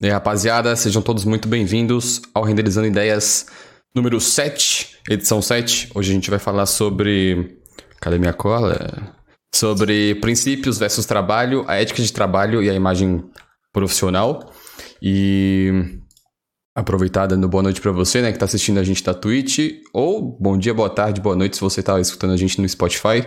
E aí, rapaziada, sejam todos muito bem-vindos ao Renderizando Ideias número 7, edição 7. Hoje a gente vai falar sobre. Cadê minha cola? Sobre princípios versus trabalho, a ética de trabalho e a imagem profissional. E aproveitar dando boa noite para você, né, que tá assistindo a gente da Twitch, ou bom dia, boa tarde, boa noite se você tá escutando a gente no Spotify.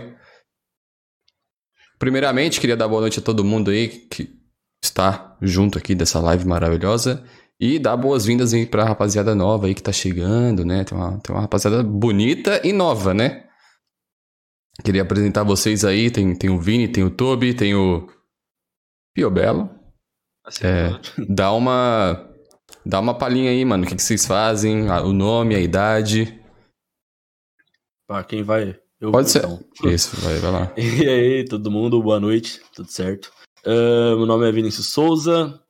Primeiramente, queria dar boa noite a todo mundo aí que estar junto aqui dessa live maravilhosa e dar boas-vindas aí pra rapaziada nova aí que tá chegando, né? Tem uma, tem uma rapaziada bonita e nova, né? Queria apresentar vocês aí, tem, tem o Vini, tem o Tobi, tem o Piobelo. Assim, É, dá uma dá uma palhinha aí, mano, o que, que vocês fazem, o nome, a idade. Pá, quem vai? Eu Pode vou, ser. então. Isso, vai, vai lá. E aí, todo mundo, boa noite, tudo certo? Ah, meu nome é Vinícius Souza,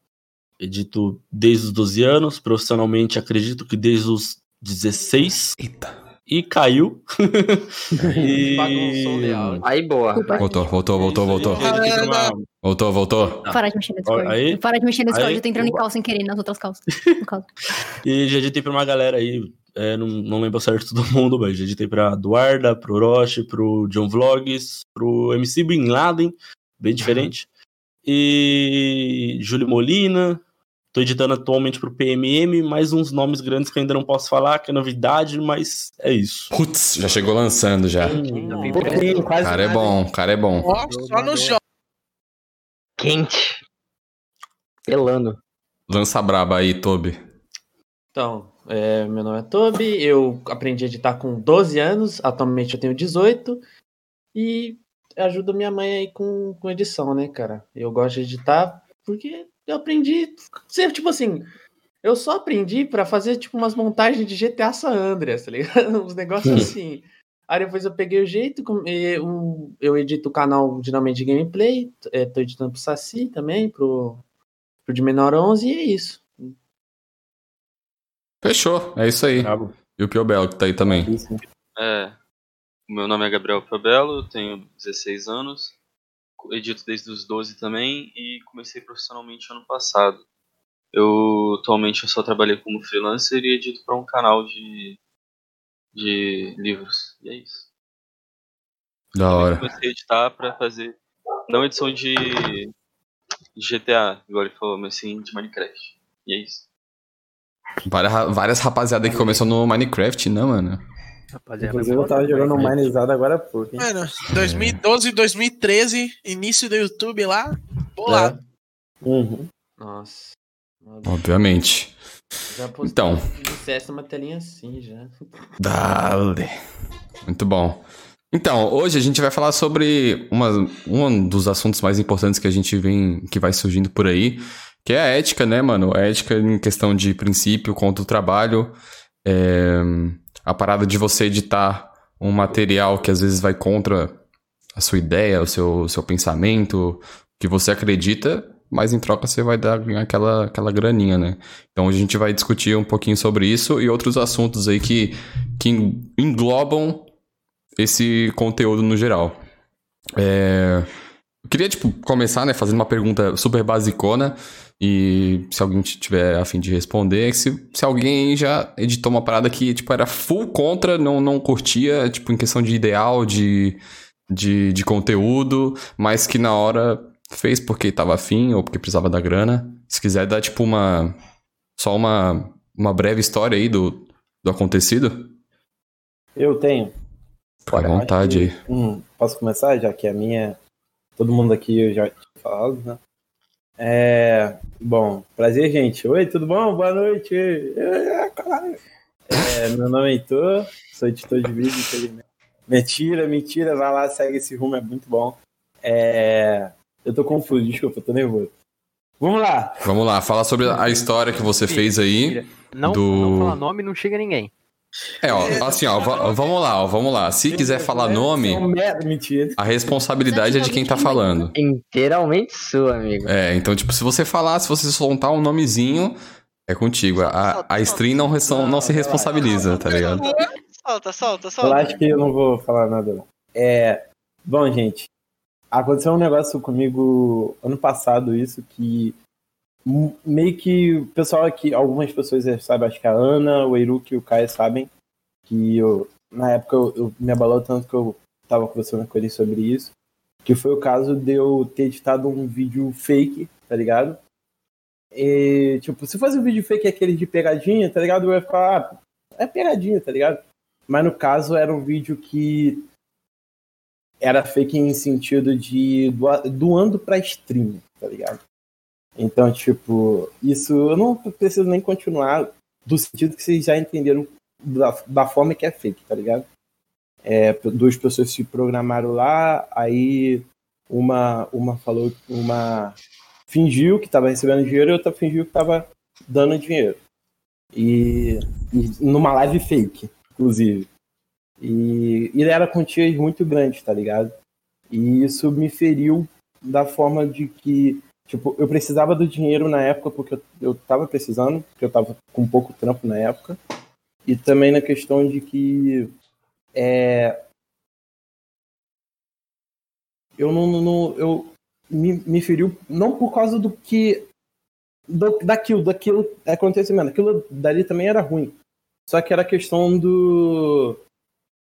edito desde os 12 anos, profissionalmente acredito que desde os 16, Eita. e caiu. e... Bagunçou leal. Aí, boa. Voltou, voltou, voltou, voltou. Uma- Voltou, voltou. Parar de mexer no Discord. Aí. Parar de mexer no Discord, Aí. eu tô entrando em calça sem querer nas outras calças. E já editei pra uma galera aí, é, não, não lembro certo todo mundo, mas já editei pra Eduarda, pro Orochi, pro John Vlogs, pro MC Bin Laden, bem diferente. E Júlio Molina. Tô editando atualmente pro PMM, mais uns nomes grandes que eu ainda não posso falar, que é novidade, mas é isso. Putz, já chegou lançando já. Um O quase cara é bom, o cara é bom. Ó, só no jogo. Quente. Pelando. Lança braba aí, Tobi. Então, é, meu nome é Toby, eu aprendi a editar com 12 anos, atualmente eu tenho 18 e ajudo minha mãe aí com, com edição, né, cara? Eu gosto de editar porque eu aprendi, ser tipo assim, eu só aprendi pra fazer tipo umas montagens de GTA San Andreas, tá ligado? Uns negócios assim. Aí depois eu peguei o jeito, e o- eu edito o canal geralmente de gameplay, é, tô editando pro Saci também, pro, pro de menor 11 e é isso. Fechou, é isso aí. Bravo. E o Piobelo que tá aí também. É, meu nome é Gabriel eu tenho 16 anos, edito desde os 12 também e comecei profissionalmente ano passado. Eu atualmente eu só trabalhei como freelancer e edito para um canal de, de livros. E é isso. Da hora. Comecei a editar para fazer não edição de, GTA, igual ele falou, mas sim de Minecraft. E é isso. Várias, várias rapaziada que começou no Minecraft, né, mano? Inclusive, eu tava jogando Minezado agora há pouco, hein? Mano, 2012, 2013, início do YouTube lá. Bolado. Uhum. Nossa. Obviamente. Já Então. CS uma telinha assim já. Dale. Muito bom. Então, hoje a gente vai falar sobre uma, um dos assuntos mais importantes que a gente vem, que vai surgindo por aí, que é a ética, né, mano? A ética em questão de princípio contra o trabalho. É, a parada de você editar um material que às vezes vai contra a sua ideia, o seu, seu pensamento, que você acredita, mas em troca você vai dar aquela, aquela graninha, né? Então a gente vai discutir um pouquinho sobre isso e outros assuntos aí que, que en- englobam esse conteúdo no geral. É, Eu queria, tipo, começar, né, fazendo uma pergunta super basicona e se alguém tiver a fim de responder, se, se alguém já editou uma parada que, tipo, era full contra, não, não curtia, tipo, em questão de ideal, de, de, de conteúdo, mas que na hora fez porque tava afim ou porque precisava da grana. Se quiser dar, tipo, uma... Só uma, uma breve história aí do, do acontecido, Eu tenho. fica à vontade aí. Hum, posso começar, já que a minha. Todo mundo aqui eu já tinha falado, né? É. Bom, prazer, gente. Oi, tudo bom? Boa noite. É, meu nome é Heitor, sou editor de vídeo, infelizmente. Mentira, mentira, vai lá, segue esse rumo, é muito bom. É. Eu tô confuso, desculpa, tô nervoso. Vamos lá. Vamos lá, fala sobre a história que você fez aí. Não, do- não falar nome, não chega ninguém. É, ó, assim, ó, va- vamos lá, ó, vamos lá. Se quiser falar nome, a responsabilidade é de quem tá falando. Inteiramente sua, amigo. É, então, tipo, se você falar, se você soltar um nomezinho, é contigo. A, a stream não, não se responsabiliza, tá ligado? Solta, solta, Eu solta. acho que eu não vou falar nada. não. É, bom, gente, aconteceu um negócio comigo ano passado, isso que meio que o pessoal aqui, algumas pessoas eh, sabem, acho que a Ana, o Eruque e o Caio sabem, que eu, na época eu, eu me abalou tanto que eu tava conversando com eles sobre isso, que foi o caso de eu ter editado um vídeo fake, tá ligado? E, tipo, se fosse um vídeo fake aquele de pegadinha, tá ligado? Eu ia falar, ah, é pegadinha, tá ligado? Mas no caso era um vídeo que era fake em sentido de doa- doando pra stream, tá ligado? Então, tipo, isso eu não preciso nem continuar do sentido que vocês já entenderam da, da forma que é fake, tá ligado? É, duas pessoas se programaram lá, aí uma, uma falou, uma fingiu que estava recebendo dinheiro e outra fingiu que estava dando dinheiro. E, e numa live fake, inclusive. E, e era quantias muito grandes, tá ligado? E isso me feriu da forma de que, tipo, eu precisava do dinheiro na época porque eu, tava precisando, porque eu tava com pouco trampo na época. E também na questão de que é, eu não, não- eu me, me feriu não por causa do que do- daquilo, daquilo acontecimento, aquilo dali também era ruim. Só que era questão do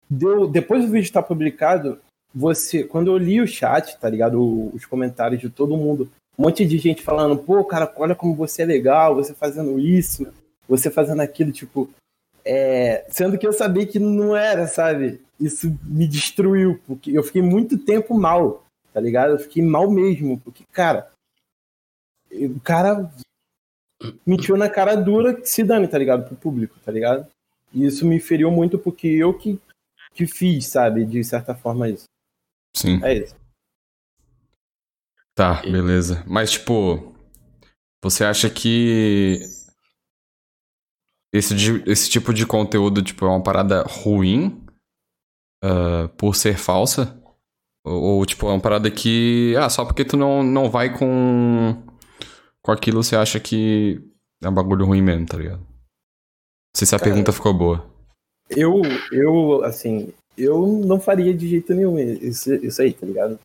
deu, depois do vídeo estar publicado, você, quando eu li o chat, tá ligado? Os comentários de todo mundo, um monte de gente falando, pô, cara, olha como você é legal, você fazendo isso, você fazendo aquilo, tipo, é, sendo que eu sabia que não era, sabe? Isso me destruiu, porque eu fiquei muito tempo mal, tá ligado? Eu fiquei mal mesmo, porque, cara, o cara mentiu na cara dura que se dane, tá ligado? Pro público, tá ligado? E isso me feriu muito porque eu que, que fiz, sabe? De certa forma, isso. Sim. É isso. Tá, beleza. Mas, tipo, você acha que esse, esse tipo de conteúdo, tipo, é uma parada ruim ah, por ser falsa? Ou, ou, tipo, é uma parada que, ah, só porque tu não, não vai com, com aquilo, você acha que é um bagulho ruim mesmo, tá ligado? Não sei se a Cara, pergunta ficou boa. Eu, eu, assim, eu não faria de jeito nenhum isso, isso aí, tá ligado?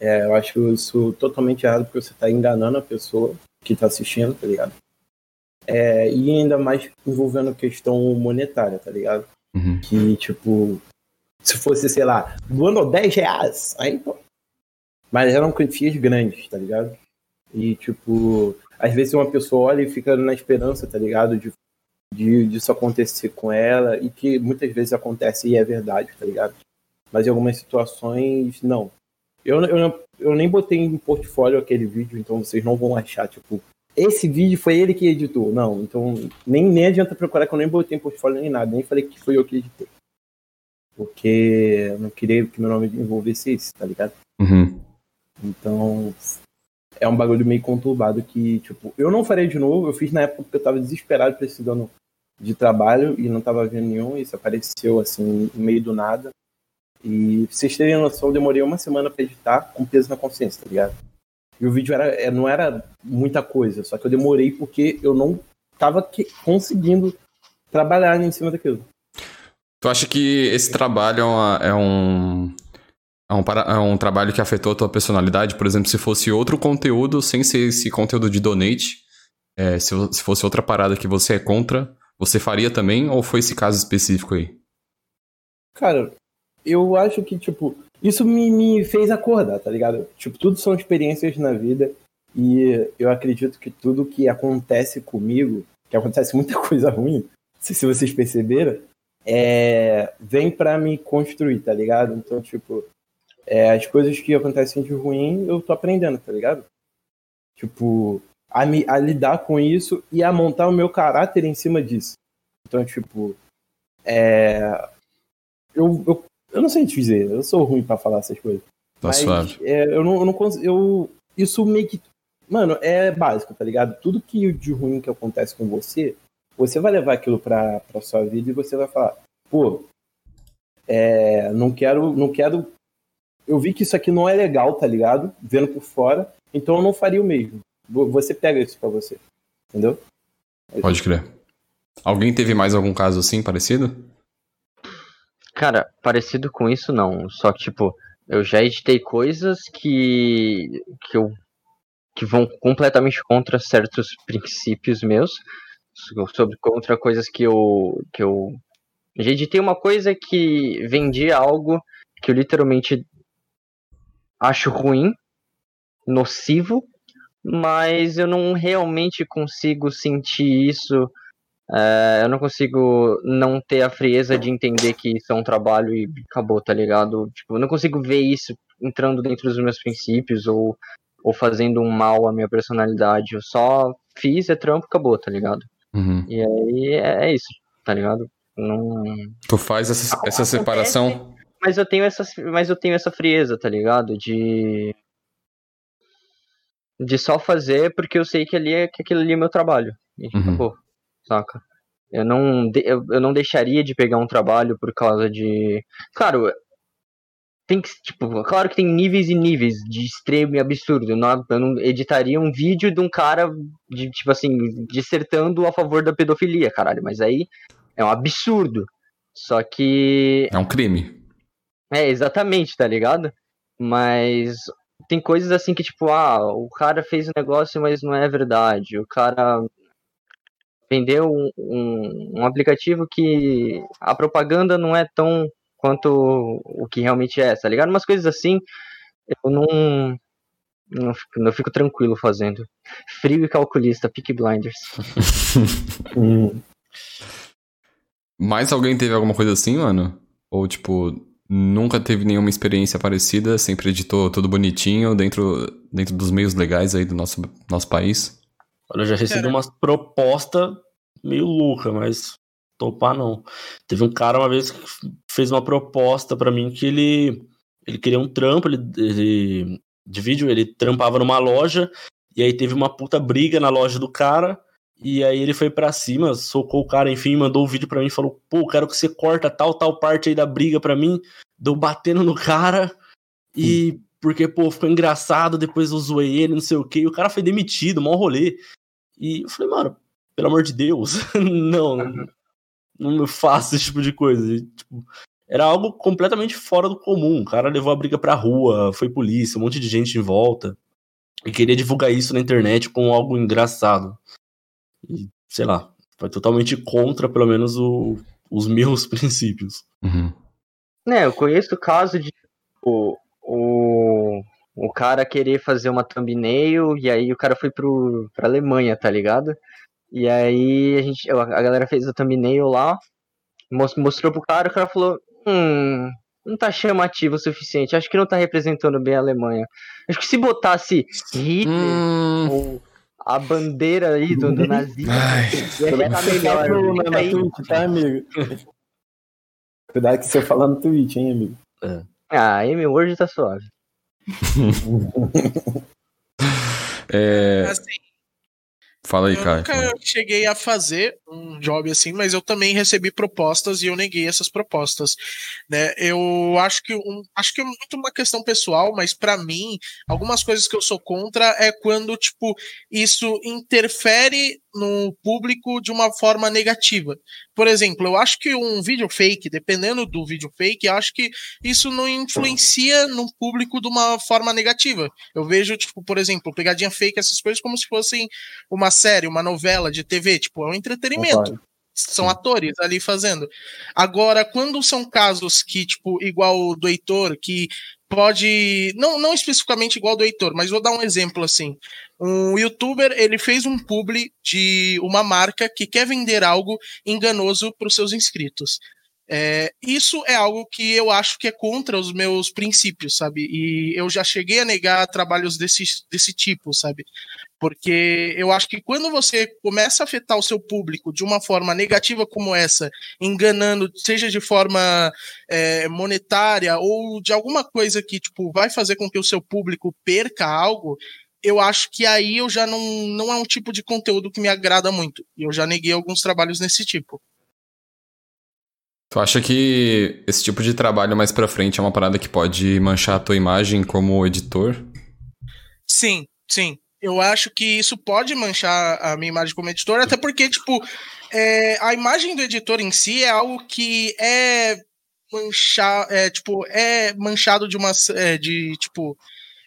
É, eu acho isso totalmente errado porque você tá enganando a pessoa que tá assistindo, tá ligado? É, e ainda mais envolvendo questão monetária, tá ligado? Uhum. Que, tipo, se fosse, sei lá, doando 10 reais, aí, pô. Mas eram quantias grandes, tá ligado? E, tipo, às vezes uma pessoa olha e fica na esperança, tá ligado? De, de disso acontecer com ela, e que muitas vezes acontece e é verdade, tá ligado? Mas em algumas situações, não. Eu, eu, eu nem botei em portfólio aquele vídeo, então vocês não vão achar, tipo, esse vídeo foi ele que editou. Não, então nem, nem adianta procurar que eu nem botei em portfólio nem nada, nem falei que foi eu que editei. Porque eu não queria que meu nome envolvesse isso, tá ligado? Uhum. Então, é um bagulho meio conturbado que, tipo, eu não faria de novo. Eu fiz na época porque eu tava desesperado precisando de trabalho e não tava vendo nenhum. Isso apareceu, assim, no meio do nada. E pra vocês terem noção, eu demorei uma semana pra editar com peso na consciência, tá ligado? E o vídeo era, é, não era muita coisa, só que eu demorei porque eu não tava que- conseguindo trabalhar em cima daquilo. Tu acha que esse trabalho é, é um. É um, para- é um trabalho que afetou a tua personalidade? Por exemplo, se fosse outro conteúdo, sem ser esse conteúdo de donate, é, se, se fosse outra parada que você é contra, você faria também? Ou foi esse caso específico aí? Cara, eu acho que, tipo, isso me, me fez acordar, tá ligado? Tipo, tudo são experiências na vida e eu acredito que tudo que acontece comigo, que acontece muita coisa ruim, não sei se vocês perceberam, é, vem pra me construir, tá ligado? Então, tipo, é, as coisas que acontecem de ruim, eu tô aprendendo, tá ligado? Tipo, a, me, a lidar com isso e a montar o meu caráter em cima disso. Então, tipo, é, eu, eu, eu não sei te dizer, eu sou ruim pra falar essas coisas. Tá Mas suave. é, eu não, eu não consigo. Eu, isso meio que. Mano, é básico, tá ligado? Tudo que de ruim que acontece com você, você vai levar aquilo pra, pra sua vida e você vai falar, pô, é, não quero. Não quero. Eu vi que isso aqui não é legal, tá ligado? Vendo por fora, então eu não faria o mesmo. Vo- Você pega isso pra você. Entendeu? Pode crer. Alguém teve mais algum caso assim, parecido? Cara, parecido com isso não. Só que, tipo, eu já editei coisas que. que eu. que vão completamente contra certos princípios meus, sobre contra coisas que eu que eu já editei uma coisa que vendia algo que eu literalmente acho ruim, nocivo, mas eu não realmente consigo sentir isso. É, eu não consigo não ter a frieza de entender que isso é um trabalho e acabou, tá ligado? Tipo, eu não consigo ver isso entrando dentro dos meus princípios ou, ou fazendo um mal à minha personalidade. Eu só fiz, é trampo, acabou, tá ligado? Uhum. E aí é, é isso, tá ligado? Não, Tu faz essa, essa Acontece. separação. mas eu tenho essa, mas eu tenho essa frieza, tá ligado? De de só fazer porque eu sei que ali é que aquilo ali é meu trabalho. E Uhum. acabou, saca? Eu não de- eu, eu não deixaria de pegar um trabalho por causa de, claro, tem que tipo, claro que tem níveis e níveis de extremo e absurdo. Não, eu não editaria um vídeo de um cara de tipo assim dissertando a favor da pedofilia, caralho. Mas aí é um absurdo. Só que É um crime. é, exatamente, tá ligado? Mas tem coisas assim que, tipo, ah, o cara fez o negócio, mas não é verdade. O cara vendeu um, um, um aplicativo que a propaganda não é tão quanto o que realmente é, tá ligado? Umas coisas assim, eu não. Não fico, não fico tranquilo fazendo. Frio e calculista, Peak Blinders. Hum. Mais alguém teve alguma coisa assim, mano? Ou, tipo, nunca teve nenhuma experiência parecida, sempre editou tudo bonitinho dentro, dentro dos meios legais aí do nosso, nosso país? Olha, eu já recebi Cara. umas propostas meio louca, mas topar não. Teve um cara uma vez que fez uma proposta pra mim que ele ele queria um trampo ele, ele- de vídeo, ele trampava numa loja e aí teve uma puta briga na loja do cara e aí ele foi pra cima, socou o cara, enfim, mandou o vídeo pra mim e falou: "Pô, quero que você corta tal tal parte aí da briga pra mim". Deu batendo no cara e porque pô, ficou engraçado, depois eu zoei ele, não sei o quê, e o cara foi demitido, mó rolê. E eu falei, mano, pelo amor de Deus, não, não, não me faça esse tipo de coisa. E, tipo, era algo completamente fora do comum. O cara levou a briga pra rua, foi polícia, um monte de gente em volta. E queria divulgar isso na internet como algo engraçado. E, sei lá, foi totalmente contra, pelo menos, o- os meus princípios. Uhum. É, eu conheço o caso de o, o, o cara querer fazer uma thumbnail e aí o cara foi pro, pra Alemanha, tá ligado? E aí a gente, a galera fez a thumbnail lá, mos- mostrou pro cara, o cara falou, hum, não tá chamativo o suficiente, acho que não tá representando bem a Alemanha. Acho que se botasse Hitler Hum, ou a bandeira aí do, do nazismo, ia melhor. na, na Aí- Twitch, tá, amigo? Cuidado que você fala no Twitch, hein, amigo? Ah, M-Word tá suave. É, Assim, fala aí, eu Caio. nunca cheguei a fazer um job assim, mas eu também recebi propostas e eu neguei essas propostas, né? Eu acho que um, acho que é muito uma questão pessoal, mas pra mim, algumas coisas que eu sou contra é quando tipo isso interfere no público de uma forma negativa. Por exemplo, eu acho que um vídeo fake, dependendo do vídeo fake, acho que isso não influencia no público de uma forma negativa. Eu vejo, tipo, por exemplo, pegadinha fake, essas coisas como se fossem uma série, uma novela de TV, tipo, é um entretenimento. São atores ali fazendo. Agora, quando são casos que, tipo, igual o do Heitor, que pode. Não, não especificamente igual do Heitor, mas vou dar um exemplo assim. Um youtuber, ele fez um publi de uma marca que quer vender algo enganoso para os seus inscritos. É, isso é algo que eu acho que é contra os meus princípios, sabe? E eu já cheguei a negar trabalhos desse, desse tipo, sabe? Porque eu acho que quando você começa a afetar o seu público de uma forma negativa como essa, enganando, seja de forma é, monetária ou de alguma coisa que tipo, vai fazer com que o seu público perca algo, eu acho que aí eu já não, não é um tipo de conteúdo que me agrada muito. E eu já neguei alguns trabalhos nesse tipo. Tu acha que esse tipo de trabalho mais pra frente é uma parada que pode manchar a tua imagem como editor? Sim, sim. Eu acho que isso pode manchar a minha imagem como editor, até porque, tipo, é, a imagem do editor em si é algo que é manchar, é, tipo, é manchado de uma, é, de, tipo,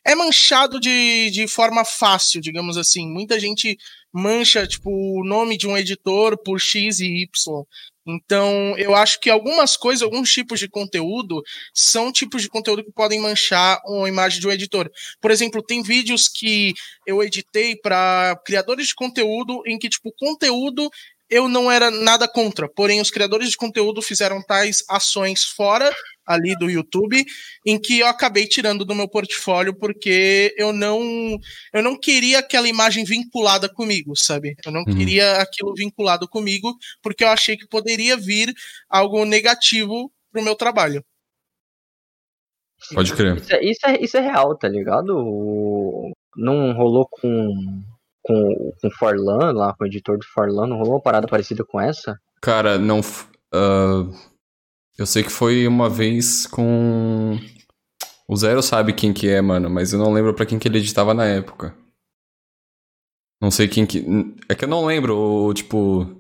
é manchado de, de forma fácil, digamos assim. Muita gente mancha tipo o nome de um editor por X e Y. Então, eu acho que algumas coisas, alguns tipos de conteúdo, são tipos de conteúdo que podem manchar a imagem de um editor. Por exemplo, tem vídeos que eu editei para criadores de conteúdo em que, tipo, o conteúdo eu não era nada contra, porém os criadores de conteúdo fizeram tais ações fora ali do YouTube, em que eu acabei tirando do meu portfólio porque eu não eu não queria aquela imagem vinculada comigo, sabe? Eu não Uhum. queria aquilo vinculado comigo porque eu achei que poderia vir algo negativo pro meu trabalho. Pode crer. Isso é, isso, é, isso é real, tá ligado? Não rolou com, com, com o Forlan, lá, com o editor do Forlan, não rolou uma parada parecida com essa? Cara, não. ah, eu sei que foi uma vez com. O Zero sabe quem que é, mano, mas eu não lembro pra quem que ele editava na época. Não sei quem que. É que eu não lembro, o, tipo.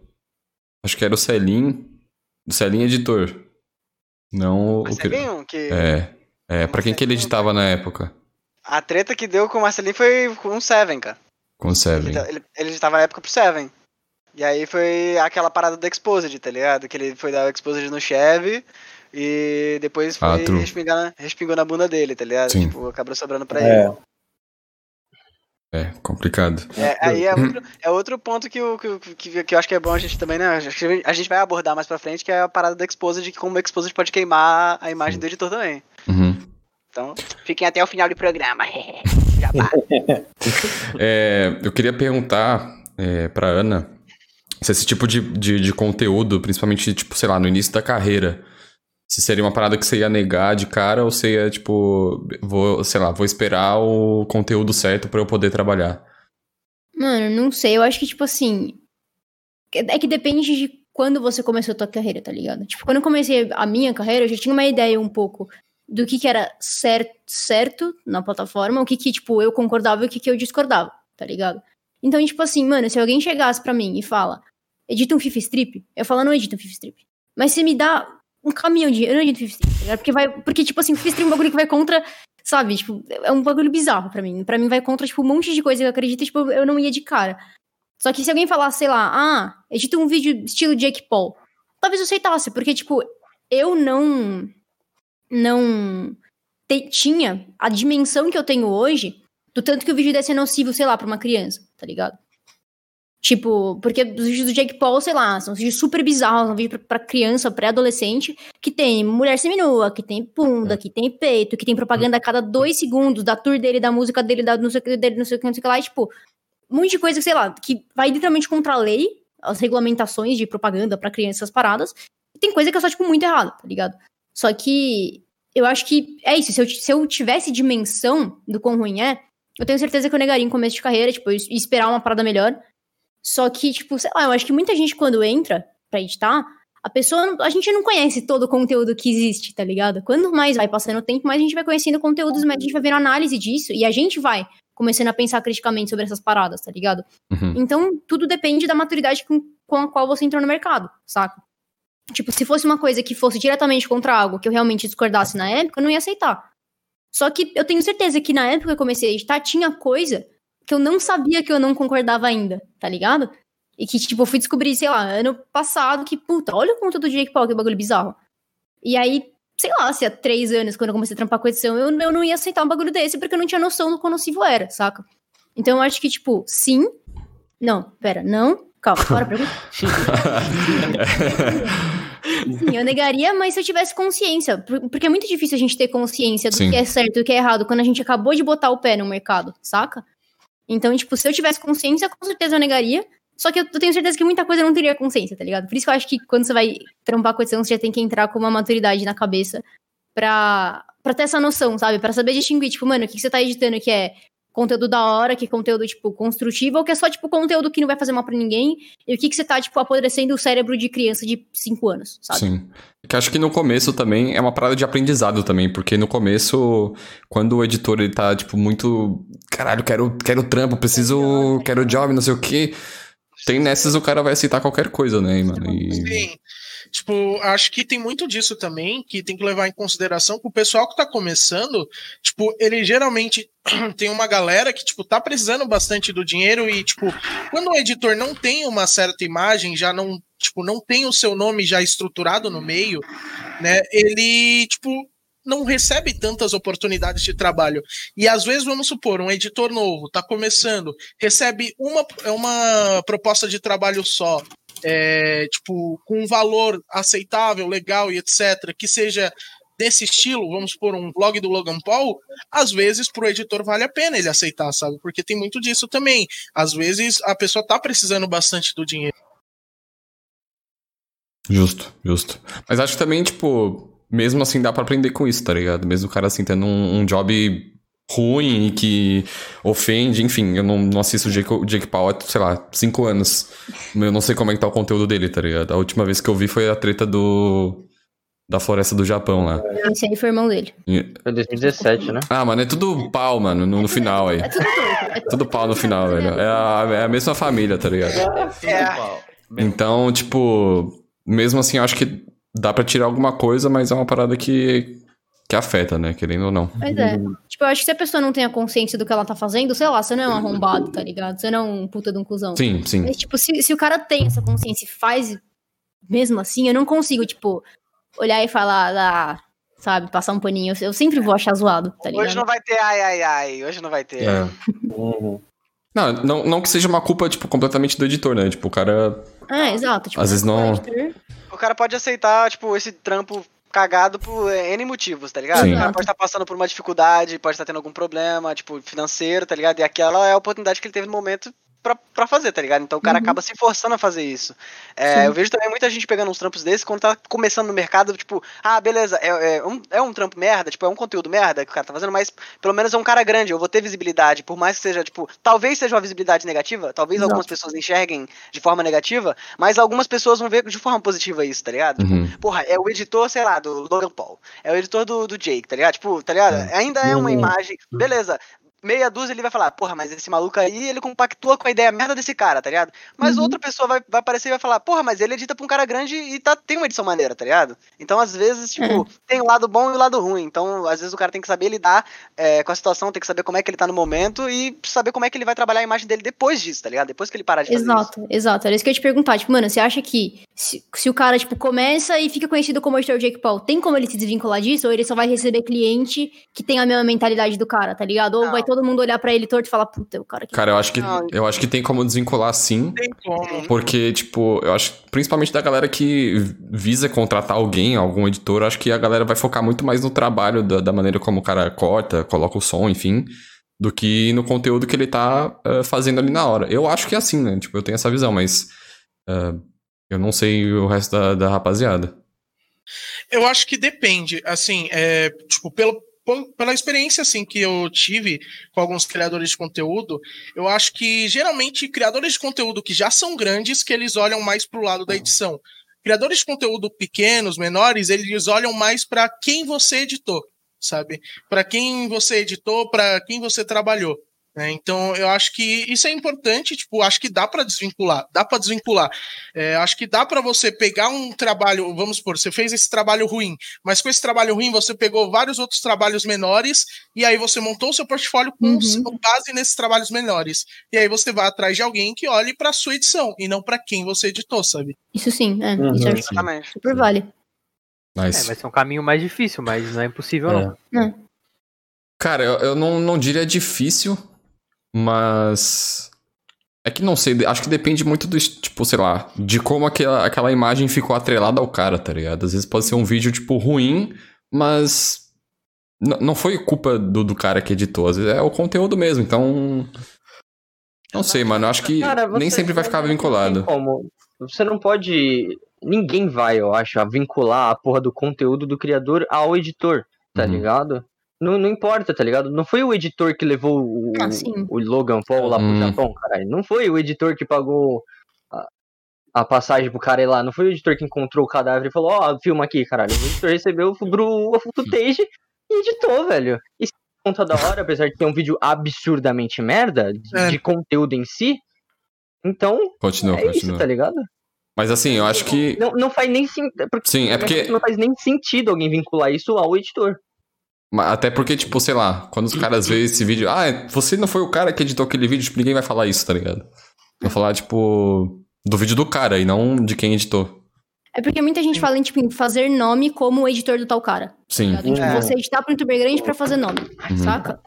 Acho que era o Celim. O Celim editor. Não o. que- Marcelinho, que É. É, pra quem que ele editava na época? a treta que deu com o Marcelinho foi com o Seven, cara. Com o Seven. Ele, tá- ele, ele estava na época pro Seven. E aí foi aquela parada do Exposed, tá ligado? Que ele foi dar o Exposed no Chevy e depois Ah, foi true. respingar na, respingou na bunda dele, tá ligado? Sim. Tipo, acabou sobrando pra É, ele. É, complicado. É, aí é outro, é outro ponto que, eu- que, que, que eu acho que é bom a gente também, né? Acho que a gente vai abordar mais pra frente, que é a parada do Exposed, que como o Exposed pode queimar a imagem do editor também. Uhum. Então, fiquem até o final do programa. Vai. É, eu queria perguntar é, pra Ana se esse tipo de, de, de conteúdo, principalmente, tipo, sei lá, no início da carreira, se seria uma parada que você ia negar de cara ou você ia, tipo, vou, sei lá, vou esperar o conteúdo certo pra eu poder trabalhar. Mano, não sei. Eu acho que, tipo assim. É que depende de quando você começou a tua carreira, tá ligado? Tipo, quando eu comecei a minha carreira, eu já tinha uma ideia um pouco do que, que era certo, certo na plataforma, o que, que, tipo, eu concordava e o que, que eu discordava, tá ligado? Então, tipo assim, mano, se alguém chegasse pra mim e fala, edita um FIFA Strip, eu falo, não edita um FIFA Strip. Mas se me dá um caminhão de. Eu não edito FIFA Strip, tá? Porque vai. Porque, tipo assim, FIFA Strip é um bagulho que vai contra. Sabe, tipo, é um bagulho bizarro pra mim. Pra mim vai contra, tipo, um monte de coisa que eu acredito, tipo, eu não ia de cara. Só que se alguém falasse, sei lá, ah, edita um vídeo estilo Jake Paul, talvez eu aceitasse, porque, tipo, eu não. Não. te- tinha a dimensão que eu tenho hoje do tanto que o vídeo desse ser nocivo, sei lá, pra uma criança, tá ligado? Tipo, porque os vídeos do Jake Paul, sei lá, são vídeos super bizarros, são vídeos pra, pra criança, pré-adolescente, que tem mulher seminua, que tem bunda, que tem peito, que tem propaganda a cada dois segundos da tour dele, da música dele, da não sei o que dele, não sei o que, não sei o que lá, e, tipo, de coisa, sei lá, que vai literalmente contra a lei, as regulamentações de propaganda pra crianças paradas, e tem coisa que é só, tipo, muito errada, tá ligado? Só que eu acho que é isso, se eu, se eu tivesse dimensão do quão ruim é, eu tenho certeza que eu negaria em começo de carreira, tipo, e esperar uma parada melhor. Só que, tipo, sei lá, eu acho que muita gente quando entra pra editar, a pessoa, a gente não conhece todo o conteúdo que existe, tá ligado? Quanto mais vai passando o tempo, mais a gente vai conhecendo conteúdos, mais a gente vai vendo análise disso, e a gente vai começando a pensar criticamente sobre essas paradas, tá ligado? Uhum. Então, tudo depende da maturidade com, com a qual você entrou no mercado, saca? Tipo, se fosse uma coisa que fosse diretamente contra algo que eu realmente discordasse na época, eu não ia aceitar. Só que eu tenho certeza que na época que eu comecei a editar, tinha coisa que eu não sabia que eu não concordava ainda, tá ligado? E que, tipo, eu fui descobrir, sei lá, ano passado, que, puta, olha o conteúdo do Jake Paul, que bagulho bizarro. E aí, sei lá, se há três anos, quando eu comecei a trampar com edição, eu, eu não ia aceitar um bagulho desse, porque eu não tinha noção do quão nocivo era, saca? Então eu acho que, tipo, sim. Não, pera, não. Calma, bora pra Sim, eu negaria, mas se eu tivesse consciência. por- Porque é muito difícil a gente ter consciência do Sim. que é certo e o que é errado quando a gente acabou de botar o pé no mercado, saca? Então, tipo, se eu tivesse consciência, com certeza eu negaria. Só que eu tenho certeza que muita coisa eu não teria consciência, tá ligado? Por isso que eu acho que quando você vai trampar com edição, você já tem que entrar com uma maturidade na cabeça pra, pra ter essa noção, sabe? Pra saber distinguir, tipo, mano, o que, que você tá editando que é conteúdo da hora, que é conteúdo, tipo, construtivo, ou que é só, tipo, conteúdo que não vai fazer mal pra ninguém, e o que, que você tá, tipo, apodrecendo o cérebro de criança de 5 anos, sabe? Sim. Que acho que no começo também é uma parada de aprendizado também, porque no começo, quando o editor ele tá, tipo, muito. Caralho, quero, quero trampo, preciso. Quero job, não sei o quê. tem nessas o cara vai aceitar qualquer coisa, né, mano? E... Sim. Tipo, acho que tem muito disso também, que tem que levar em consideração que o pessoal que tá começando, tipo, ele geralmente tem uma galera que, tipo, tá precisando bastante do dinheiro e, tipo, quando o editor não tem uma certa imagem, já não, tipo, não tem o seu nome já estruturado no meio, né, ele, tipo, não recebe tantas oportunidades de trabalho. E às vezes, vamos supor, um editor novo, tá começando, recebe uma, uma proposta de trabalho só, é, tipo, com um valor aceitável, legal e etc., que seja desse estilo, vamos supor, um vlog do Logan Paul, às vezes pro editor vale a pena ele aceitar, sabe? Porque tem muito disso também. Às vezes a pessoa tá precisando bastante do dinheiro. Justo, justo. Mas acho que também, tipo, mesmo assim dá pra aprender com isso, tá ligado? Mesmo o cara assim tendo um, um job ruim e que ofende, enfim, eu não, não assisto o Jake, Jake Paul há, sei lá, cinco anos. Eu não sei como é que tá o conteúdo dele, tá ligado? A última vez que eu vi foi a treta do. Da floresta do Japão lá. Esse aí foi o irmão dele. Foi 2017, né? Ah, mano, é tudo pau, mano, no, no final aí. É tudo. É Tudo pau no final, velho. É a, é a mesma família, tá ligado? É. Então, tipo, mesmo assim, eu acho que dá pra tirar alguma coisa, mas é uma parada que, que afeta, né? Querendo ou não. Mas é. Tipo, eu acho que se a pessoa não tem a consciência do que ela tá fazendo, sei lá, você não é um arrombado, tá ligado? Você não é um puta de um cuzão. Sim, sim. Mas, tipo, se, se o cara tem essa consciência e faz mesmo assim, eu não consigo, tipo, olhar e falar, ah, sabe, passar um paninho. Eu, eu sempre vou achar zoado, tá ligado? Hoje não vai ter ai, ai, ai. Hoje não vai ter. É. Uhum. Não, não, não que seja uma culpa, tipo, completamente do editor, né? Tipo, o cara. É, exato. Tipo, Às vezes não- O cara pode aceitar, tipo, esse trampo cagado por N motivos, tá ligado? Sim. O cara pode estar passando por uma dificuldade, pode estar tendo algum problema, tipo, financeiro, tá ligado? E aquela é a oportunidade que ele teve no momento pra, pra fazer, tá ligado? Então o cara Uhum. acaba se forçando a fazer isso. É, eu vejo também muita gente pegando uns trampos desses quando tá começando no mercado, tipo, ah, beleza, é, é um, é um trampo merda, tipo, é um conteúdo merda que o cara tá fazendo, mas pelo menos é um cara grande, eu vou ter visibilidade, por mais que seja, tipo, talvez seja uma visibilidade negativa, talvez Exato. algumas pessoas enxerguem de forma negativa, mas algumas pessoas vão ver de forma positiva isso, tá ligado? Uhum. Porra, é o editor, sei lá, do Logan Paul. É o editor do, do Jake, tá ligado? Tipo, tá ligado? Ainda é uma Uhum. imagem. Beleza. Meia dúzia ele vai falar, porra, mas esse maluco aí, ele compactua com a ideia merda desse cara, tá ligado? Mas Uhum. outra pessoa vai, vai aparecer e vai falar, porra, mas ele edita pra um cara grande e tá, tem uma edição maneira, tá ligado? Então, às vezes, tipo, tem o lado bom e o lado ruim. Então, às vezes o cara tem que saber lidar é, com a situação, tem que saber como é que ele tá no momento e saber como é que ele vai trabalhar a imagem dele depois disso, tá ligado? Depois que ele parar de. Exato, exato. Era isso que eu ia te perguntar. Tipo, mano, você acha que se, se o cara, tipo, começa e fica conhecido como editor Jake Paul, tem como ele se desvincular disso? Ou ele só vai receber cliente que tem a mesma mentalidade do cara, tá ligado? Ou Não. vai todo mundo olhar pra ele torto e falar, puta, o cara aqui. Cara, eu acho que eu acho que tem como desvincular sim. Tem como. Porque, tipo, eu acho, principalmente da galera que visa contratar alguém, algum editor, eu acho que a galera vai focar muito mais no trabalho, da, da maneira como o cara corta, coloca o som, enfim, do que no conteúdo que ele tá eh, fazendo ali na hora. Eu acho que é assim, né? Tipo, eu tenho essa visão, mas eh, eu não sei o resto da, da rapaziada. Eu acho que depende, assim, é, tipo, pelo, pela experiência, assim, que eu tive com alguns criadores de conteúdo, eu acho que, geralmente, criadores de conteúdo que já são grandes, que eles olham mais pro lado da edição. Criadores de conteúdo pequenos, menores, eles olham mais para quem você editou, sabe? Para quem você editou, para quem você trabalhou. Né? Então, eu acho que isso é importante, tipo, acho que dá para desvincular, dá para desvincular. É, acho que dá para você pegar um trabalho, vamos supor, você fez esse trabalho ruim, mas com esse trabalho ruim você pegou vários outros trabalhos menores e aí você montou o seu portfólio com Uhum. base nesses trabalhos menores. E aí você vai atrás de alguém que olhe para sua edição e não para quem você editou, sabe? Isso sim, é. Uhum. Isso eu acho Exatamente. super vale. É, Mas, vai ser um caminho mais difícil, mas não é impossível, É. não. cara, eu, eu não, não diria difícil, mas. É que não sei, acho que depende muito do, tipo, sei lá, de como aquela, aquela imagem ficou atrelada ao cara, tá ligado? Às vezes pode ser um vídeo, tipo, ruim, mas. Não foi culpa do, do cara que editou, às vezes é o conteúdo mesmo, então. Não sei, mano, acho que Cara, nem sempre vai ficar vinculado. como. Você não pode. Ninguém vai, eu acho, a vincular a porra do conteúdo do criador ao editor, tá Uhum. ligado? Não, não importa, tá ligado? Não foi o editor que levou o, Ah, o Logan Paul lá pro Hum. Japão, caralho. Não foi o editor que pagou a, a passagem pro cara ir lá. Não foi o editor que encontrou o cadáver e falou, ó, filma aqui, caralho. O editor recebeu o footage e editou, velho. E se conta da hora, apesar de ter um vídeo absurdamente merda, de, É. de conteúdo em si, Então, Continua, é isso, continua. tá ligado? Mas assim, eu acho que. Não, não faz nem sentido. Sim, é porque. Não faz nem sentido alguém vincular isso ao editor. Até porque, tipo, sei lá, quando os caras veem esse vídeo, ah, você não foi o cara que editou aquele vídeo, tipo, ninguém vai falar isso, tá ligado? Vai falar, tipo, do vídeo do cara e não de quem editou. É porque muita gente fala em, tipo, em fazer nome como editor do tal cara. Sim. Tipo, É. você editar pro youtuber grande pra fazer nome, Uhum. saca?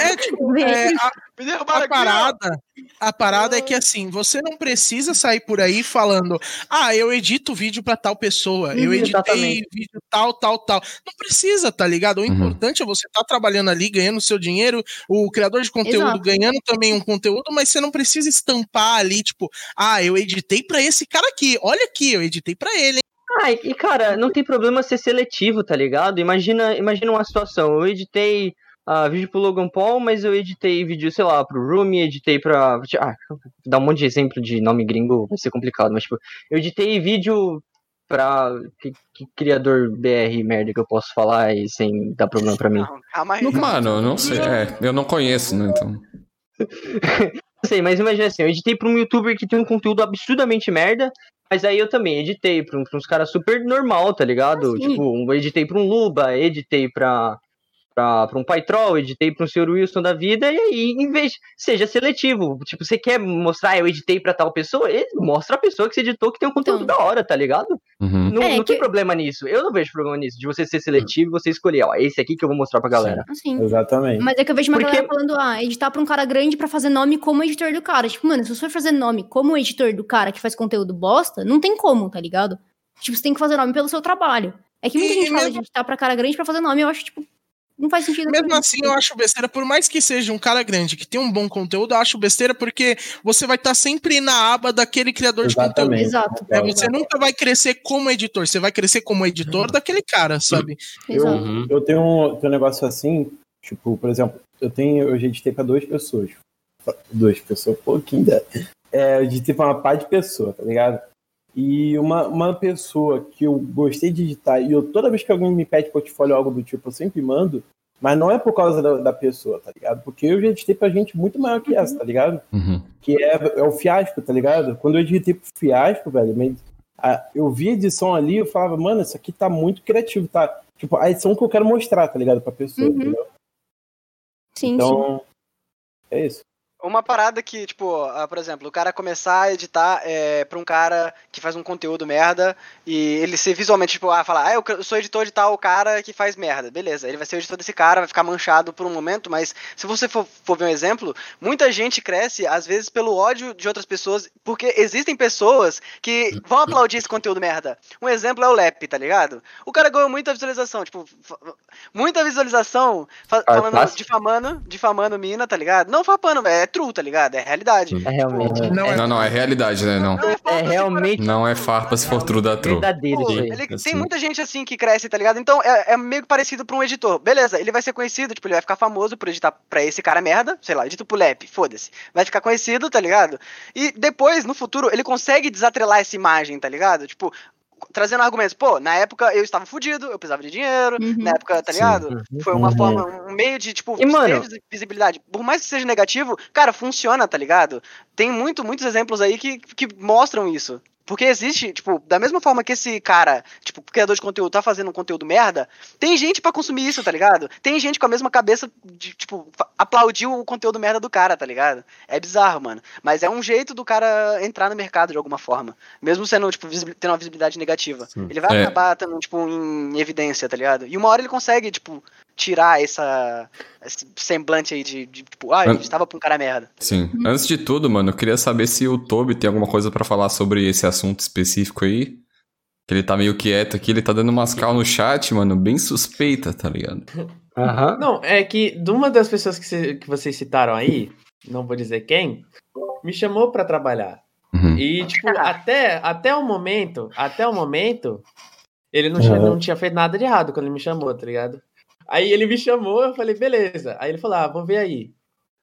É, tipo, é, a, a parada, a parada é que assim, você não precisa sair por aí falando, ah, eu edito vídeo pra tal pessoa, eu Uhum, editei exatamente. vídeo tal, tal, tal. Não precisa, tá ligado? O Uhum. importante é você estar trabalhando ali, ganhando seu dinheiro, o criador de conteúdo Exato. ganhando também um conteúdo, mas você não precisa estampar ali, tipo, ah, eu editei pra esse cara aqui, olha aqui, eu editei pra ele, hein? Ah, e cara, não tem problema ser seletivo, tá ligado? Imagina, imagina uma situação, eu editei ah, vídeo pro Logan Paul, mas eu editei vídeo, sei lá, pro Rumi, editei pra... Ah, dar um monte de exemplo de nome gringo vai ser complicado, mas tipo, eu editei vídeo pra... Que, que criador BR merda que eu posso falar e sem dar problema pra mim? Não, calma aí. Mano, eu não sei. É, eu não conheço, né? Então. Não sei, mas imagina assim, eu editei pra um youtuber que tem um conteúdo absurdamente merda, mas aí eu também editei pra, um, pra uns caras super normal, tá ligado? Ah, sim. tipo, eu editei pra um Luba, editei pra, pra, pra um Paitrol, editei pra um Sr. Wilson da vida, e aí, em vez, seja seletivo. Tipo, você quer mostrar, eu editei pra tal pessoa, mostra a pessoa que você editou que tem um conteúdo Então. da hora, tá ligado? Uhum. Não, É, não tem que- problema nisso. Eu não vejo problema nisso, de você ser seletivo e você escolher, ó, esse aqui que eu vou mostrar pra galera. Assim. Exatamente. Mas é que eu vejo uma Porque- galera falando, ah, editar pra um cara grande pra fazer nome como editor do cara. Tipo, mano, se você for fazer nome como editor do cara que faz conteúdo bosta, não tem como, tá ligado? Tipo, você tem que fazer nome pelo seu trabalho. É que muita E gente fala de editar pra cara grande pra fazer nome, eu acho, tipo, não faz sentido. Mesmo assim, eu acho besteira, por mais que seja um cara grande que tem um bom conteúdo, eu acho besteira porque você vai estar sempre na aba daquele criador de conteúdo. Exatamente. Exato. É, você nunca vai crescer como editor, você vai crescer como editor daquele cara, sabe? Eu, Exato. Uhum. eu tenho, um, tenho um negócio assim, tipo, por exemplo, eu tenho, eu já editei pra duas pessoas. Duas pessoas, pouquinho da. É, eu editei pra uma par de pessoa, tá ligado? E uma, uma pessoa que eu gostei de editar, e eu toda vez que alguém me pede portfólio ou algo do tipo, eu sempre mando, mas não é por causa da, da pessoa, tá ligado? Porque eu já editei pra gente muito maior que essa, tá ligado? Uhum. que é, é o fiasco, tá ligado? Quando eu editei pro fiasco, velho, eu vi a edição ali, eu falava, mano, isso aqui tá muito criativo, tá? Tipo, a edição que eu quero mostrar, tá ligado? Pra pessoa, Uhum. entendeu? Sim, sim. Então, é isso. Uma parada que, tipo, ah, por exemplo, o cara começar a editar é, pra um cara que faz um conteúdo merda e ele ser visualmente, tipo, ah, falar, ah, eu sou editor de tal cara que faz merda. Beleza, ele vai ser o editor desse cara, vai ficar manchado por um momento, mas se você for, for ver um exemplo, muita gente cresce, às vezes, pelo ódio de outras pessoas, porque existem pessoas que vão aplaudir esse conteúdo merda. Um exemplo é o Lep, tá ligado? O cara ganhou muita visualização, tipo, muita visualização Ah, falando, fácil. difamando, difamando mina, tá ligado? Não fapando, é true, tá ligado? É realidade. É realmente. Não é Não, não, é realidade, né? Não. Não é É se realmente Não é farpa se for true da true. verdadeiro Pô, aí. ele- assim. tem muita gente assim que cresce, tá ligado? Então é, é meio que parecido pra um editor. Beleza, ele vai ser conhecido, tipo, ele vai ficar famoso por editar pra esse cara merda, sei lá, edito pro Lep, foda-se. Vai ficar conhecido, tá ligado? E depois, no futuro, ele consegue desatrelar essa imagem, tá ligado? Tipo, trazendo argumentos. Pô, na época eu estava fudido, eu precisava de dinheiro, Uhum. na época, tá Sim. ligado? Foi uma Uhum. forma, um meio de, tipo, E, mano- visibilidade. Por mais que seja negativo, cara, funciona, tá ligado? Tem muito, muitos exemplos aí que, que mostram isso. Porque existe, tipo, da mesma forma que esse cara, tipo, criador de conteúdo tá fazendo um conteúdo merda, tem gente pra consumir isso, tá ligado? Tem gente com a mesma cabeça de, tipo, aplaudir o conteúdo merda do cara, tá ligado? É bizarro, mano. Mas é um jeito do cara entrar no mercado de alguma forma. Mesmo sendo, tipo, tendo uma visibilidade negativa. Sim. Ele vai É. acabar tendo, tipo, em evidência, tá ligado? E uma hora ele consegue, tipo, tirar essa, esse semblante aí de, de, tipo, ah, An- ele estava pra um cara merda. Sim. Antes de tudo, mano, eu queria saber se o Toby tem alguma coisa pra falar sobre esse assunto específico aí. Que ele tá meio quieto aqui, ele tá dando umas cal no chat, mano, bem suspeita, tá ligado? Aham. Não, é que de uma das pessoas que, cê- que vocês citaram aí, não vou dizer quem, me chamou pra trabalhar. Uhum. E, tipo, até, até o momento, até o momento, ele não tinha, Uhum. não tinha feito nada de errado quando ele me chamou, tá ligado? Aí ele me chamou, eu falei, beleza. Aí ele falou, ah, vou ver aí.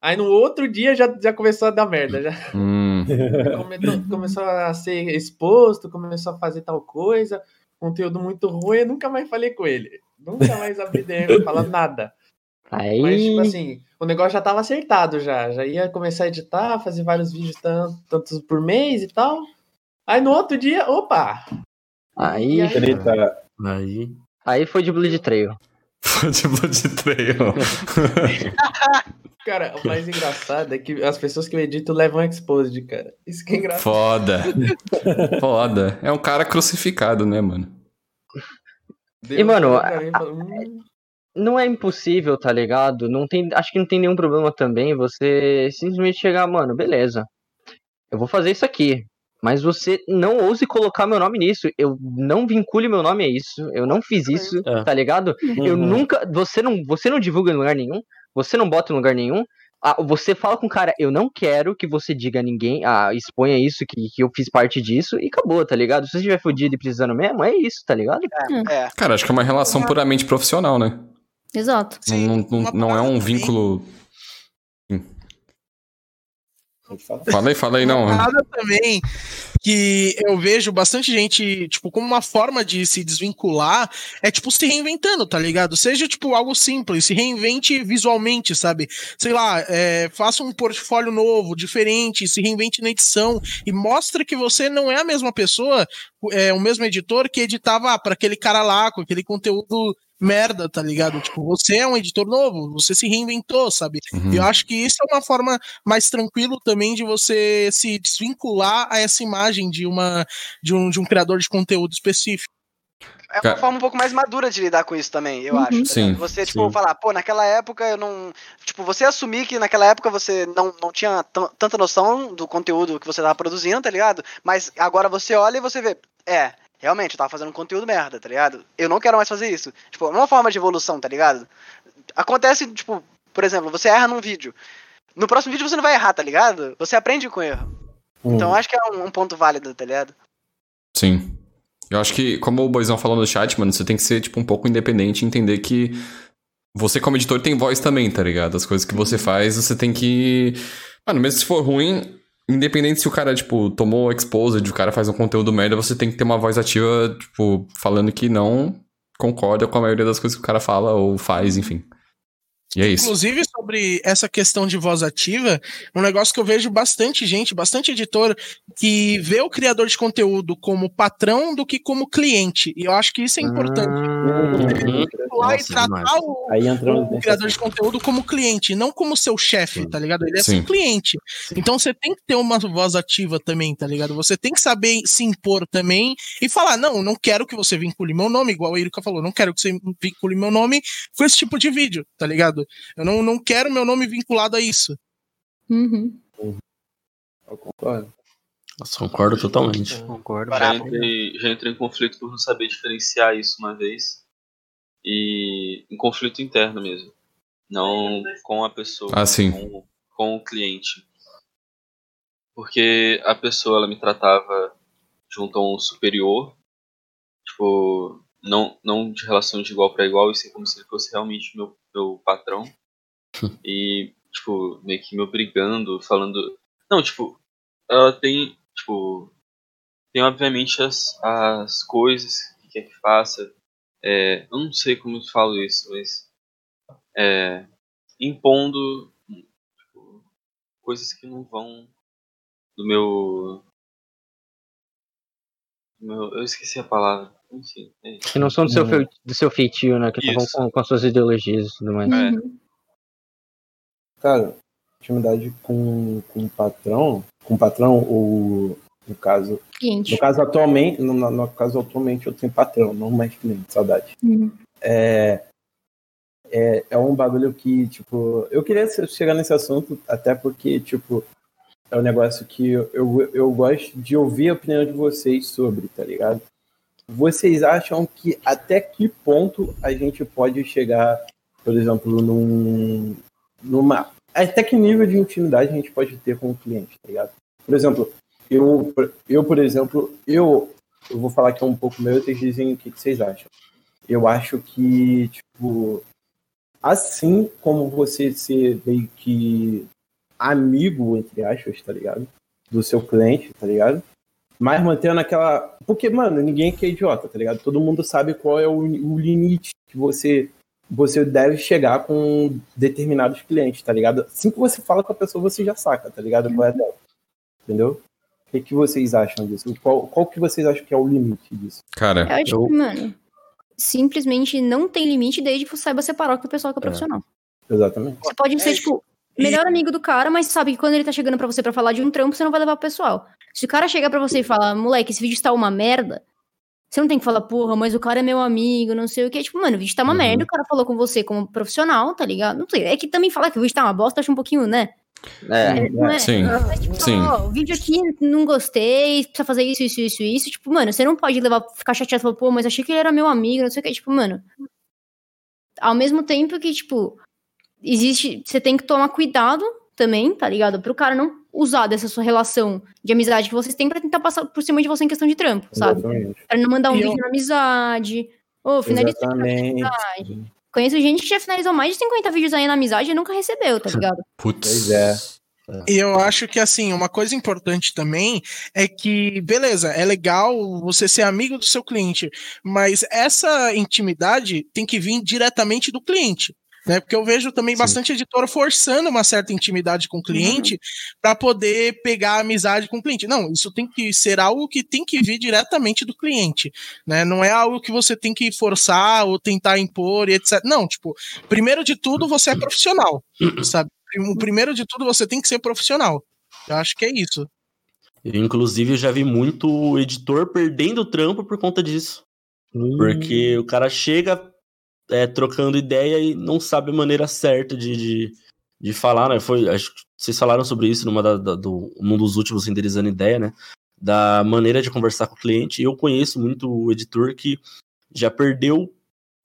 Aí no outro dia já, já começou a dar merda. Já Hum. começou, começou a ser exposto, começou a fazer tal coisa, conteúdo muito ruim, eu nunca mais falei com ele. Nunca mais abri DM, falar nada. Aí. Mas, tipo assim, o negócio já tava acertado já. Já ia começar a editar, fazer vários vídeos tan- tantos por mês e tal. Aí no outro dia, opa! Aí. Aí. aí foi de Blood Trail. Foi de Blood Trail. Cara, o mais engraçado é que as pessoas que eu edito levam exposed, cara. Isso que é engraçado. Foda. Foda. É um cara crucificado, né, mano? Deus E, mano, mim e fala, "Hum, Não é impossível, tá ligado? Não tem, acho que não tem nenhum problema também você simplesmente chegar, mano, beleza. Eu vou fazer isso aqui. Mas você não ouse colocar meu nome nisso. Eu não vincule meu nome a isso. Eu não fiz isso, É. tá ligado? Eu Uhum. nunca. Você não, você não divulga em lugar nenhum. Você não bota em lugar nenhum. Ah, você fala com o cara, eu não quero que você diga a ninguém, ah, exponha isso, que, que eu fiz parte disso, e acabou, tá ligado? Se você estiver fudido e precisando mesmo, é isso, tá ligado? É. Cara, acho que é uma relação puramente profissional, né? Exato. Sim, não, não, não é um vínculo. Fala aí, não. Parada também que eu vejo bastante gente, tipo, como uma forma de se desvincular, é, tipo, se reinventando, tá ligado? Seja, tipo, algo simples, se reinvente visualmente, sabe? Sei lá, é, faça um portfólio novo, diferente, se reinvente na edição e mostre que você não é a mesma pessoa, é, o mesmo editor que editava ah, para aquele cara lá, com aquele conteúdo merda, tá ligado? Tipo, você é um editor novo, você se reinventou, sabe? Uhum. E eu acho que isso é uma forma mais tranquilo também de você se desvincular a essa imagem de uma de um, de um criador de conteúdo específico. É uma forma um pouco mais madura de lidar com isso também, eu Uhum. acho. tá Sim? Você, tipo, sim. falar, pô, naquela época eu não. Tipo, você assumir que naquela época você não, não tinha tan- tanta noção do conteúdo que você tava produzindo, tá ligado? Mas agora você olha e você vê, é, realmente, eu tava fazendo um conteúdo merda, tá ligado? Eu não quero mais fazer isso. Tipo, é uma forma de evolução, tá ligado? Acontece, tipo, por exemplo, você erra num vídeo. No próximo vídeo você não vai errar, tá ligado? Você aprende com erro. Hum. Então eu acho que é um, um ponto válido, tá ligado? Sim. Eu acho que, como o Boizão falou no chat, mano, você tem que ser, tipo, um pouco independente e entender que você, como editor, tem voz também, tá ligado? As coisas que você faz, você tem que. Mano, mesmo se for ruim, independente se o cara, tipo, tomou exposed, o cara faz um conteúdo merda, você tem que ter uma voz ativa, tipo, falando que não concorda com a maioria das coisas que o cara fala ou faz, enfim. E é isso. Inclusive, sobre essa questão de voz ativa, um negócio que eu vejo bastante gente, bastante editor, que vê o criador de conteúdo como patrão do que como cliente. E eu acho que isso é importante. Uhum. Lá e Nossa, tratar demais. o, o criador de conteúdo como cliente, não como seu chefe, tá ligado? Ele é Sim. seu cliente. Então você tem que ter uma voz ativa também, tá ligado? Você tem que saber se impor também e falar: não, não quero que você vincule meu nome, igual a Erika falou, não quero que você vincule meu nome com esse tipo de vídeo, tá ligado? Eu não, não quero meu nome vinculado a isso. Uhum. Eu concordo. Nossa, concordo totalmente. Concordo. Já Bravo. entrei, já entrei em conflito por não saber diferenciar isso uma vez. E em conflito interno mesmo. Não com a pessoa, Ah, sim. com, com o cliente. Porque a pessoa ela me tratava junto a um superior, tipo, não, não de relação de igual para igual, e sim como se ele fosse realmente meu, meu patrão. e, tipo, meio que me obrigando, falando. Não, tipo, ela tem, tipo, tem obviamente as, as coisas que quer que faça. É, eu não sei como eu falo isso, mas é, impondo tipo, coisas que não vão do meu, do meu. Eu esqueci a palavra. Enfim, é. Que não são do seu, Uhum. do seu feitio, né? Que estavam Isso. com, com as suas ideologias e tudo mais. É. Uhum. Cara, intimidade com, com o patrão, com o patrão, ou no caso, no caso atualmente, no, no caso atualmente eu tenho patrão, não mais cliente, saudade. Uhum. É, é, é um bagulho que, tipo, eu queria chegar nesse assunto até porque, tipo, é um negócio que eu, eu, eu gosto de ouvir a opinião de vocês sobre, tá ligado? Vocês acham que até que ponto a gente pode chegar, por exemplo, num, numa. Até que nível de intimidade a gente pode ter com o cliente, tá ligado? Por exemplo, eu, eu por exemplo, eu, eu vou falar aqui um pouco meu e vocês dizem o que, que vocês acham. Eu acho que, tipo, assim como você ser meio que amigo, entre aspas, tá ligado? Do seu cliente, tá ligado? Mas mantendo aquela. Porque, mano, ninguém aqui é idiota, tá ligado? Todo mundo sabe qual é o, o limite que você você deve chegar com determinados clientes, tá ligado? Assim que você fala com a pessoa, você já saca, tá ligado? Qual é dela. Entendeu? O que, que vocês acham disso? Qual, qual que vocês acham que é o limite disso? Cara, Eu acho que, mano, simplesmente não tem limite desde que você saiba separar o que é pessoal que é profissional. Exatamente. Você pode ser, tipo, melhor amigo do cara, mas sabe que quando ele tá chegando pra você pra falar de um trampo, você não vai levar pro pessoal. Se o cara chegar pra você e falar, moleque, esse vídeo está uma merda, você não tem que falar, porra, mas o cara é meu amigo, não sei o que. Tipo, mano, o vídeo tá uma Uhum. merda, o cara falou com você como profissional, tá ligado? Não sei. É que também falar que o vídeo tá uma bosta, acho um pouquinho, né? É. Não é- sim. Mas, tipo, Sim. ó, o vídeo aqui não gostei, precisa fazer isso, isso, isso, isso. Tipo, mano, você não pode levar, ficar chateado e falar, pô, mas achei que ele era meu amigo, não sei o que. Tipo, mano. Ao mesmo tempo que, tipo, existe. Você tem que tomar cuidado também, tá ligado? Pro cara não usar dessa sua relação de amizade que vocês têm pra tentar passar por cima de você em questão de trampo, sabe? Exatamente. Pra não mandar um E eu- vídeo na amizade. Ô, na Exatamente. amizade. Conheço gente que já finalizou mais de 50 vídeos aí na amizade e nunca recebeu, tá ligado? Putz. Pois é. E eu acho que, assim, uma coisa importante também é que, beleza, é legal você ser amigo do seu cliente, mas essa intimidade tem que vir diretamente do cliente. Né? Porque eu vejo também Sim. bastante editora forçando uma certa intimidade com o cliente para poder pegar a amizade com o cliente. Não, isso tem que ser algo que tem que vir diretamente do cliente, né? Não é algo que você tem que forçar ou tentar impor e etc. Não, tipo, primeiro de tudo você é profissional, sabe? O primeiro de tudo você tem que ser profissional. Eu acho que é isso. Eu, inclusive, eu já vi muito editor perdendo o trampo por conta disso. Porque o cara chega é, trocando ideia e não sabe a maneira certa de, de, de falar, né? Foi, acho que vocês falaram sobre isso numa da, da- do, num dos últimos Renderizando Ideia, né? Da maneira de conversar com o cliente. E eu conheço muito o editor que já perdeu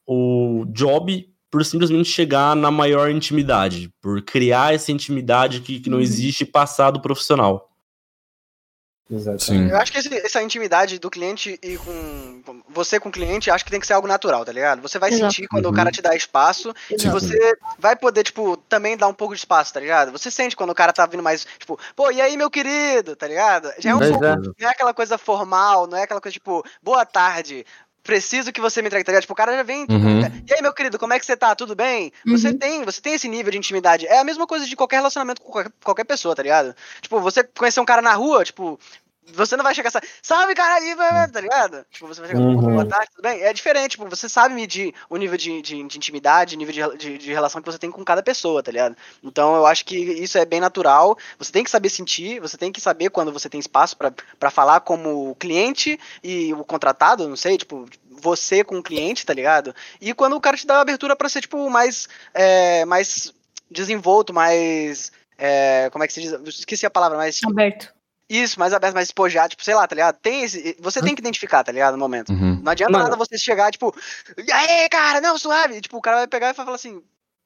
o job por simplesmente chegar na maior intimidade, por criar essa intimidade que, que não existe passado profissional. Exatamente. Sim. Eu acho que esse- essa intimidade do cliente e com você com o cliente, acho que tem que ser algo natural, tá ligado? Você vai Exato. sentir quando o Uhum. cara te dá espaço e Exato. você vai poder, tipo, também dar um pouco de espaço, tá ligado? Você sente quando o cara tá vindo mais, tipo, pô, e aí, meu querido, tá ligado? Já é um pouco, é. não é aquela coisa formal, não é aquela coisa, tipo, boa tarde. Preciso que você me entregue, tá ligado? Tipo, o cara já vem. tipo, Uhum. E aí, meu querido, como é que você tá? Tudo bem? Você Uhum. tem, você tem esse nível de intimidade. É a mesma coisa de qualquer relacionamento com qualquer, qualquer pessoa, tá ligado? Tipo, você conhecer um cara na rua, tipo, você não vai chegar assim, salve, cara, aí, vai", tá ligado? Tipo, você vai chegar, Uhum. boa tarde, tudo bem? É diferente, tipo, você sabe medir o nível de, de, de intimidade, nível de, de, de relação que você tem com cada pessoa, tá ligado? Então eu acho que isso é bem natural. Você tem que saber sentir, você tem que saber quando você tem espaço pra pra falar como cliente e o contratado, não sei, tipo, você com o cliente, tá ligado? E quando o cara te dá abertura pra ser, tipo, mais, é, mais desenvolto, mais. é, como é que se diz? Esqueci a palavra, mais. Aberto. Isso, mais aberto, mais espojado, tipo, sei lá, tá ligado? Tem esse, você tem que identificar, tá ligado? No momento. Uhum. Não adianta Mano. nada você chegar, tipo, e aí, cara, não, suave. E, tipo, o cara vai pegar e vai falar assim,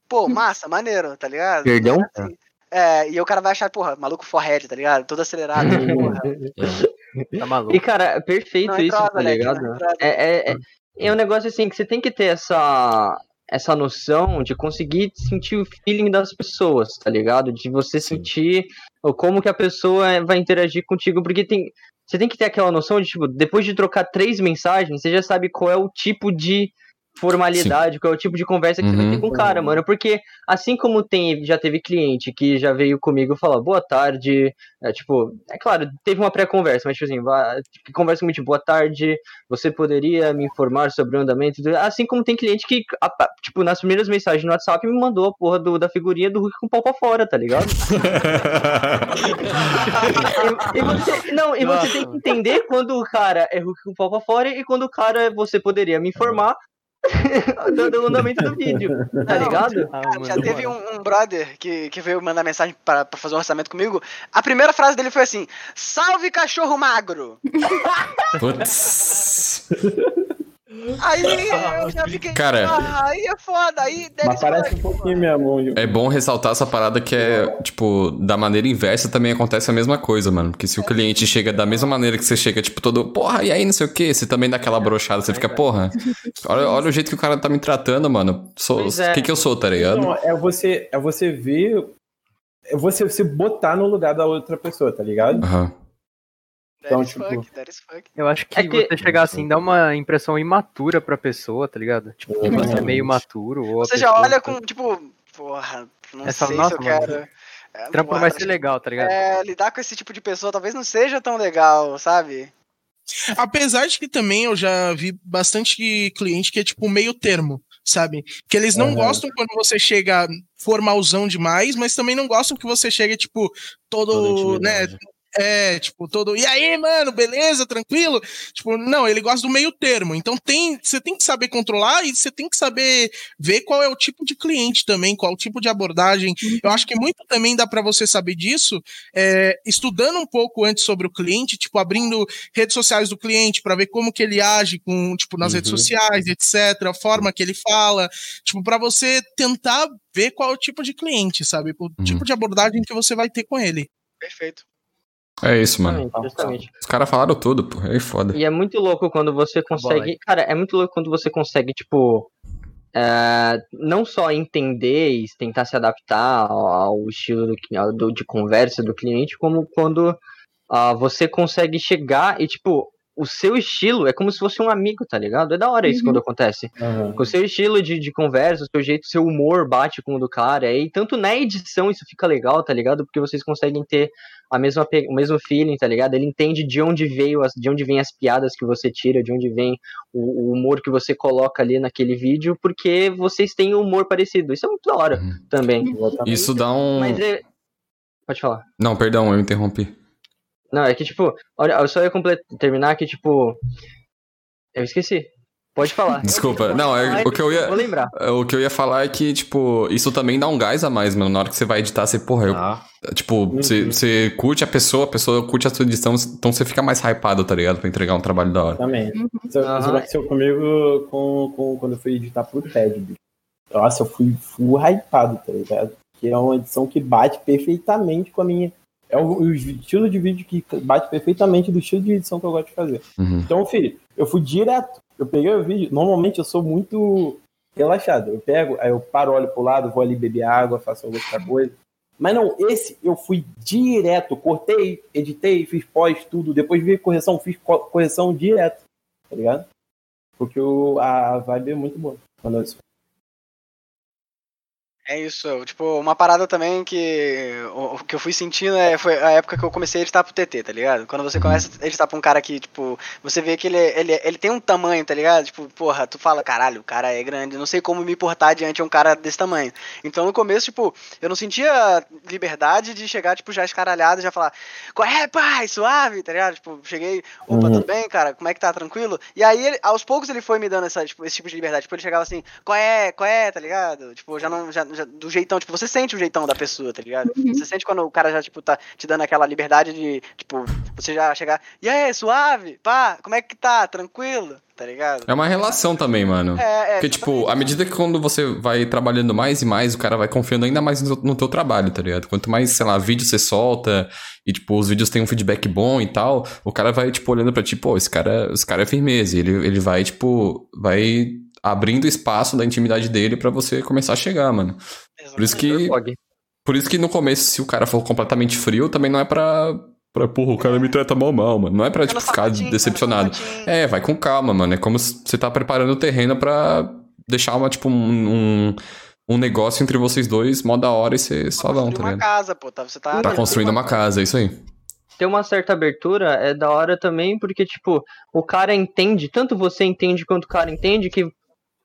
pô, massa, maneiro, tá ligado? Perdão? Assim, É, e o cara vai achar, porra, maluco forehead, tá ligado? Todo acelerado, porra. É. Tá maluco. E, cara, perfeito Não isso, tá né? ligado? Não entrava. É, é, é, é um negócio assim que você tem que ter essa, essa noção de conseguir sentir o feeling das pessoas, tá ligado? De você Sim. sentir como que a pessoa vai interagir contigo, porque tem. Você tem que ter aquela noção de, tipo, depois de trocar três mensagens, você já sabe qual é o tipo de formalidade, qual é o tipo de conversa que você vai ter Uhum. com o cara, mano. Porque assim como tem, já teve cliente que já veio comigo falar boa tarde, é, tipo, é claro, teve uma pré-conversa, mas tipo assim, va- conversa comigo, tipo, boa tarde, você poderia me informar sobre o andamento? do-" Assim como tem cliente que, tipo, nas primeiras mensagens no WhatsApp me mandou a porra do- da figurinha do Hulk com o pau pra fora, tá ligado? E, e você, não, e você tem que entender quando o cara é Hulk com o pau pra fora e quando o cara é você poderia me informar do, do andamento do vídeo, tá ligado? Ah, Cara, já teve um, um brother que, que veio mandar mensagem pra, pra fazer um orçamento comigo. A primeira frase dele foi assim: Salve cachorro magro! Putz. Aí eu já fiquei. Cara. "Ah, aí é foda, aí deve Mas ser parece um pouquinho minha mão. É bom ressaltar essa parada que é, tipo, da maneira inversa também acontece a mesma coisa, mano. Porque se o cliente chega da mesma maneira que você chega, tipo, todo, porra, e aí, não sei o quê, você também dá aquela brochada, você fica, porra, olha, olha o jeito que o cara tá me tratando, mano. Pois o é. que que eu sou, tá ligado? Não, é você, é você ver. É você se botar no lugar da outra pessoa, tá ligado? Aham. Então, tipo, fuck, fuck. Eu acho que, É que- você chegar assim dá uma impressão imatura pra pessoa, tá ligado? Tipo, que você é meio imaturo. Ou Você já pessoa- olha com, tipo, porra, não Essa- sei nossa, se eu mano, quero. É, Trampo porra, vai ser legal, tá ligado? É, lidar com esse tipo de pessoa talvez não seja tão legal, sabe? Apesar de que também eu já vi bastante cliente que é tipo meio termo, sabe? Que eles não Aham. gostam quando você chega formalzão demais, mas também não gostam que você chegue, tipo, todo, né? É, tipo, todo. E aí, mano, beleza, tranquilo? Tipo, não, ele gosta do meio termo. Então tem, você tem que saber controlar e você tem que saber ver qual é o tipo de cliente também, qual o tipo de abordagem. Eu acho que muito também dá pra você saber disso, é, estudando um pouco antes sobre o cliente, tipo, abrindo redes sociais do cliente pra ver como que ele age com, tipo, nas redes Uhum. sociais, etc, a forma que ele fala, tipo, pra você tentar ver qual é o tipo de cliente, sabe? O tipo de abordagem que você vai ter com ele. Perfeito. É isso, mano. Justamente, justamente. Os caras falaram tudo, pô. É foda. E é muito louco quando você consegue. Cara, é muito louco quando você consegue, tipo. é, não só entender e tentar se adaptar ao, estilo do, do- de conversa do cliente, como quando ah, você consegue chegar e, tipo, o seu estilo é como se fosse um amigo, tá ligado? É da hora isso Uhum. quando acontece. Com o seu estilo de, de conversa, o seu jeito, o seu humor bate com o do cara. E tanto na edição isso fica legal, tá ligado? Porque vocês conseguem ter a mesma, o mesmo feeling, tá ligado? Ele entende de onde veio, as, de onde vem as piadas que você tira, de onde vem o, o humor que você coloca ali naquele vídeo, porque vocês têm um humor parecido. Isso é muito da hora Uhum. também. Exatamente. Isso dá um. Mas é. Pode falar. Não, perdão, eu interrompi. Não, é que, tipo, olha, eu só ia terminar que, tipo. Eu esqueci. Pode falar. Desculpa. Não, é, o que eu ia. Vou lembrar. O que eu ia falar é que, tipo, isso também dá um gás a mais, mano. Na hora que você vai editar, você, porra, eu. Ah, Tipo, você, você curte a pessoa, a pessoa curte a sua edição, então você fica mais hypado, tá ligado? Pra entregar um trabalho da hora. Exatamente. Isso, isso Aham. aconteceu comigo com, com, quando eu fui editar pro TED, bicho. Nossa, eu fui full hypado, tá ligado? Que é uma edição que bate perfeitamente com a minha. É o, o estilo de vídeo que bate perfeitamente do estilo de edição que eu gosto de fazer. Uhum. Então, filho, eu fui direto. Eu peguei o vídeo. Normalmente eu sou muito relaxado. Eu pego, aí eu paro, olho pro lado, vou ali beber água, faço alguma outra coisa. Mas não, esse eu fui direto. Cortei, editei, fiz pós, tudo. Depois vi correção, fiz co- correção direto. Tá ligado? Porque o, a vibe é muito boa. Quando eu- É isso, tipo, uma parada também que o, que eu fui sentindo é, foi a época que eu comecei a editar pro TT, tá ligado? Quando você começa a editar pra um cara que, tipo, você vê que ele, ele, ele tem um tamanho, tá ligado? Tipo, porra, tu fala, caralho, o cara é grande, não sei como me portar diante de um cara desse tamanho. Então no começo, tipo, eu não sentia liberdade de chegar, tipo, já escaralhado e já falar, qual é, pai, suave, tá ligado? Tipo, cheguei, opa, Uhum. tudo bem, cara, como é que tá, tranquilo? E aí, ele- aos poucos ele foi me dando essa, tipo, esse tipo de liberdade, tipo, ele chegava assim, qual é, qual é, tá ligado? Tipo, já não, já, já- do jeitão, tipo, você sente o jeitão da pessoa, tá ligado? Uhum. Você sente quando o cara já, tipo, tá te dando aquela liberdade de, tipo, você já chegar, e aí, suave, pá, como é que tá, tranquilo, tá ligado? É uma relação também, mano. É, é, Porque, tipo, à medida que quando você vai trabalhando mais e mais, o cara vai confiando ainda mais no, no teu trabalho, tá ligado? Quanto mais, sei lá, vídeo você solta e, tipo, os vídeos têm um feedback bom e tal, o cara vai, tipo, olhando pra ti, pô, esse cara, esse cara é firmeza. E ele, ele vai, tipo, vai abrindo espaço da intimidade dele pra você começar a chegar, mano. Por isso que, por isso que no começo, se o cara for completamente frio, também não é pra. pra porra, o cara me trata mal, mal, mano. Não é pra, tipo, ficar decepcionado. É, vai com calma, mano. É como se você tá preparando o terreno pra deixar uma, tipo, um, um, um negócio entre vocês dois, mó da hora e ser só vão, Construir tá uma ligado? casa, pô, tá, você tá... Tá construindo uma casa, é isso aí. ter uma certa abertura é da hora também, porque, tipo, o cara entende, tanto você entende quanto o cara entende, que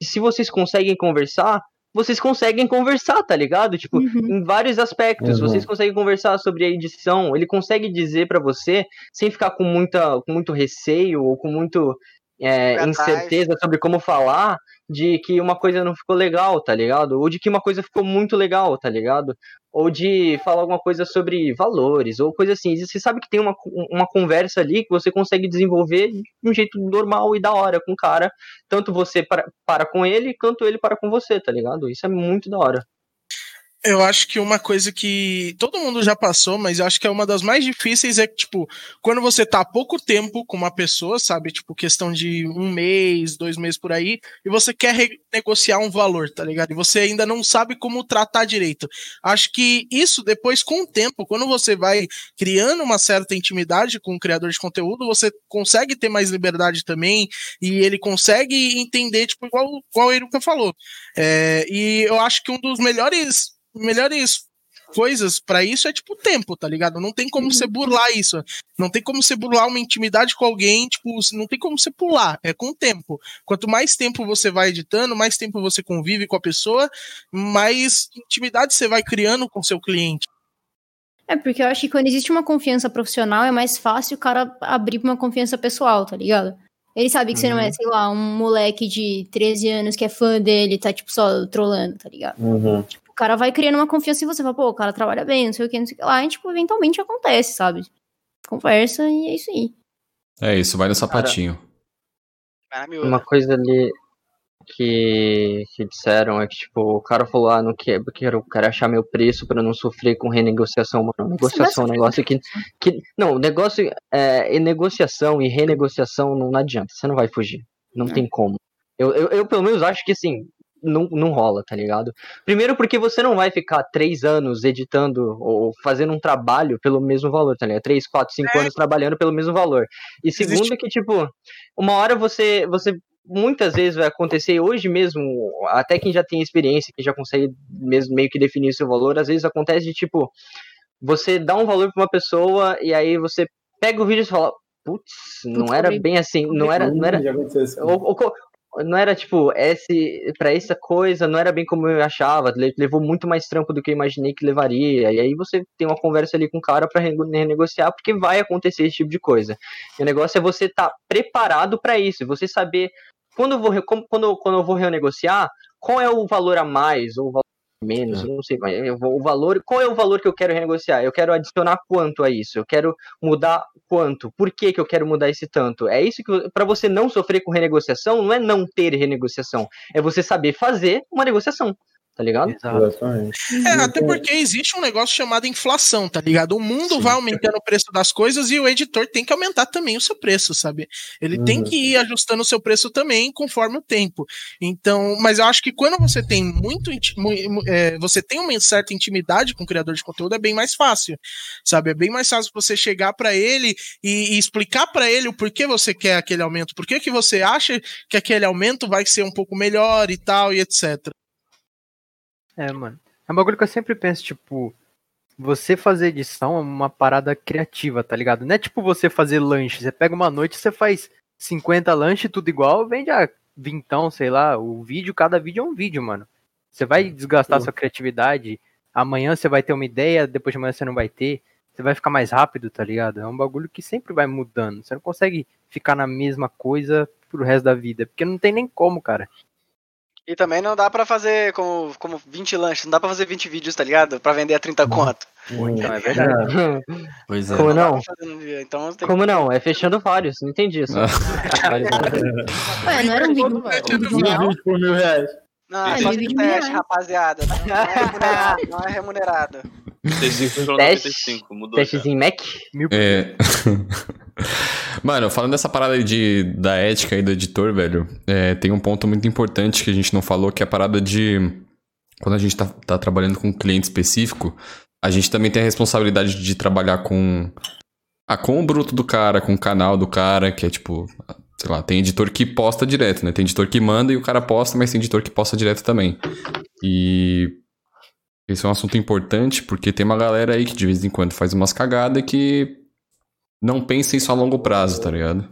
se vocês conseguem conversar, vocês conseguem conversar, tá ligado? Tipo, Uhum. em vários aspectos, Uhum. vocês conseguem conversar sobre a edição, ele consegue dizer pra você, sem ficar com, muita, com muito receio ou com muito é, incerteza sobre como falar, de que uma coisa não ficou legal, tá ligado? Ou de que uma coisa ficou muito legal, tá ligado? Ou de falar alguma coisa sobre valores, ou coisa assim. Você sabe que tem uma, uma conversa ali que você consegue desenvolver de um jeito normal e da hora com o cara. Tanto você para, para com ele, quanto ele para com você, tá ligado? Isso é muito da hora. Eu acho que uma coisa que todo mundo já passou, mas eu acho que é uma das mais difíceis é que, tipo, quando você tá há pouco tempo com uma pessoa, sabe? Tipo, questão de um mês, dois meses por aí, e você quer negociar um valor, tá ligado? E você ainda não sabe como tratar direito. Acho que isso depois, com o tempo, quando você vai criando uma certa intimidade com o criador de conteúdo, você consegue ter mais liberdade também, e ele consegue entender, tipo, igual, igual o Eruka falou. É, e eu acho que um dos melhores melhores coisas para isso é tipo tempo, tá ligado? Não tem como você burlar isso. Não tem como você burlar uma intimidade com alguém, tipo, não tem como você pular, é com o tempo. Quanto mais tempo você vai editando, mais tempo você convive com a pessoa, mais intimidade você vai criando com seu cliente. É, porque eu acho que quando existe uma confiança profissional, é mais fácil o cara abrir pra uma confiança pessoal, tá ligado? Ele sabe que você não é, sei lá, um moleque de 13 anos que é fã dele, tá, tipo, só trolando, tá ligado? Uhum. O cara vai criando uma confiança em você, fala, pô, o cara trabalha bem, não sei o que, não sei o que lá, e, tipo, eventualmente acontece, sabe? Conversa e é isso aí. É isso, vai no sapatinho. Miúda. Uma coisa ali que, que disseram é que, tipo, o cara falou, ah, não quero, quero, quero achar meu preço pra não sofrer com renegociação. Mano, negociação é um negócio que, que. Não, o negócio é, é negociação e renegociação não, não adianta, você não vai fugir. Não tem como. Eu, eu, eu, pelo menos, acho que assim, não, não rola, tá ligado? Primeiro porque você não vai ficar três anos editando ou fazendo um trabalho pelo mesmo valor, tá ligado? Três, quatro, cinco É. anos trabalhando pelo mesmo valor. E segundo Existe- que, tipo, uma hora você, você muitas vezes vai acontecer hoje mesmo, até quem já tem experiência, que já consegue mesmo meio que definir o seu valor, às vezes acontece de tipo, você dá um valor pra uma pessoa e aí você pega o vídeo e fala, putz, não era bem assim, não era, não era, ou- não era tipo, esse, pra essa coisa, não era bem como eu achava, le- levou muito mais trampo do que eu imaginei que levaria, e aí você tem uma conversa ali com o cara rego- renegociar, porque vai acontecer esse tipo de coisa. E o negócio é você estar preparado pra isso, você saber quando eu vou, quando, quando eu vou renegociar, qual é o valor a mais, ou menos, eu não sei, mas vou- o valor, qual é o valor que eu quero renegociar? Eu quero adicionar quanto a isso? Eu quero mudar quanto? Por que, que eu quero mudar esse tanto? É isso que para você não sofrer com renegociação, não é não ter renegociação, é você saber fazer uma negociação, tá ligado? Exatamente. É, até porque existe um negócio chamado inflação, tá ligado? O mundo vai aumentando o preço das coisas e o editor tem que aumentar também o seu preço, sabe? Ele tem Uhum. que ir ajustando o seu preço também conforme o tempo. Então, mas eu acho que quando você tem muito, é, você tem uma certa intimidade com o criador de conteúdo, é bem mais fácil, sabe? É bem mais fácil você chegar pra ele e, e explicar pra ele o porquê você quer aquele aumento, por que que você acha que aquele aumento vai ser um pouco melhor e tal e etc. É, mano. É um bagulho que eu sempre penso, tipo, você fazer edição é uma parada criativa, tá ligado? Não é tipo você fazer lanche. Você pega uma noite, você faz 50 lanches, tudo igual, vende a vintão, sei lá, o vídeo, cada vídeo é um vídeo, mano. Você vai desgastar sua criatividade, amanhã você vai ter uma ideia, depois de amanhã você não vai ter. Você vai ficar mais rápido, tá ligado? É um bagulho que sempre vai mudando. Você não consegue ficar na mesma coisa pro resto da vida, porque não tem nem como, cara. E também não dá pra fazer como, como 20 lanches, não dá pra fazer 20 vídeos, tá ligado? Pra vender a 30 conto. Então é verdade. Pois é. Como não? Então tem Como não? É fechando vários, não entendi isso. Ué, não era um vídeo, vídeo real? Vídeo por mil reais. Não, é só de teste, rapaziada. Não é remunerado, não é remunerado. 35 Teste, 95, mudou já. Testes em Mac? Mil É. Mano, falando dessa parada aí de, da ética aí do editor, velho, é, tem um ponto muito importante que a gente não falou, que é a parada de. Quando a gente tá, tá trabalhando com um cliente específico, a gente também tem a responsabilidade de trabalhar com. Ah, com o bruto do cara, com o canal do cara, que é tipo. Sei lá, tem editor que posta direto, né? Tem editor que manda e o cara posta, mas tem editor que posta direto também. E. Esse é um assunto importante porque tem uma galera aí que de vez em quando faz umas cagadas que não pensa isso a longo prazo, tá ligado?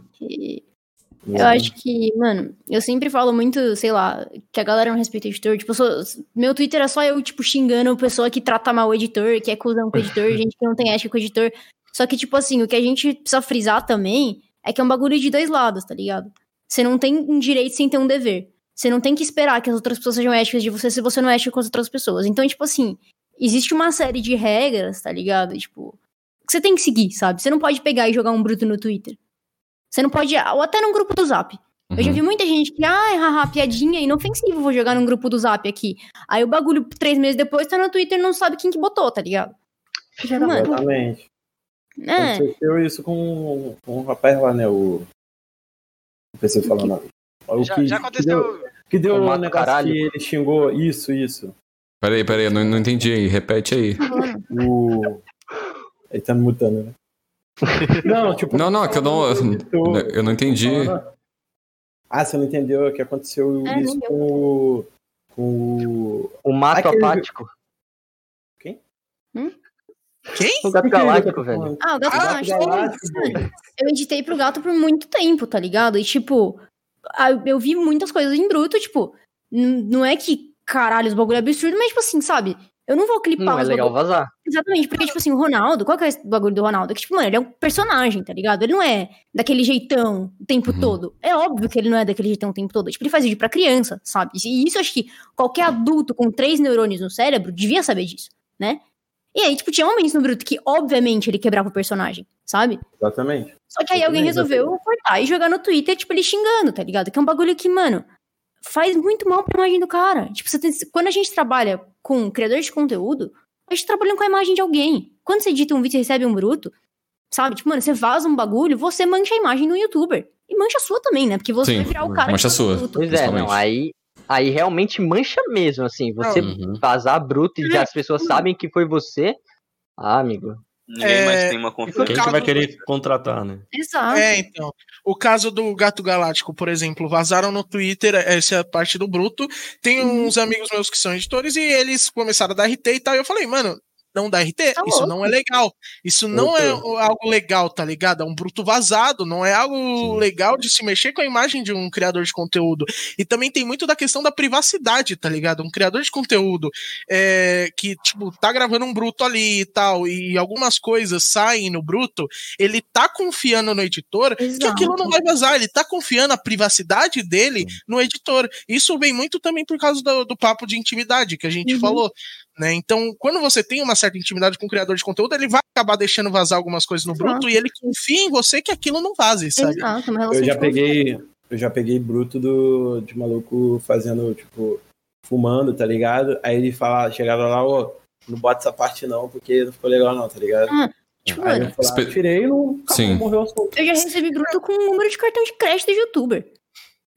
Eu acho que, mano, eu sempre falo muito, sei lá, que a galera não respeita o editor. Tipo, sou- meu Twitter é só eu, tipo, xingando pessoa que trata mal o editor, que é cuzão com o editor, gente que não tem ética com o editor. Só que, tipo assim, o que a gente precisa frisar também é que é um bagulho de dois lados, tá ligado? Você não tem um direito sem ter um dever. Você não tem que esperar que as outras pessoas sejam éticas de você se você não é ético com as outras pessoas. Então, tipo assim, existe uma série de regras, tá ligado? Tipo, que você tem que seguir, sabe? Você não pode pegar e jogar um bruto no Twitter. Você não pode. Ou até num grupo do Zap. Eu já Uhum. vi muita gente que, ai, haha, piadinha inofensiva, vou jogar num grupo do Zap aqui. Aí o bagulho, três meses depois, tá no Twitter e não sabe quem que botou, tá ligado? Mano, Exatamente. é. Aconteceu isso com, com um rapaz lá, né? O. Não preciso falar nada. O Já, que, já que aconteceu. deu, que deu O um Mato negócio Caralho. que ele xingou. Isso, isso. Peraí, peraí, eu não, não entendi aí. Repete aí. O. Ele tá me mutando, né? Não, tipo. Não, não, é que eu não. Eu, não entendi. Ah, você não entendeu o que aconteceu É, isso com o. Com o. O mato Aquele- apático. Quem? O gato galáctico, velho. Ah, o gato Ah, galáctico. Eu editei pro gato por muito tempo, tá ligado? E, tipo, eu vi muitas coisas em bruto, tipo, não é que caralho, os bagulho é absurdo, mas, tipo assim, sabe? Eu não vou clipar Não é legal bagulho- vazar. Exatamente, porque, tipo assim, o Ronaldo, qual que é esse bagulho do Ronaldo? É que, tipo, mano, ele é um personagem, tá ligado? Ele não é daquele jeitão o tempo Uhum. todo. É óbvio que ele não é daquele jeitão o tempo todo. Tipo, ele faz vídeo pra criança, sabe? E isso eu acho que qualquer adulto com três neurônios no cérebro devia saber disso, né? E aí, tipo, tinha momentos no Bruto que, obviamente, ele quebrava o personagem, sabe? Exatamente. Só que aí Eu alguém resolveu cortar e jogar no Twitter, tipo, ele xingando, tá ligado? Que é um bagulho que, mano, faz muito mal pra imagem do cara. Tipo, você tem- quando a gente trabalha com criador de conteúdo, a gente trabalha com a imagem de alguém. Quando você edita um vídeo e recebe um bruto, sabe? Tipo, mano, você vaza um bagulho, você mancha a imagem do youtuber. E mancha a sua também, né? Porque você Sim, vai virar o cara mancha a sua. Pois é, não, aí, aí realmente mancha mesmo, assim. Você Uhum. vazar bruto e É. as pessoas sabem que foi você. Ah, amigo. Ninguém É, mais tem uma confiança. Quem caso- que vai querer contratar, né? Exato. É, então. O caso do Gato Galáctico, por exemplo, vazaram no Twitter essa é a parte do Bruto. Tem Uhum. uns amigos meus que são editores e eles começaram a dar RT e tal. E eu falei, mano, não dá RT? Tá Isso louco. não é legal. Isso não é algo legal, tá ligado? É um bruto vazado, não é algo Sim. legal de se mexer com a imagem de um criador de conteúdo. E também tem muito da questão da privacidade, tá ligado? Um criador de conteúdo é, que, tipo, tá gravando um bruto ali e tal, e algumas coisas saem no bruto, ele tá confiando no editor que Exato. aquilo não vai vazar, ele tá confiando a privacidade dele no editor. Isso vem muito também por causa do, do papo de intimidade que a gente Uhum. falou. Né? Então, quando você tem uma certa intimidade com o criador de conteúdo, ele vai acabar deixando vazar algumas coisas no bruto Exato. e ele confia em você que aquilo não vaze, sabe? Exato, Eu já de peguei. Eu já peguei bruto do, de maluco fazendo, tipo, fumando, tá ligado? Aí ele fala, chegaram lá, ô, não bota essa parte não, porque não ficou legal não, tá ligado? Tipo, Aí eu falei, ah, Espe- tirei e não morreu o assunto. eu já recebi bruto com o número de cartão de crédito do youtuber.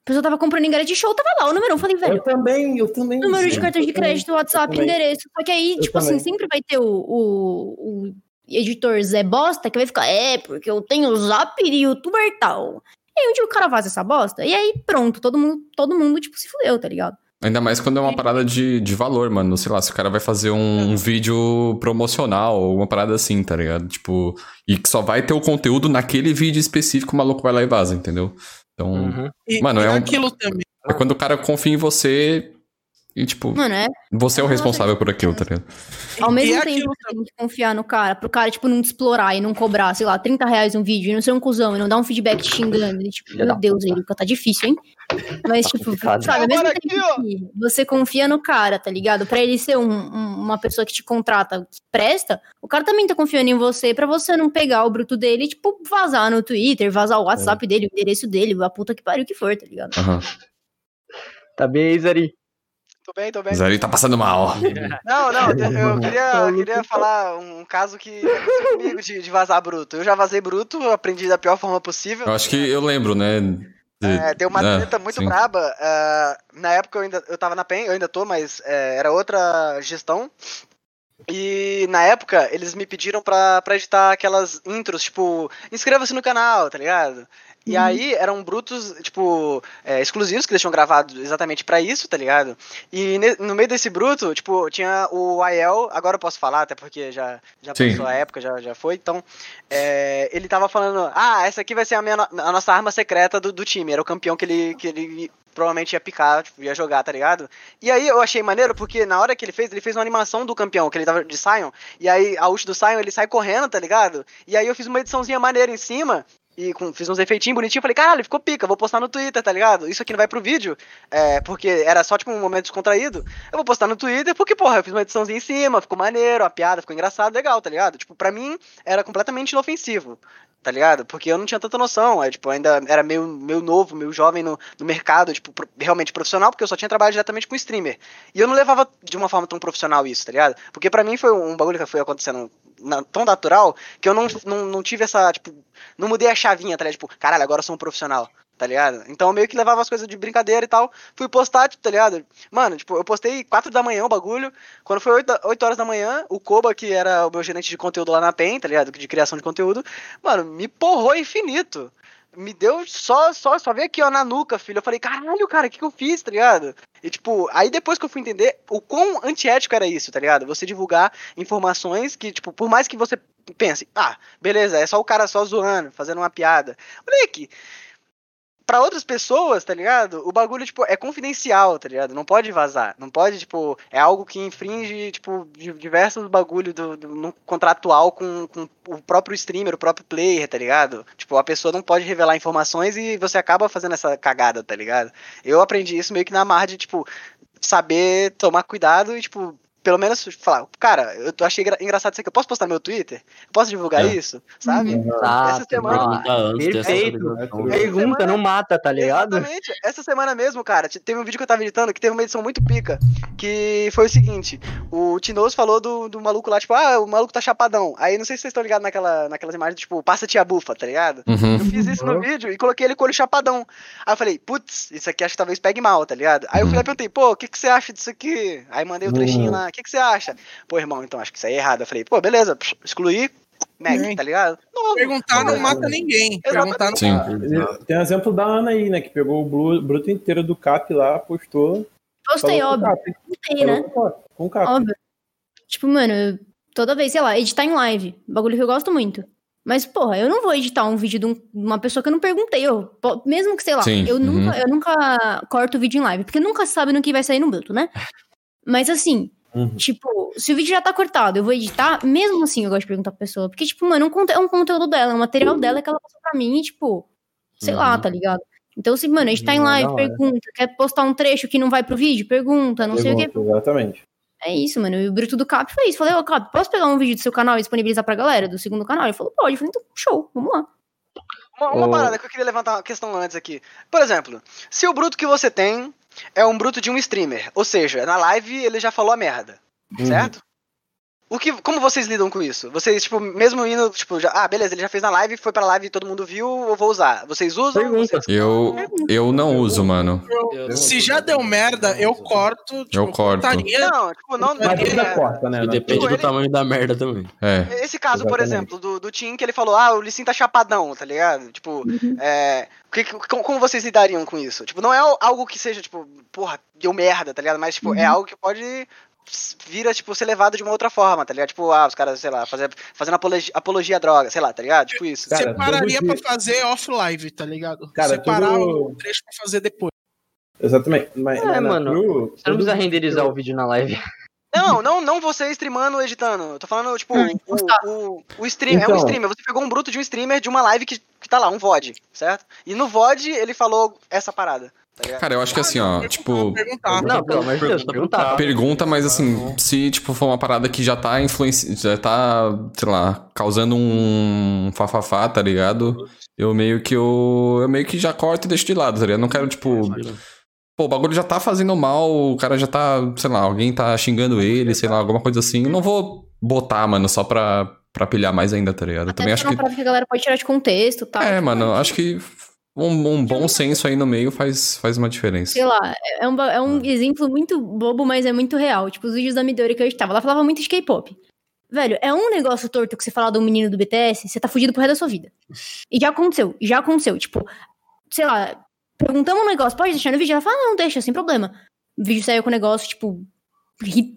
A pessoa tava comprando ingresso de show, tava lá o número. Eu falei, velho, Eu também, eu também. número de cartão de também. crédito, WhatsApp, endereço. Só que aí, Eu tipo assim, também. sempre vai ter o, o, o editor Zé Bosta que vai ficar, é, porque eu tenho o zap de youtuber tal. E aí um dia o cara vaza essa bosta, e aí pronto, todo mundo, todo mundo, tipo, se fudeu, tá ligado? Ainda mais quando é uma parada de, de valor, mano. Sei lá, se o cara vai fazer um, um vídeo promocional ou uma parada assim, tá ligado? Tipo, e que só vai ter o conteúdo naquele vídeo específico, o maluco vai lá e vaza, entendeu? Então, Uhum. E, Mano, e é um- aquilo também. é quando o cara confia em você e, tipo, Mano, é. você é o responsável por aquilo, tá ligado? Ao mesmo é tempo, aquilo você tem que confiar no cara, pro cara, tipo, não te explorar e não cobrar, sei lá, 30 reais um vídeo e não ser um cuzão e não dar um feedback te xingando. E, tipo, meu Deus, Erika, tá difícil, hein? Mas, Tá tipo, complicado. sabe, ao mesmo Agora tempo aqui, ó. que você confia no cara, tá ligado? Pra ele ser um- um- uma pessoa que te contrata, que presta, o cara também tá confiando em você pra você não pegar o bruto dele e, tipo, vazar no Twitter, vazar o WhatsApp dele, o endereço dele, a puta que pariu que for, tá ligado? Aham. Tá bem aí, Zari? Tô bem, tô bem. Zari tá passando mal. Não, não, eu queria, queria falar um caso que aconteceu comigo de, de vazar bruto. Eu já vazei bruto, aprendi da pior forma possível. Eu acho que eu lembro, né? de- É, deu uma Ah, treta muito sim. braba. ah, na época eu ainda eu tava na PEN, eu ainda tô, mas é, era outra gestão. E na época eles me pediram pra, pra editar aquelas intros, tipo, inscreva-se no canal, tá ligado? E aí eram brutos, tipo, é, exclusivos que tinham gravado exatamente pra isso, tá ligado? E ne- no meio desse bruto, tipo, tinha o Aiel, agora eu posso falar, até porque já, já Sim. passou a época, já, já foi, então. é, ele tava falando, ah, essa aqui vai ser a, minha, a nossa arma secreta do, do time. Era o campeão que ele, que ele provavelmente ia picar, tipo, ia jogar, tá ligado? E aí eu achei maneiro, porque na hora que ele fez, ele fez uma animação do campeão, que ele tava de Sion, e aí a ult do Sion, ele sai correndo, tá ligado? E aí eu fiz uma ediçãozinha maneira em cima, e com- fiz uns efeitinhos bonitinhos, falei, caralho, ficou pica, vou postar no Twitter, tá ligado? Isso aqui não vai pro vídeo, é, porque era só tipo um momento descontraído. Eu vou postar no Twitter porque, porra, eu fiz uma ediçãozinha em cima, ficou maneiro, a piada ficou engraçado, legal, tá ligado? Tipo, pra mim era completamente inofensivo. tá ligado? Porque eu não tinha tanta noção, aí, tipo, ainda era meio, meio novo, meio jovem no, no mercado, tipo, pro- realmente profissional, porque eu só tinha trabalhado diretamente com streamer. E eu não levava de uma forma tão profissional isso, tá ligado? Porque pra mim foi um bagulho que foi acontecendo na- tão natural que eu não, não, não tive essa, tipo, não mudei a chavinha, tá ligado? Tipo, caralho, agora eu sou um profissional. Tá ligado? Então eu meio que levava as coisas de brincadeira e tal. Fui postar, tipo, tá ligado? Mano, tipo, eu postei 4 da manhã o bagulho. Quando foi 8, da- 8 horas da manhã, o Koba, que era o meu gerente de conteúdo lá na PEN, tá ligado? De criação de conteúdo, mano, me porrou infinito. Me deu só, só, só veio aqui, ó, na nuca, filho. Eu falei, caralho, cara, o que, que eu fiz, tá ligado? E, tipo, aí depois que eu fui entender o quão antiético era isso, tá ligado? Você divulgar informações que, tipo, por mais que você pense, ah, beleza, é só o cara só zoando, fazendo uma piada. Moleque, pra outras pessoas, tá ligado? O bagulho, tipo, é confidencial, tá ligado? Não pode vazar. Não pode, tipo, é algo que infringe, tipo, di- diversos bagulho do, do- no contratual com, com o próprio streamer, o próprio player, tá ligado? Tipo, a pessoa não pode revelar informações e você acaba fazendo essa cagada, tá ligado? Eu aprendi isso meio que na marra de, tipo, saber tomar cuidado e, tipo, pelo menos falar, cara, eu achei engra- engraçado isso aqui, eu posso postar no meu Twitter? Posso divulgar É. isso? Sabe? Essa Exato, semana- essa Perfeito. validação. Pergunta, não mata, tá ligado? Exatamente. Essa semana mesmo, cara, te- teve um vídeo que eu tava editando que teve uma edição muito pica. Que foi o seguinte: o Tinoso falou do, do maluco lá, tipo, ah, o maluco tá chapadão. Aí não sei se vocês estão ligados naquela, naquelas imagens, tipo, passa tia bufa, tá ligado? Uhum. Eu fiz isso no vídeo e coloquei ele com o olho chapadão. Aí eu falei, putz, isso aqui acho que talvez pegue mal, tá ligado? Aí eu fui lá e perguntei, pô, o que, que você acha disso aqui? Aí mandei o trechinho lá, o que, que você acha? Pô, irmão, então acho que isso aí é errado. Eu falei, pô, beleza, excluí, Mac, Sim. tá ligado? Novo. Perguntar não mata ninguém. Perguntar não Sim. Tem um exemplo da Ana aí, né? Que pegou o bruto inteiro do Cap lá, postou. Postei, falou com o óbvio. Cap. Postei, né? Com o Cap. Óbvio. Tipo, mano, toda vez, sei lá, editar em live. Bagulho que eu gosto muito. Mas, porra, eu não vou editar um vídeo de um- uma pessoa que eu não perguntei. Eu, mesmo que, sei lá, Sim, eu, uhum. nunca, eu nunca corto o vídeo em live, porque nunca sabe no que vai sair no bruto, né? Mas assim, Uhum. tipo, se o vídeo já tá cortado, eu vou editar, mesmo assim eu gosto de perguntar pra pessoa. Porque, tipo, mano, é um, conte- é um conteúdo dela, é um material dela que ela passou pra mim e, tipo, sei lá, Uhum. tá ligado? Então, se, mano, editar em Uhum, live, hora. pergunta. Quer postar um trecho que não vai pro vídeo? Pergunta, não sei o quê. Pergunta, Exatamente. É isso, mano. E o Bruto do Cap foi isso. Falei, ô Cap, posso pegar um vídeo do seu canal e disponibilizar pra galera do segundo canal? Ele falou, pode. Eu falei, então, show, vamos lá. Uma, uma Ô. parada que eu queria levantar uma questão antes aqui. Por exemplo, se o bruto que você tem é um bruto de um streamer, ou seja, na live ele já falou a merda, Uhum. certo? O que, como vocês lidam com isso? Vocês, tipo, mesmo indo, tipo, já, ah, beleza, ele já fez na live, foi pra live e todo mundo viu, eu vou usar. Vocês usam? Pergunta. Vocês- Eu, eu não uso, mano. Eu Se já deu merda, eu corto. Tipo, Eu corto. cortaria. Não, tipo, não. Mas Mas é- ainda corta, né? E Não- depende Tipo, do ele- tamanho da merda também. É. Esse caso, por Exatamente. exemplo, do, do Tim, que ele falou, ah, o Lissin tá chapadão, tá ligado? Tipo, é, que- que- como, como vocês lidariam com isso? Tipo, não é algo que seja, tipo, porra, deu merda, tá ligado? Mas, tipo, é algo que pode vira, tipo, ser levado de uma outra forma, tá ligado? Tipo, ah, os caras, sei lá, fazer, fazendo apologia, apologia à droga, sei lá, tá ligado? Tipo isso. Cara, separaria todo pra fazer off-live, tá ligado? Cara, Separar todo- o trecho pra fazer depois. Exatamente. Mas, É, mano, True, Você não precisa renderizar o vídeo na live. Não, não, não você streamando ou editando. Eu tô falando, tipo, Ah, o, postar. o, o stream, é um Então. streamer. Você pegou um bruto de um streamer de uma live que, que tá lá, um VOD, certo? E no VOD ele falou essa parada, tá? Cara, eu acho que assim, ó, tipo, Perguntar. Não, pelo amor de Deus, Pergunta perguntar. pergunta, mas assim, se tipo for uma parada que já tá influenciando, já tá, sei lá, causando um fafafá, tá ligado? Eu meio que eu, eu meio que já corto e deixo de lado, tá ligado? Eu não quero tipo, pô, o bagulho já tá fazendo mal, o cara já tá, sei lá, alguém tá xingando ele, sei lá, alguma coisa assim. Eu não vou botar, mano, só pra, pra pilhar mais ainda, tá ligado? Até também acho é que parada que a galera pode tirar de contexto e tal. é, Tipo, mano, acho que um, um bom senso aí no meio faz, faz uma diferença. Sei lá, é um, ba- é um exemplo muito bobo, mas é muito real. Tipo, os vídeos da Midori que eu editava, ela falava muito de K-pop. Velho, é um negócio torto que você falar de um menino do BTS, você tá fugido pro resto da sua vida. E já aconteceu, já aconteceu. Tipo, sei lá, perguntamos um negócio, pode deixar no vídeo? Ela fala, não, deixa, sem problema. O vídeo saiu com o negócio, tipo,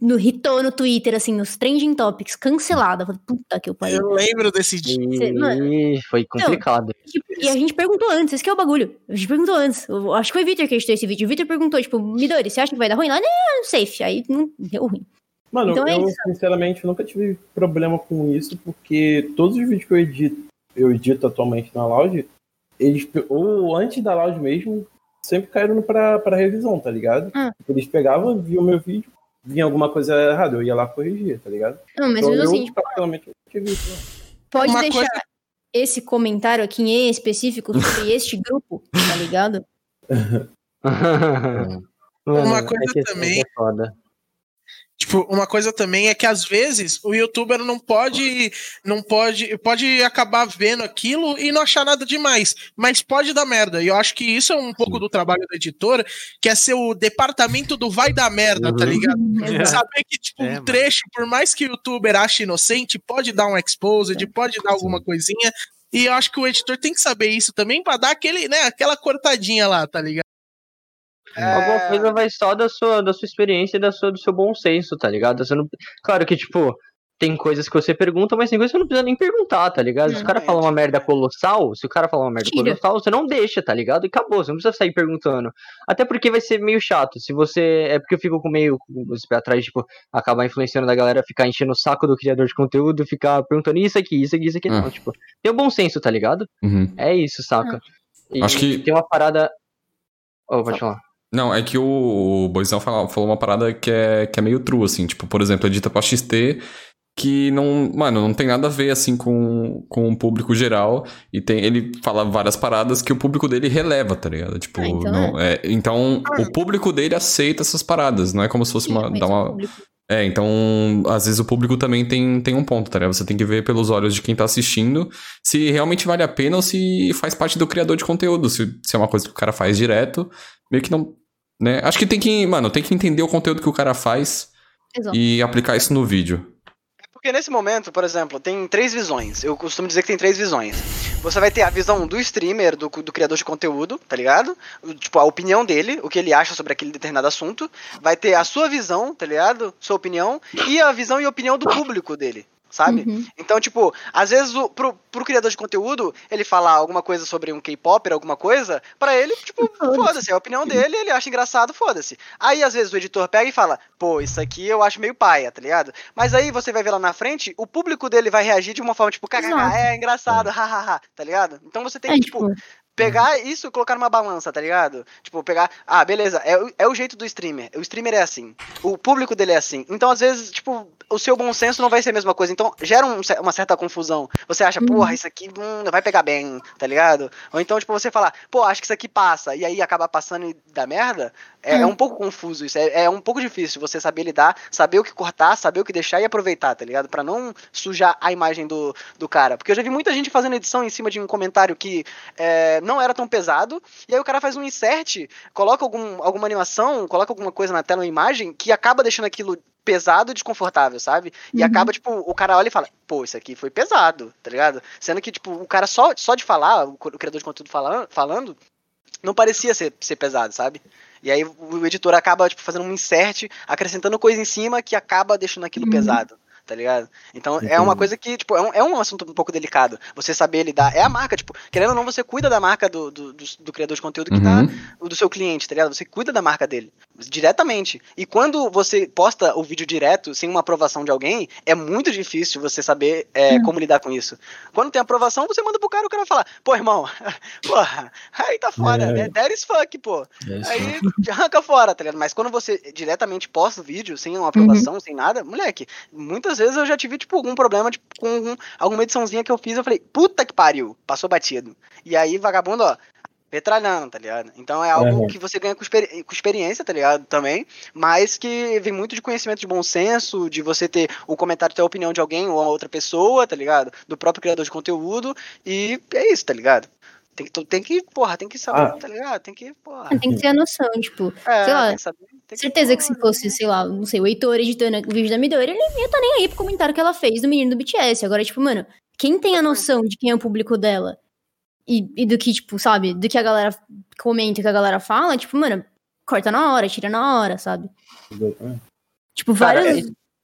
no, hitou no Twitter, assim, nos trending topics, cancelada. Eu falei, puta que eu pariu. Eu lembro desse dia. E foi complicado. Tipo, E a gente perguntou antes, esse que é o bagulho. A gente perguntou antes. Eu acho que foi o Victor que editou esse vídeo. O Victor perguntou, tipo, Midori, você acha que vai dar ruim? Ela, não, safe. Aí não deu ruim. Mano, Então é eu isso. sinceramente nunca tive problema com isso, porque todos os vídeos que eu edito, eu edito atualmente na Loud, eles, ou antes da Loud mesmo, sempre caíram pra, pra revisão, tá ligado? Hum. Eles pegavam, viam meu vídeo, vinha alguma coisa errada, eu ia lá corrigir, tá ligado? Não, mas Então, mesmo eu, assim, tipo, particularmente, pode deixar. coisa- esse comentário aqui em específico sobre este grupo, tá ligado? Uma coisa é também- é foda. Tipo, uma coisa também é que às vezes o youtuber não pode, não pode, pode acabar vendo aquilo e não achar nada demais, mas pode dar merda. E eu acho que isso é um pouco do trabalho do editor, que é ser o departamento do vai dar merda, tá Uhum. ligado? Exato. Saber que, tipo, É, um trecho, por mais que o youtuber ache inocente, pode dar um exposed, pode dar alguma coisinha. E eu acho que o editor tem que saber isso também pra dar aquele, né, aquela cortadinha lá, tá ligado? Alguma É, coisa vai só da sua, da sua experiência e da sua, do seu bom senso, tá ligado? Você não... Claro que, tipo, tem coisas que você pergunta, mas tem coisas que você não precisa nem perguntar, tá ligado? Se o cara fala uma merda colossal, se o cara falar uma merda Tira. colossal, você não deixa, tá ligado? E acabou, você não precisa sair perguntando. Até porque vai ser meio chato. Se você. É porque eu fico com meio pé atrás, tipo, acabar influenciando da galera, ficar enchendo o saco do criador de conteúdo, ficar perguntando isso aqui, isso aqui, isso aqui. Ah. Não, tipo, tem o bom senso, tá ligado? Uhum. É isso, saca? E Acho que- tem uma parada. Oh, pode falar. Não, é que o, Boizão falou, falou uma parada que é, que é meio true, assim. Tipo, por exemplo, edita pra XT que não, mano, não tem nada a ver, assim, com, com o público geral. E tem, ele fala várias paradas que o público dele releva, tá ligado? Tipo, Ah, então não, é, então o público dele aceita essas paradas. Não é como se fosse uma, dar uma, É, então, às vezes o público também tem, tem um ponto, tá ligado? Você tem que ver pelos olhos de quem tá assistindo se realmente vale a pena ou se faz parte do criador de conteúdo. Se, se é uma coisa que o cara faz direto, meio que não. Né? Acho que tem que, mano, tem que entender o conteúdo que o cara faz Exato. e aplicar isso no vídeo. Porque nesse momento, por exemplo, tem três visões. Eu costumo dizer que tem três visões. Você vai ter a visão do streamer, do, do criador de conteúdo, tá ligado? Tipo, a opinião dele, o que ele acha sobre aquele determinado assunto. Vai ter a sua visão, tá ligado? Sua opinião. E a visão e opinião do público dele, sabe? Uhum. Então, tipo, às vezes o, pro, pro criador de conteúdo, ele falar alguma coisa sobre um K-Popper, alguma coisa, pra ele, tipo, Foda-se. é a opinião dele, ele acha engraçado, foda-se. Aí, às vezes, o editor pega e fala, pô, isso aqui eu acho meio paia, tá ligado? Mas aí você vai ver lá na frente, o público dele vai reagir de uma forma, tipo, kkk, é engraçado, hahaha, tá ligado? Então você tem É, que, tipo, tipo, pegar isso e colocar numa balança, tá ligado? Tipo, pegar, ah, beleza, é, o- é o jeito do streamer. O streamer é assim. O público dele é assim. Então, às vezes, tipo, o seu bom senso não vai ser a mesma coisa. Então, gera um uma certa confusão. Você acha, porra, isso aqui hum, não vai pegar bem, tá ligado? Ou então, tipo, você falar, pô, acho que isso aqui passa, e aí acaba passando e dá merda. É, é um pouco confuso isso. É, é um pouco difícil você saber lidar, saber o que cortar, saber o que deixar e aproveitar, tá ligado? Pra não sujar a imagem do, do cara. Porque eu já vi muita gente fazendo edição em cima de um comentário que é, não era tão pesado, e aí o cara faz um insert, coloca algum, alguma animação, coloca alguma coisa na tela, uma imagem, que acaba deixando aquilo pesado e desconfortável, sabe? E Uhum. acaba, tipo, o cara olha e fala, pô, isso aqui foi pesado, tá ligado? Sendo que, tipo, o cara só, só de falar, o criador de conteúdo falando, falando não parecia ser, ser pesado, sabe? E aí o editor acaba, tipo, fazendo um insert, acrescentando coisa em cima que acaba deixando aquilo Uhum. pesado. Tá ligado? Então é uma coisa que, tipo, é um, é um assunto um pouco delicado. Você saber lidar. É a marca, tipo, querendo ou não, você cuida da marca do, do, do, do criador de conteúdo que tá Uhum. o do seu cliente, tá ligado? Você cuida da marca dele, diretamente. E quando você posta o vídeo direto, sem uma aprovação de alguém, é muito difícil você saber é, como lidar com isso. Quando tem aprovação, você manda pro cara, o cara vai falar, pô, irmão, porra, aí tá foda, É. né? That is fuck, pô. É. Aí arranca fora, tá ligado? Mas quando você diretamente posta o vídeo, sem uma aprovação, sem nada, moleque, muitas vezes eu já tive, tipo, algum problema tipo, com algum- alguma ediçãozinha que eu fiz, eu falei, puta que pariu, passou batido. E aí, vagabundo, ó, petralhando, tá ligado? Então é algo Uhum. que você ganha com, experi- com experiência, tá ligado? Também, mas que vem muito de conhecimento de bom senso, de você ter o comentário, ter a opinião de alguém ou outra pessoa, tá ligado? Do próprio criador de conteúdo, e é isso, tá ligado? Tem que, tem que porra, tem que saber, Ah. tá ligado? Tem que, porra. Tem que ter a noção, tipo, É, sei lá, tem que saber. Tem certeza que se porra, fosse, sei lá, não sei, o Heitor editando o vídeo da Midori, ele não ia tá nem aí pro comentário que ela fez do menino do BTS. Agora, tipo, mano, quem tem a noção de quem é o público dela e, e do que, tipo, sabe, do que a galera comenta, que a galera fala, tipo, mano, corta na hora, tira na hora, sabe? Exatamente. Tipo, Cara,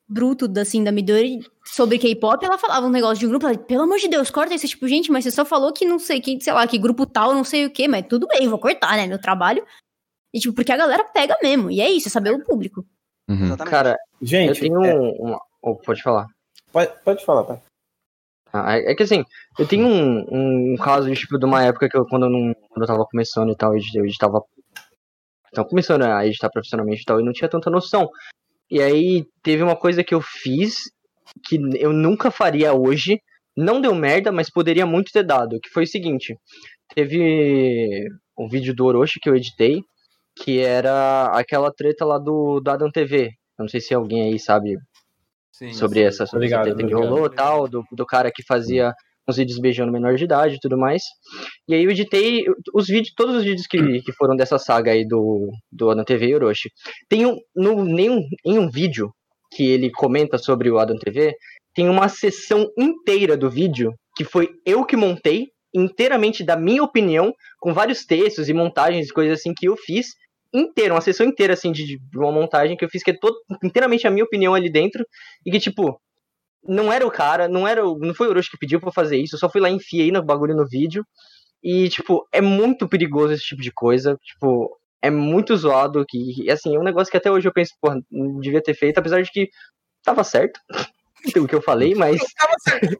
brutos, assim, da Midori sobre K-pop, ela falava um negócio de um grupo, ela, pelo amor de Deus, corta esse tipo, gente, mas você só falou que não sei quem, sei lá, que grupo tal, não sei o quê, mas tudo bem, vou cortar, né, meu trabalho. E, tipo, porque a galera pega mesmo, e é isso, é saber o público. Uhum. Exatamente. Cara, eu Gente, tenho é, um. uma- oh, pode falar. pode, pode falar, tá? Ah, é é que assim, eu tenho um, um caso, tipo, de uma época que eu, quando eu, não, quando eu tava começando e tal, eu eu editava. Então, começando a editar profissionalmente e tal, eu não tinha tanta noção. E aí, teve uma coisa que eu fiz que eu nunca faria hoje, não deu merda, mas poderia muito ter dado. Que foi o seguinte: teve um vídeo do Orochi que eu editei, que era aquela treta lá do, do Adam TV. Eu não sei se alguém aí sabe Sim, sobre sim. essa, sobre essa Obrigado, treta que obrigado. rolou tal, do, do cara que fazia uns vídeos beijando menor de idade e tudo mais. E aí eu editei os vídeos, todos os vídeos que, que foram dessa saga aí do, do Adam TV e Orochi. Tem um, no, nenhum, em um vídeo que ele comenta sobre o Adam TV, tem uma sessão inteira do vídeo que foi eu que montei, inteiramente da minha opinião, com vários textos e montagens e coisas assim que eu fiz, inteira, uma sessão inteira assim de, de uma montagem que eu fiz que é todo, inteiramente a minha opinião ali dentro e que tipo não era o cara, não era o, não foi o Orochi que pediu pra eu fazer isso, eu só fui lá e enfiei no bagulho no vídeo. E tipo, é muito perigoso esse tipo de coisa, tipo, é muito zoado que e, assim, é um negócio que até hoje eu penso, porra, não devia ter feito, apesar de que tava certo. o que eu falei, mas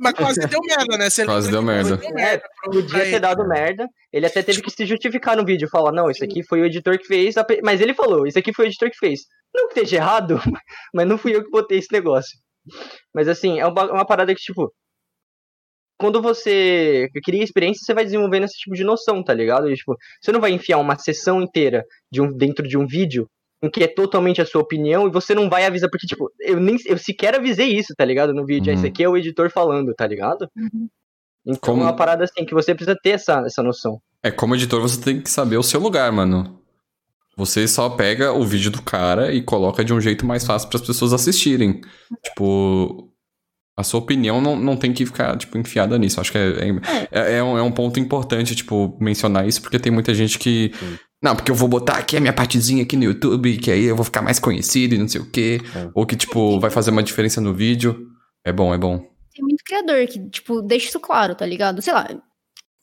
Mas quase deu merda, né? Você Quase deu merda. é, podia ter dado merda. Ele até teve que se justificar no vídeo, falar, não, isso aqui foi o editor que fez, mas ele falou, isso aqui foi o editor que fez. Não que esteja errado, mas não fui eu que botei esse negócio. Mas assim, é uma, uma parada que, tipo, quando você cria experiência, você vai desenvolvendo esse tipo de noção, tá ligado? E, tipo, você não vai enfiar uma sessão inteira de um, dentro de um vídeo em que é totalmente a sua opinião e você não vai avisar, porque, tipo, eu nem eu sequer avisei isso, tá ligado? No vídeo. Uhum. Esse aqui é o editor falando, tá ligado? Então Como- é uma parada assim que você precisa ter essa, essa noção. É, como editor, você tem que saber o seu lugar, mano. Você só pega o vídeo do cara e coloca de um jeito mais fácil para as pessoas assistirem. Tipo, a sua opinião não, não tem que ficar, tipo, enfiada nisso. Acho que é, é, é- é um, é um ponto importante, tipo, mencionar isso, porque tem muita gente que. Não, porque eu vou botar aqui a minha partezinha aqui no YouTube, que aí eu vou ficar mais conhecido e não sei o quê. É. Ou que, tipo, vai fazer uma diferença no vídeo. É bom, é bom. Tem muito criador que, tipo, deixa isso claro, tá ligado? Sei lá.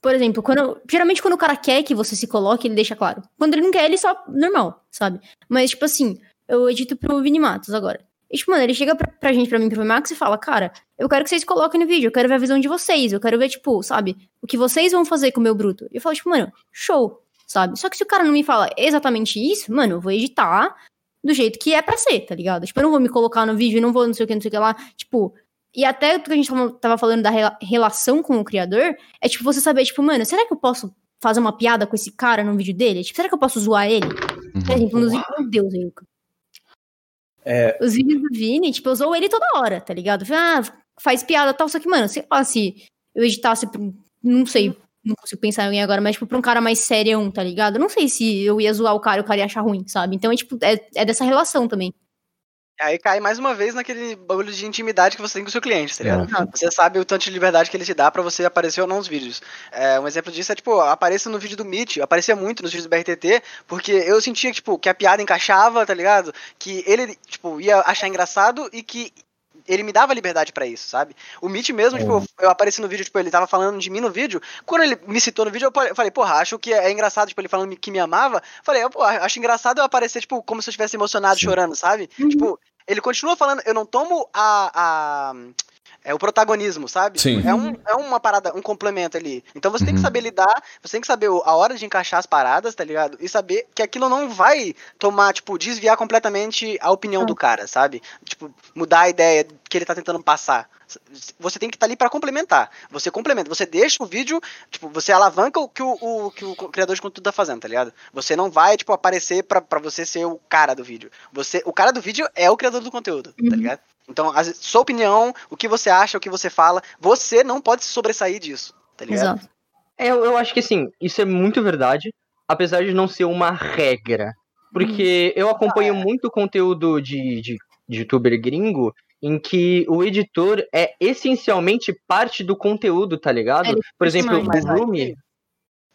Por exemplo, quando. Geralmente quando o cara quer que você se coloque, ele deixa claro. Quando ele não quer, ele só. Normal, sabe? Mas, tipo assim, eu edito pro Vini Matos agora. E, tipo, mano, ele chega pra, pra gente, pra mim, pro Max e fala, cara, eu quero que vocês coloquem no vídeo, eu quero ver a visão de vocês, eu quero ver, tipo, sabe, o que vocês vão fazer com o meu bruto. E eu falo, tipo, mano, show, sabe? Só que se o cara não me fala exatamente isso, mano, eu vou editar do jeito que é pra ser, tá ligado? Tipo, eu não vou me colocar no vídeo, não vou não sei o que, não sei o que lá. Tipo, e até o que a gente tava- falando da rela- relação com o criador, é tipo você saber, tipo, mano, será que eu posso fazer uma piada com esse cara no vídeo dele? Tipo, será que eu posso zoar ele? Por exemplo, nos vídeos. Meu Deus, Ilka. É, Os vídeos do Vini, tipo, eu zoo ele toda hora, tá ligado? Ah, faz piada e tal, só que, mano, sei lá se eu editasse pra um- Não sei, não consigo pensar em alguém agora, mas, tipo, pra um cara mais serião, tá ligado? Eu não sei se eu ia zoar o cara e o cara ia achar ruim, sabe? Então, é, tipo, é, é dessa relação também. Aí cai mais uma vez naquele bagulho de intimidade que você tem com o seu cliente, tá ligado? Exato. Você sabe o tanto de liberdade que ele te dá pra você aparecer ou não nos vídeos. É, um exemplo disso é, tipo, apareça no vídeo do Meet, aparecia muito nos vídeos do BRTT, porque eu sentia, tipo, que a piada encaixava, tá ligado? Que ele, tipo, ia achar engraçado e que ele me dava liberdade pra isso, sabe? O Meet mesmo, tipo, eu apareci no vídeo, tipo, ele tava falando de mim no vídeo. Quando ele me citou no vídeo, eu falei, porra, acho que é engraçado, tipo, ele falando que me amava. Falei, pô, acho engraçado eu aparecer, tipo, como se eu estivesse emocionado, chorando, sabe? Tipo, ele continua falando, eu não tomo a. a é o protagonismo, sabe? Sim. É, um, é uma parada, um complemento ali. Então você tem que Uhum. saber lidar, você tem que saber a hora de encaixar as paradas, tá ligado? E saber que aquilo não vai tomar, tipo, desviar completamente a opinião do cara, sabe? Tipo, mudar a ideia que ele tá tentando passar. Você tem que estar ali pra complementar. Você complementa, você deixa o vídeo, tipo, você alavanca o que o, o- que o criador de conteúdo tá fazendo, tá ligado? Você não vai, tipo, aparecer pra, pra você ser o cara do vídeo. Você, o cara do vídeo é o criador do conteúdo, tá ligado? Então, a sua opinião, o que você acha, o que você fala, você não pode se sobressair disso, tá ligado? Exato. É, eu, eu acho que assim, isso é muito verdade, apesar de não ser uma regra. Porque eu acompanho muito conteúdo de, de, de youtuber gringo em que o editor é essencialmente parte do conteúdo, tá ligado? É, Por exemplo, o Rumi.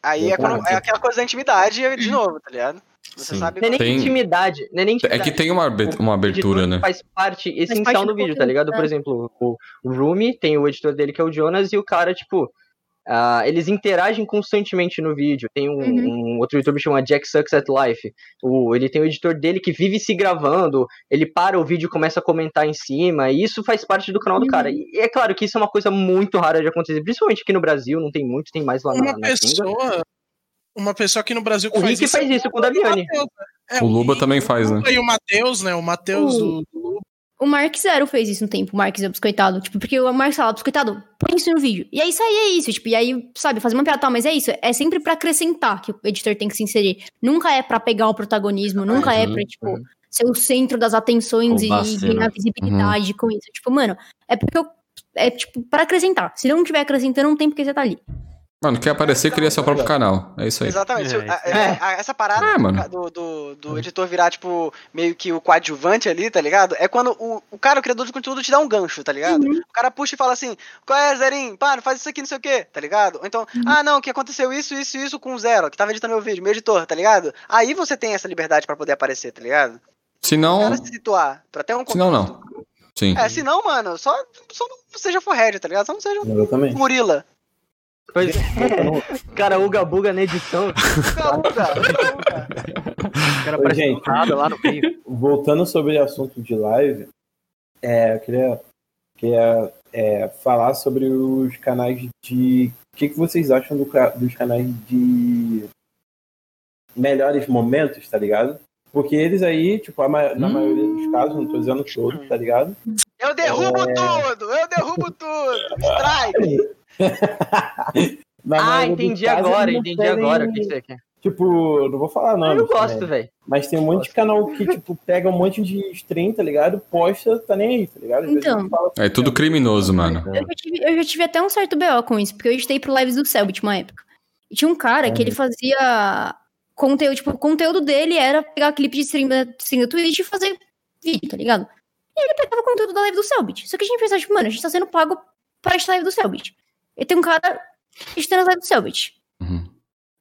Aí é, quando- é aquela coisa da intimidade, de novo, tá ligado? Você Sim. sabe Não é nem Tem- intimidade, não é nem É intimidade. que tem uma, uma abertura, né? Faz parte essencial parte do vídeo, tá ligado? Por exemplo, o, o Rumi tem o editor dele que é o Jonas e o cara, tipo, ah, eles interagem constantemente no vídeo. Tem um, Uhum. um outro youtuber que chama Jack Sucks at Life. O, ele tem o editor dele que vive se gravando, ele para o vídeo e começa a comentar em cima, e isso faz parte do canal do Uhum. cara. E é claro que isso é uma coisa muito rara de acontecer, principalmente aqui no Brasil, não tem muito, tem mais lá na, Uma na gringa. pessoa. Uma pessoa aqui no Brasil que O faz Rick isso. faz isso com o. Matheus, né? É, O Luba Rick, também faz, né? Luba E o Matheus, né? O Matheus O- do. O Mark Zero fez isso um tempo, o Mark Zero biscoitado. Tipo, porque o Mark falava, biscoitado, põe isso no vídeo. E aí saía isso, tipo, e aí, sabe, fazer uma piada tal, mas é isso. É sempre pra acrescentar que o editor tem que se inserir. Nunca é pra pegar o protagonismo, nunca é pra, tipo, ser o centro das atenções e ganhar visibilidade com isso. Tipo, mano, é porque eu. É, tipo, pra acrescentar. Se não tiver acrescentando, não tem porque você tá ali. Mano, quer aparecer, cria seu próprio canal. É isso aí. Exatamente. É, isso é- a- essa parada É, mano. do, do, do editor virar, tipo, meio que o coadjuvante ali, tá ligado? É quando o, o cara, o criador de conteúdo, te dá um gancho, tá ligado? O cara puxa e fala assim, qual é, Zerin? Pá, não faz isso aqui, não sei o quê, tá ligado? Ou então, ah, não, que aconteceu isso, isso, isso com o Zero, que tava editando meu vídeo, meu editor, tá ligado? Aí você tem essa liberdade pra poder aparecer, tá ligado? Se O não. cara se situar, pra ter um Se não, não. Sim. É, se não, mano, só, só não seja forhead, tá ligado? Só não seja um gorila. Pois é. Cara, Uga Buga na edição. Uga, uga, uga, uga. O cara parece gente. nada lá no meio. Voltando sobre o assunto de live, é, eu queria, queria é, falar sobre os canais de. O que, que vocês acham do dos canais de melhores momentos, tá ligado? Porque eles aí, tipo, a na maioria dos casos, não tô dizendo todos, tá ligado? Eu derrubo É. tudo! Eu derrubo tudo! Strike! Ah, entendi agora, não entendi pedem- agora o que você quer. Tipo, eu não vou falar não. Eu gosto, velho. Mas tem um monte de canal que, tipo, pega um monte de stream, tá ligado? Posta, tá nem aí, tá ligado? Então. não fala- É tudo criminoso, mano. Eu já, tive, eu já tive até um certo BO com isso, porque eu editei pro Lives do Selbit uma época. E tinha um cara que ele fazia conteúdo, tipo, o conteúdo dele era pegar clipe de stream da, stream da Twitch e fazer vídeo, tá ligado? E ele pegava conteúdo da live do Selbit. Só que a gente pensava, tipo, mano, a gente tá sendo pago pra editar a live do Selbit. E tem um cara live do Selbit. Uhum.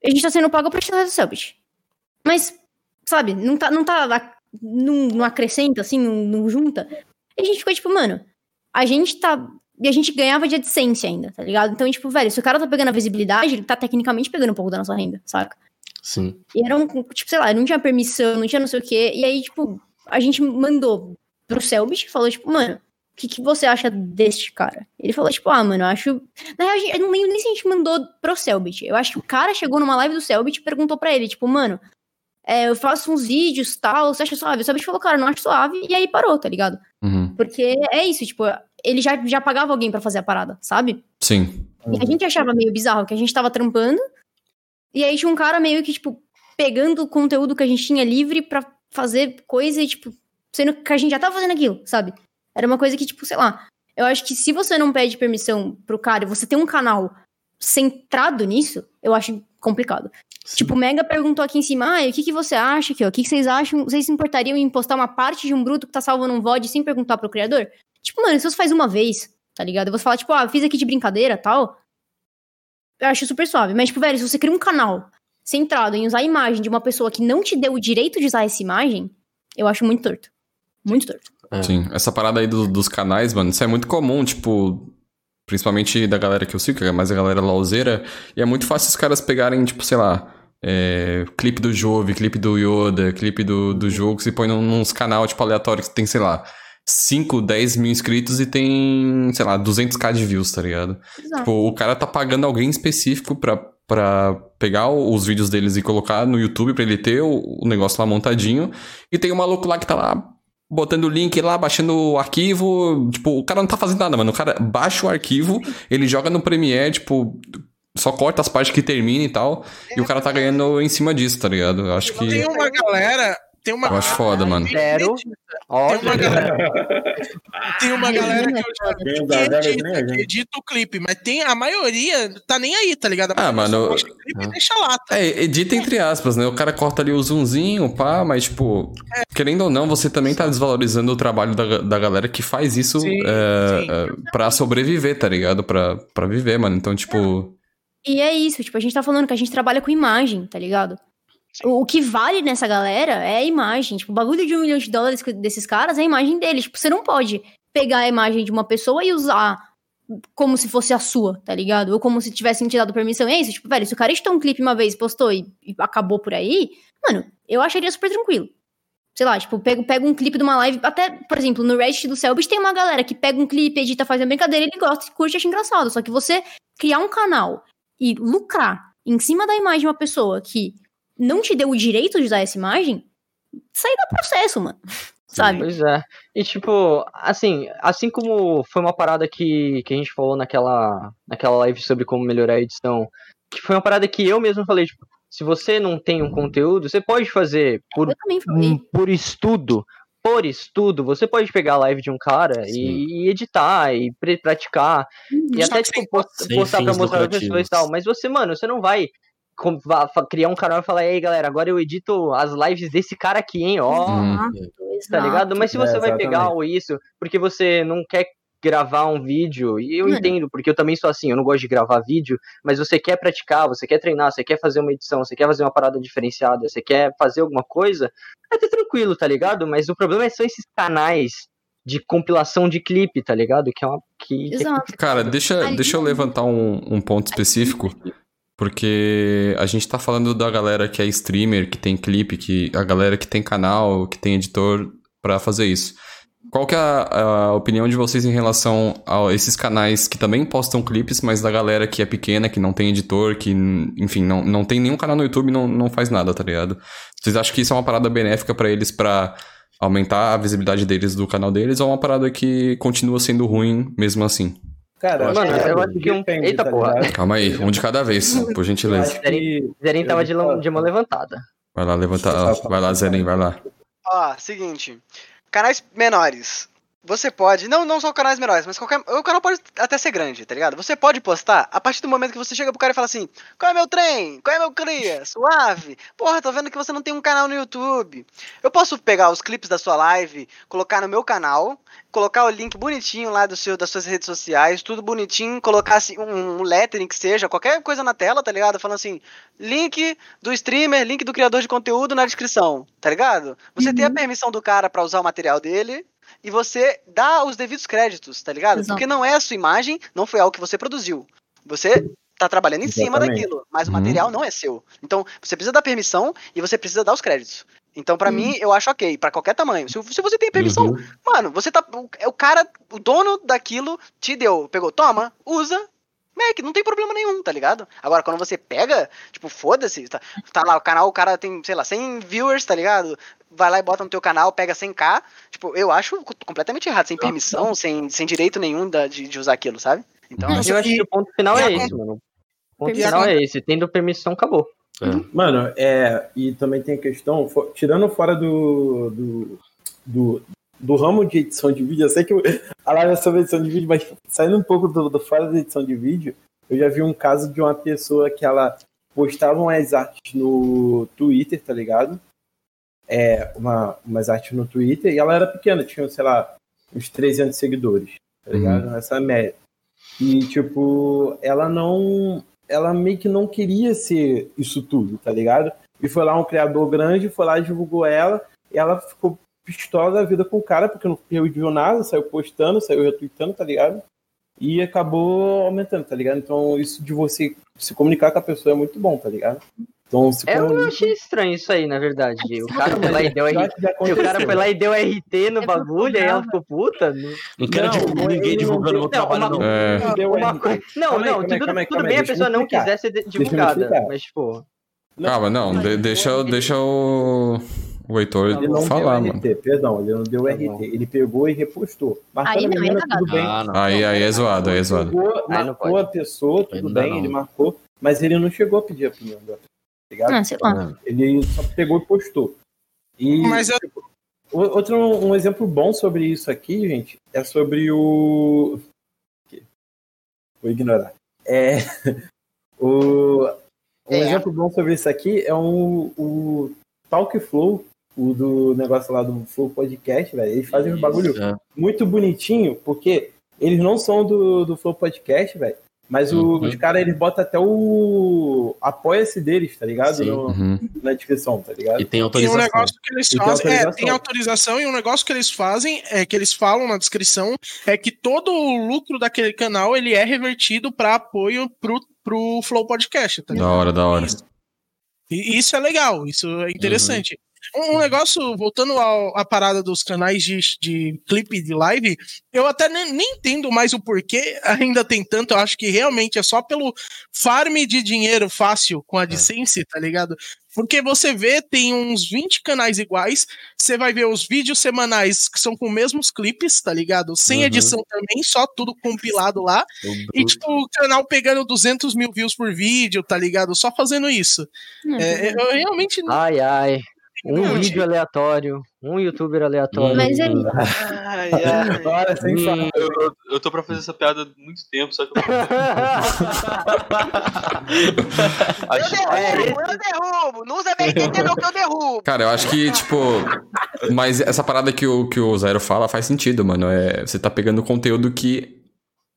A gente tá sendo pago pra editar a live do Selbit. Mas, sabe, não tá, não tá, não, não acrescenta, assim, não, não junta. E a gente ficou, tipo, mano, a gente tá e a gente ganhava de AdSense ainda, tá ligado? Então, tipo, velho, se o cara tá pegando a visibilidade, ele tá tecnicamente pegando um pouco da nossa renda, saca? Sim. E era um, tipo, sei lá, não tinha permissão, não tinha não sei o quê. E aí, tipo, a gente mandou pro Selbit e falou, tipo, mano, o que, que você acha deste cara? Ele falou, tipo, ah, mano, eu acho. Na real, eu não lembro nem se a gente mandou pro Selbit. Eu acho que o cara chegou numa live do Selbit e perguntou pra ele, tipo, mano, é, eu faço uns vídeos tal, você acha suave? O Selbit falou, cara, não acho suave. E aí parou, tá ligado? Uhum. Porque é isso, tipo, ele já, já pagava alguém pra fazer a parada, sabe? Sim. E a gente achava meio bizarro que a gente tava trampando. E aí tinha um cara meio que, tipo, pegando o conteúdo que a gente tinha livre pra fazer coisa e, tipo, sendo que a gente já tava fazendo aquilo, sabe? Era uma coisa que, tipo, sei lá. Eu acho que se você não pede permissão pro cara e você tem um canal centrado nisso, eu acho complicado. Tipo, o Mega perguntou aqui em cima, ah, o que, que você acha aqui, ó? O que, que vocês acham? Vocês se importariam em postar uma parte de um bruto que tá salvo num VOD sem perguntar pro criador? Tipo, mano, se você faz uma vez, tá ligado? Eu vou falar, tipo, ah, fiz aqui de brincadeira tal. Eu acho super suave. Mas, tipo, velho, se você cria um canal centrado em usar a imagem de uma pessoa que não te deu o direito de usar essa imagem, eu acho muito torto. Muito torto. É. Sim. Essa parada aí do- dos canais, mano, isso é muito comum, tipo. Principalmente da galera que eu sigo, que é mais a galera lauzeira. E é muito fácil os caras pegarem, tipo, sei lá. é, clipe do Jove, clipe do Yoda, clipe do, do jogo, se põe num, nos canal, tipo, aleatório, que tem, sei lá, 5, 10 mil inscritos e tem, sei lá, 200k de views, tá ligado? Exato. Tipo, o cara tá pagando alguém específico pra, pra pegar os vídeos deles e colocar no YouTube pra ele ter o, o negócio lá montadinho. E tem um maluco lá que tá lá botando o link lá, baixando o arquivo. Tipo, o cara não tá fazendo nada, mano. O cara baixa o arquivo, ele joga no Premiere, tipo, só corta as partes que termina e tal. E o cara tá ganhando em cima disso, tá ligado? Eu acho que. Tem uma galera. Tem uma Eu acho foda, mano. Zero. Tem uma galera, tem uma galera que eu já vi que edita, que edita o clipe, mas tem a maioria tá nem aí, tá ligado? Ah, mano, clipe e deixa lá. tá? É, edita entre aspas, né? O cara corta ali o zoomzinho, pá, mas, tipo, querendo ou não, você também tá desvalorizando o trabalho da, da galera que faz isso Sim, é, sim. é, pra sobreviver, tá ligado? Pra, pra viver, mano. Então, tipo. E é isso, tipo, a gente tá falando que a gente trabalha com imagem, tá ligado? O, que vale nessa galera é a imagem. Tipo, o bagulho de um milhão de dólares desses caras é a imagem deles. Tipo, você não pode pegar a imagem de uma pessoa e usar como se fosse a sua, tá ligado? Ou como se tivessem te dado permissão. É isso, tipo, velho, se o cara editou um clipe uma vez, postou e, e acabou por aí, mano, eu acharia super tranquilo. Sei lá, tipo, pega, pega um clipe de uma live, até, por exemplo, no Reddit do Selbit tem uma galera que pega um clipe, edita, faz uma brincadeira, ele gosta, curte, acha engraçado. Só que você criar um canal e lucrar em cima da imagem de uma pessoa que não te deu o direito de usar essa imagem, sai da processo, mano. sabe? Pois é. E tipo, assim, assim como foi uma parada que, que a gente falou naquela, naquela live sobre como melhorar a edição, que foi uma parada que eu mesmo falei, tipo, se você não tem um conteúdo, você pode fazer por, Eu também falei. hum, por estudo. Por estudo, você pode pegar a live de um cara e, e editar e pre- praticar. E Só até, tipo, post- postar pra mostrar pra pessoas e tal. Mas você, mano, você não vai criar um canal e falar, ei, galera, agora eu edito as lives desse cara aqui, hein, ó. Hum. Tá ligado? Mas se É, você vai exatamente. pegar o isso porque você não quer gravar um vídeo, e eu Mano. entendo, porque eu também sou assim, eu não gosto de gravar vídeo, mas você quer praticar, você quer treinar, você quer fazer uma edição, você quer fazer uma parada diferenciada, você quer fazer alguma coisa, é ter tranquilo, tá ligado? Mas o problema são esses canais de compilação de clipe, tá ligado? Que é uma. Que, que é. Cara, deixa, deixa eu levantar um, um ponto específico, porque a gente tá falando da galera que é streamer, que tem clipe, que a galera que tem canal, que tem editor pra fazer isso. Qual que é a, a opinião de vocês em relação a esses canais que também postam clipes, mas da galera que é pequena, que não tem editor, que, enfim, não, não tem nenhum canal no YouTube não, não faz nada, tá ligado? Vocês acham que isso é uma parada benéfica pra eles pra aumentar a visibilidade deles do canal deles ou é uma parada que continua sendo ruim mesmo assim? Cara, Mano, é, eu acho que um- depende, Eita tá porra. Calma aí, um de cada vez, por Eu gentileza. acho que- Zeren tava de, eu- de uma levantada. Vai lá, levanta. Vai lá, Zeren, vai lá. Ó, seguinte. Canais menores. Você pode, não, não só canais menores, mas qualquer. O canal pode até ser grande, tá ligado? Você pode postar a partir do momento que você chega pro cara e fala assim: qual é meu trem? Qual é meu cria? Suave? Porra, tô vendo que você não tem um canal no YouTube. Eu posso pegar os clipes da sua live, colocar no meu canal, colocar o link bonitinho lá do seu, das suas redes sociais, tudo bonitinho, colocar assim, um, um lettering que seja, qualquer coisa na tela, tá ligado? Falando assim: link do streamer, link do criador de conteúdo na descrição, tá ligado? Você tem a permissão do cara pra usar o material dele e você dá os devidos créditos, tá ligado? Exato. Porque não é a sua imagem, não foi algo que você produziu. Você tá trabalhando em cima Exatamente. daquilo, mas o Uhum. material não é seu. Então, você precisa dar permissão e você precisa dar os créditos. Então, pra mim, eu acho ok, pra qualquer tamanho. Se, se você tem permissão, Uhum. mano, você tá. O, é o cara, o dono daquilo te deu, pegou, toma, usa. Mac, não tem problema nenhum, tá ligado? Agora, quando você pega, tipo, foda-se, tá, tá lá, o canal, o cara tem, sei lá, 100 viewers, tá ligado? Vai lá e bota no teu canal, pega 100k. Tipo, eu acho completamente errado, sem permissão, sem, sem direito nenhum da- de, de usar aquilo, sabe? Então, Eu acho que o ponto final é esse, mano. O ponto final é esse. Tendo permissão, acabou. Mano, é. E também tem a questão, fo- tirando fora do, do, do, do ramo de edição de vídeo, eu sei que eu- a live é sobre edição de vídeo, mas saindo um pouco do, do fora da edição de vídeo, eu já vi um caso de uma pessoa que ela postava as artes no Twitter, tá ligado? É, uma, umas artes no Twitter, e ela era pequena, tinha, sei lá, uns 300 seguidores, tá ligado? Essa é a média. E, tipo, ela não. Ela meio que não queria ser isso tudo, tá ligado? E foi lá um criador grande, foi lá divulgou ela, e ela ficou pistola da vida com o cara, porque não perdeu nada, saiu postando, saiu retweetando, tá ligado? E acabou aumentando, tá ligado? Então, isso de você se comunicar com a pessoa é muito bom, tá ligado? Então, se Eu comunica- achei estranho isso aí, na verdade. O cara foi lá e deu Eu já O cara foi lá e deu RT no É bagulho, aí ela ficou puta. Não, Não quero Não, divulgar ninguém não divulgando meu não, trabalho, uma não. Não, uma coisa- não, aí, não, aí, tudo, tudo bem a eu pessoa não quiser ser eu divulgada, mas, tipo, Calma, não, de- deixa, deixa o, o Heitor Ele não falar, deu mano. RT, perdão, ele não deu Tá RT. bom. Ele pegou e repostou. Marcou Aí não, aí é menina, cagado. tudo bem. Ah, não. Aí, aí é zoado, aí é zoado. Pegou, Aí não marcou pode. a pessoa, tudo não dá, bem, não. ele marcou, mas ele não chegou a pedir a opinião da pessoa, tá ligado? Ah, sei lá. Ele só pegou e postou. E Mas eu, o- outro um exemplo bom sobre isso aqui, gente, é sobre o. Vou ignorar. É. O... Um É. exemplo bom sobre isso aqui é um, o Talk Flow, o do negócio lá do Flow Podcast, velho. Eles fazem um bagulho muito bonitinho, porque eles não são do, do Flow Podcast, velho. Mas o- Uhum. os caras, eles botam até o apoia-se deles, tá ligado? No- Uhum. na descrição, tá ligado? E tem E um autorização. negócio que eles tem fazem. É, autorização. tem autorização e um negócio que eles fazem, é que eles falam na descrição, é que todo o lucro daquele canal ele é revertido para apoio pro, pro Flow Podcast, tá Da ligado? hora, da hora. Isso. E isso é legal, isso é interessante. Um, um negócio, voltando ao- à parada dos canais de, de clipe de live, eu até nem, nem entendo mais o porquê ainda tem tanto. Eu acho que realmente é só pelo farm de dinheiro fácil com a AdSense, tá ligado? Porque você vê, tem uns 20 canais iguais, você vai ver os vídeos semanais que são com os mesmos clipes, tá ligado? Sem Uhum. edição também, só tudo compilado lá. O E, tipo, o canal pegando 200 mil views por vídeo, tá ligado? Só fazendo isso. Hum, É, eu realmente. Ai, ai. Um Não, vídeo aleatório, um youtuber aleatório. Mas é- Ai, ai. Olha, sem Hum. falar. Eu, eu, eu tô pra fazer essa piada há muito tempo, só que eu Eu derrubo, eu derrubo. Não usa bem entendeu que eu derrubo. Cara, eu acho que, tipo. Mas essa parada que o, que o Zero fala faz sentido, mano. É, você tá pegando conteúdo que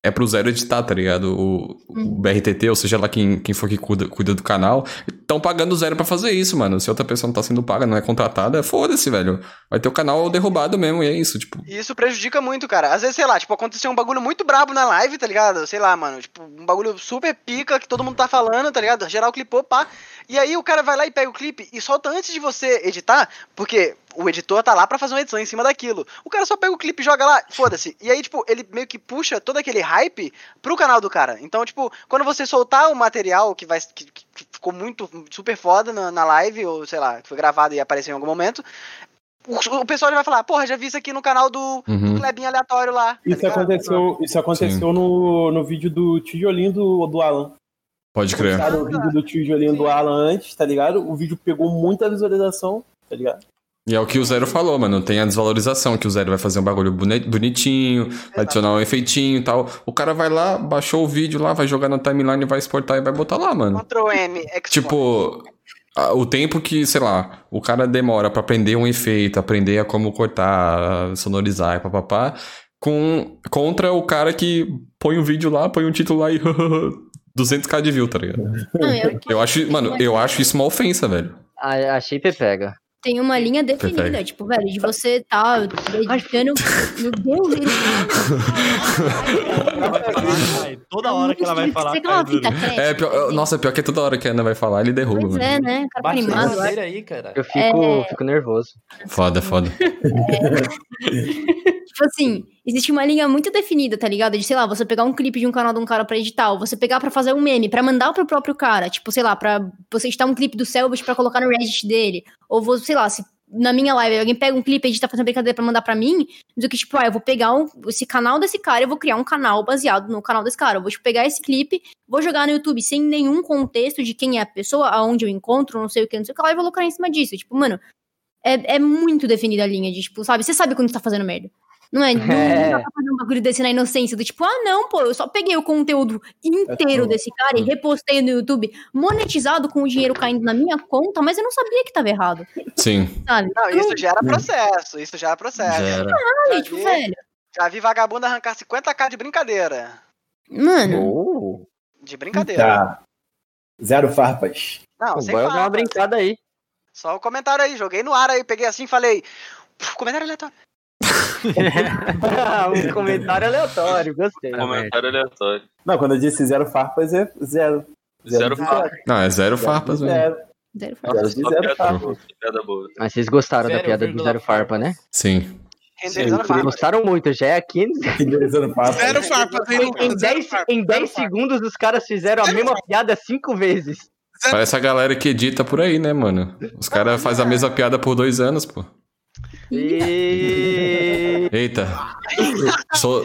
é pro Zero editar, tá ligado? O, o BRTT, ou seja lá quem, quem for que cuida, cuida do canal, estão pagando Zero pra fazer isso, mano. Se outra pessoa não tá sendo paga, não é contratada, foda-se, velho. Vai ter o canal derrubado mesmo, e é isso, tipo. E isso prejudica muito, cara. Às vezes, sei lá, tipo, aconteceu um bagulho muito brabo na live, tá ligado? Sei lá, mano, tipo, um bagulho super pica que todo mundo tá falando, tá ligado? Geral clipou, pá. E aí o cara vai lá e pega o clipe e solta antes de você editar, porque o editor tá lá pra fazer uma edição em cima daquilo. O cara só pega o clipe e joga lá, foda-se. E aí, tipo, ele meio que puxa todo aquele hype pro canal do cara. Então, tipo, quando você soltar o material que vai que, que ficou muito super foda na, na live, ou sei lá, que foi gravado e apareceu em algum momento, o, pessoal já vai falar, porra, já vi isso aqui no canal do, Uhum. um Klebinho aleatório lá. tá Isso ligado? aconteceu, isso aconteceu no, no vídeo do tijolinho do, do Alan. Pode crer. Postaram o vídeo do tijolinho do Alan antes, tá ligado? O vídeo pegou muita visualização, tá ligado? E é o que o Zero falou, mano. Tem a desvalorização, que o Zero vai fazer um bagulho boni- bonitinho, vai adicionar um efeitinho e tal. O cara vai lá, baixou o vídeo lá, vai jogar na timeline, vai exportar e vai botar lá, mano. Ctrl M, export. Tipo, o tempo que, sei lá, o cara demora pra aprender um efeito, aprender a como cortar, sonorizar e papapá, com, contra o cara que põe um vídeo lá, põe um título lá e 200k de view, tá ligado? Não, eu Eu acho, mano, eu acho isso uma ofensa, velho. A, a shape pega. tenho uma linha definida, Perfeito. tipo, velho, de você tá editando. Meu Deus, ele. Ai, toda hora que ela vai falar. É, pior, nossa, pior que toda hora que a Ana vai falar, ele derruba, Pois mano. é, né? Cara tá Bate animado. aí, cara. Eu fico, É. fico nervoso. Foda, foda. Tipo assim, existe uma linha muito definida, tá ligado? De, sei lá, você pegar um clipe de um canal de um cara pra editar, ou você pegar pra fazer um meme, pra mandar pro próprio cara. Tipo, sei lá, pra você editar um clipe do Selbit pra colocar no Reddit dele. Ou você, sei lá, se na minha live alguém pega um clipe e edita fazendo brincadeira pra mandar pra mim, do que, tipo, ah, eu vou pegar um- esse canal desse cara eu vou criar um canal baseado no canal desse cara. Eu vou, tipo, pegar esse clipe, vou jogar no YouTube sem nenhum contexto de quem é a pessoa, aonde eu encontro, não sei o que, não sei o que lá, e vou lucrar em cima disso. Tipo, mano, é, é muito definida a linha de, tipo, sabe? Você sabe quando tá fazendo merda. Não é? Não, É. não dá pra fazer um bagulho desse na inocência, do tipo, ah, não, pô, eu só peguei o conteúdo inteiro É desse cara e repostei no YouTube, monetizado com o dinheiro caindo na minha conta, mas eu não sabia que tava errado, Sim. sabe? Não, isso gera processo, isso gera processo. Gera. Ai, já tipo, vi. velho, Já vi vagabundo arrancar 50k de brincadeira. mano, Oh, De brincadeira. Tá. Zero farpas. Não, sem dar uma brincada aí. Só o comentário aí, joguei no ar aí, peguei assim e falei. "Puf, Comentário aleatório. um comentário aleatório, gostei. comentário aleatório. Não, quando eu disse zero farpas é zero. Zero de farpas. zero. Não, é zero Zero farpas, velho. zero. zero Zero Só zero piada farpas. Mas vocês gostaram da Zero piada do Zero Farpa, né? Sim. Farpas. Gostaram muito, já é a 15. Zero farpas. Zero farpas, hein, Em Lucas? Zero 10, farpas. em 10 segundos os caras fizeram a mesma piada cinco vezes. Parece a galera que edita por aí, né, mano? Os caras fazem a mesma piada por dois anos, pô. E... Eita. Sou-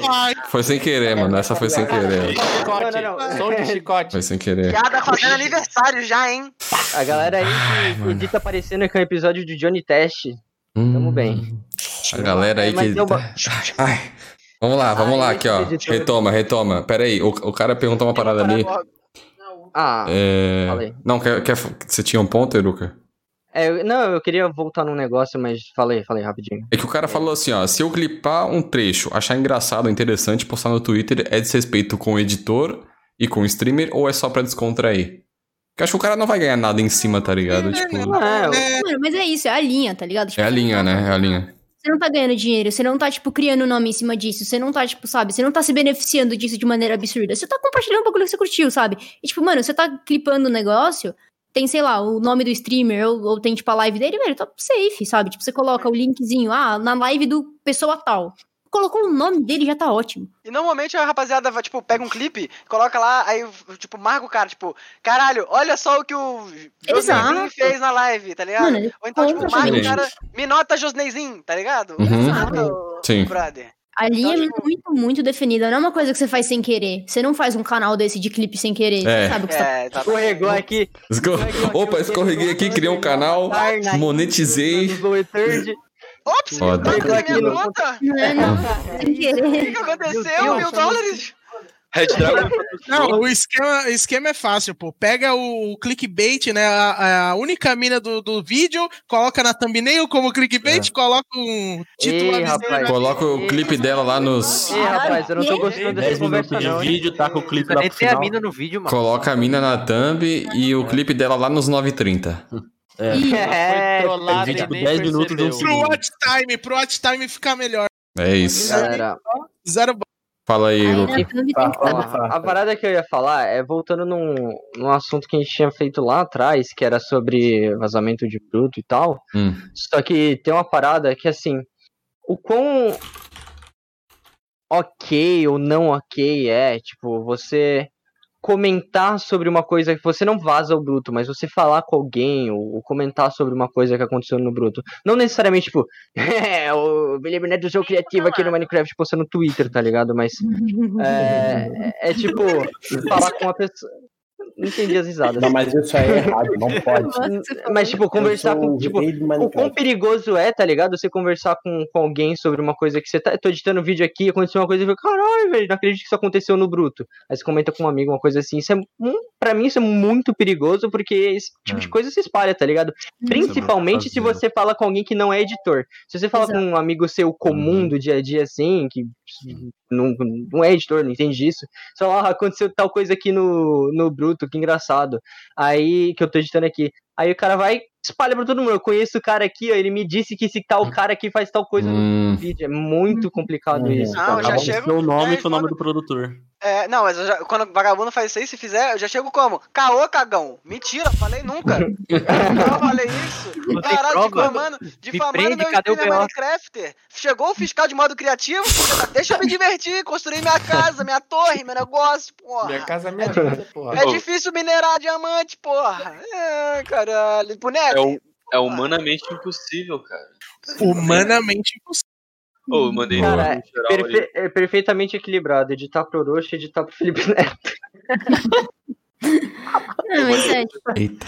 Foi sem querer, mano. Essa foi sem querer. Não, não, não. som de chicote. Foi sem querer. Piada fazendo aniversário já, hein? A galera aí que edita parecendo que é um episódio de Johnny Test. Tamo bem. Hum. A galera aí É, que. uma- Ai. Vamos lá, vamos Ai, lá aqui, ó. Retoma, retoma. Pera aí, o, o cara perguntou uma parada ali. Ah, É... Falei. Não, quer, quer... você tinha um ponto, Eruca? É, eu- não, eu queria voltar num negócio, mas falei, falei rapidinho. É que o cara falou assim, ó, se eu clipar um trecho, achar engraçado, interessante, postar no Twitter, é desrespeito com o editor e com o streamer ou é só pra descontrair? Porque acho que o cara não vai ganhar nada em cima, tá ligado? Tipo, Não, é, Mano, mas é isso, é a linha, tá ligado? Tipo, é a linha, né? É a linha. Você não tá ganhando dinheiro, você não tá, tipo, criando nome em cima disso, você não tá, tipo, sabe, você não tá se beneficiando disso de maneira absurda. Você tá compartilhando um bagulho que você curtiu, sabe? E, tipo, mano, você tá clipando o negócio, tem, sei lá, o nome do streamer, ou, ou tem, tipo, a live dele, velho, tá safe, sabe? Tipo, você coloca o linkzinho, ah, na live do pessoa tal. colocou o nome dele já tá ótimo. E normalmente a rapaziada vai, tipo, pega um clipe, coloca lá, aí, tipo, marca o cara, tipo, caralho, olha só o que o Josneizinho Exato. fez na live, tá ligado? Mano, Ou então, tipo, marca o cara, me nota Josneizinho, tá ligado? Uhum. Marca o- Sim. brother. Ali Então, é tipo- muito, muito definida. Não é uma coisa que você faz sem querer. Você não faz um canal desse de clipe sem querer. É. Você sabe o que você tá É, tá Escorregou aqui. Esco- Opa, escorreguei aqui, criei um canal, monetizei. Ops, tá aqui minha no- conta? Não, não, sem O que aconteceu? Mil dólares? Red Dragon Não, o esquema, o esquema é fácil, pô. Pega o clickbait, né? A, a única mina do, do vídeo, coloca na thumbnail como clickbait, coloca um título Ei, rapaz. Coloca o clipe dela lá nos. Ei, rapaz, eu não tô gostando dessa 10 minutos conversa de não, vídeo, tá com o clipe lá pro ter a final. mina no vídeo, mano. Coloca a mina na thumb e o clipe dela lá nos 9h30. É. É, Foi trollado vídeo com nem 10 minutos de um. Pro watch time, pro watch time ficar melhor. É isso. Galera, Zero Fala aí, Luca. Tá, fala. a parada que eu ia falar é voltando num, num assunto que a gente tinha feito lá atrás, que era sobre vazamento de bruto e tal. Hum. Só que tem uma parada que, assim, o quão ok ou não ok é, tipo, você comentar sobre uma coisa que você não vaza o bruto, mas você falar com alguém ou, ou comentar sobre uma coisa que aconteceu no bruto. Não necessariamente, tipo, é, o Guilherme Neto sou criativo aqui no Minecraft postando no Twitter, tá ligado? Mas é, é, é tipo, falar com uma pessoa. Não entendi as risadas. Não, mas isso aí é errado, não pode. Falou. Mas, tipo, conversar com. o Tipo, o quão perigoso é, tá ligado? Você conversar com, com alguém sobre uma coisa que você tá. Eu tô editando um vídeo aqui, aconteceu uma coisa e eu fico, caralho, velho, não acredito que isso aconteceu no bruto. Aí você comenta com um amigo, uma coisa assim. Isso é. Um, pra mim, isso é muito perigoso, porque esse tipo de É. coisa se espalha, tá ligado? Principalmente se você fala com alguém que não é editor. Se você fala Exato. com um amigo seu comum do dia a dia, assim, que não, não é editor, não entende disso. Só ah, aconteceu tal coisa aqui no, no Bruto, que engraçado. Aí, que eu tô editando aqui. Aí o cara vai, espalha pra todo mundo. Eu conheço o cara aqui, ó, ele me disse que esse tal cara aqui faz tal coisa Hum. no vídeo. É muito complicado Uhum. isso. Não, cara. já chego- seu nome é, com o nome do produtor. É, não, mas eu já- quando o vagabundo faz isso aí, se fizer, eu já chego como? Caô, cagão. Mentira, falei nunca. não falei isso. Caralho, difamando, difamando prende, meu cadê o streamer BO? Minecrafter. Chegou o fiscal de modo criativo, deixa eu me divertir, construir minha casa, minha torre, meu negócio, porra. Minha casa é minha vida, porra. É difícil minerar diamante, porra. É, caralho. Boneco. É, um, é humanamente impossível, cara. humanamente impossível. Eu mandei Cara, no geral Perfe- é perfeitamente equilibrado. Editar pro Orochi e editar pro Felipe Neto. Não, mas é, tipo, Eita.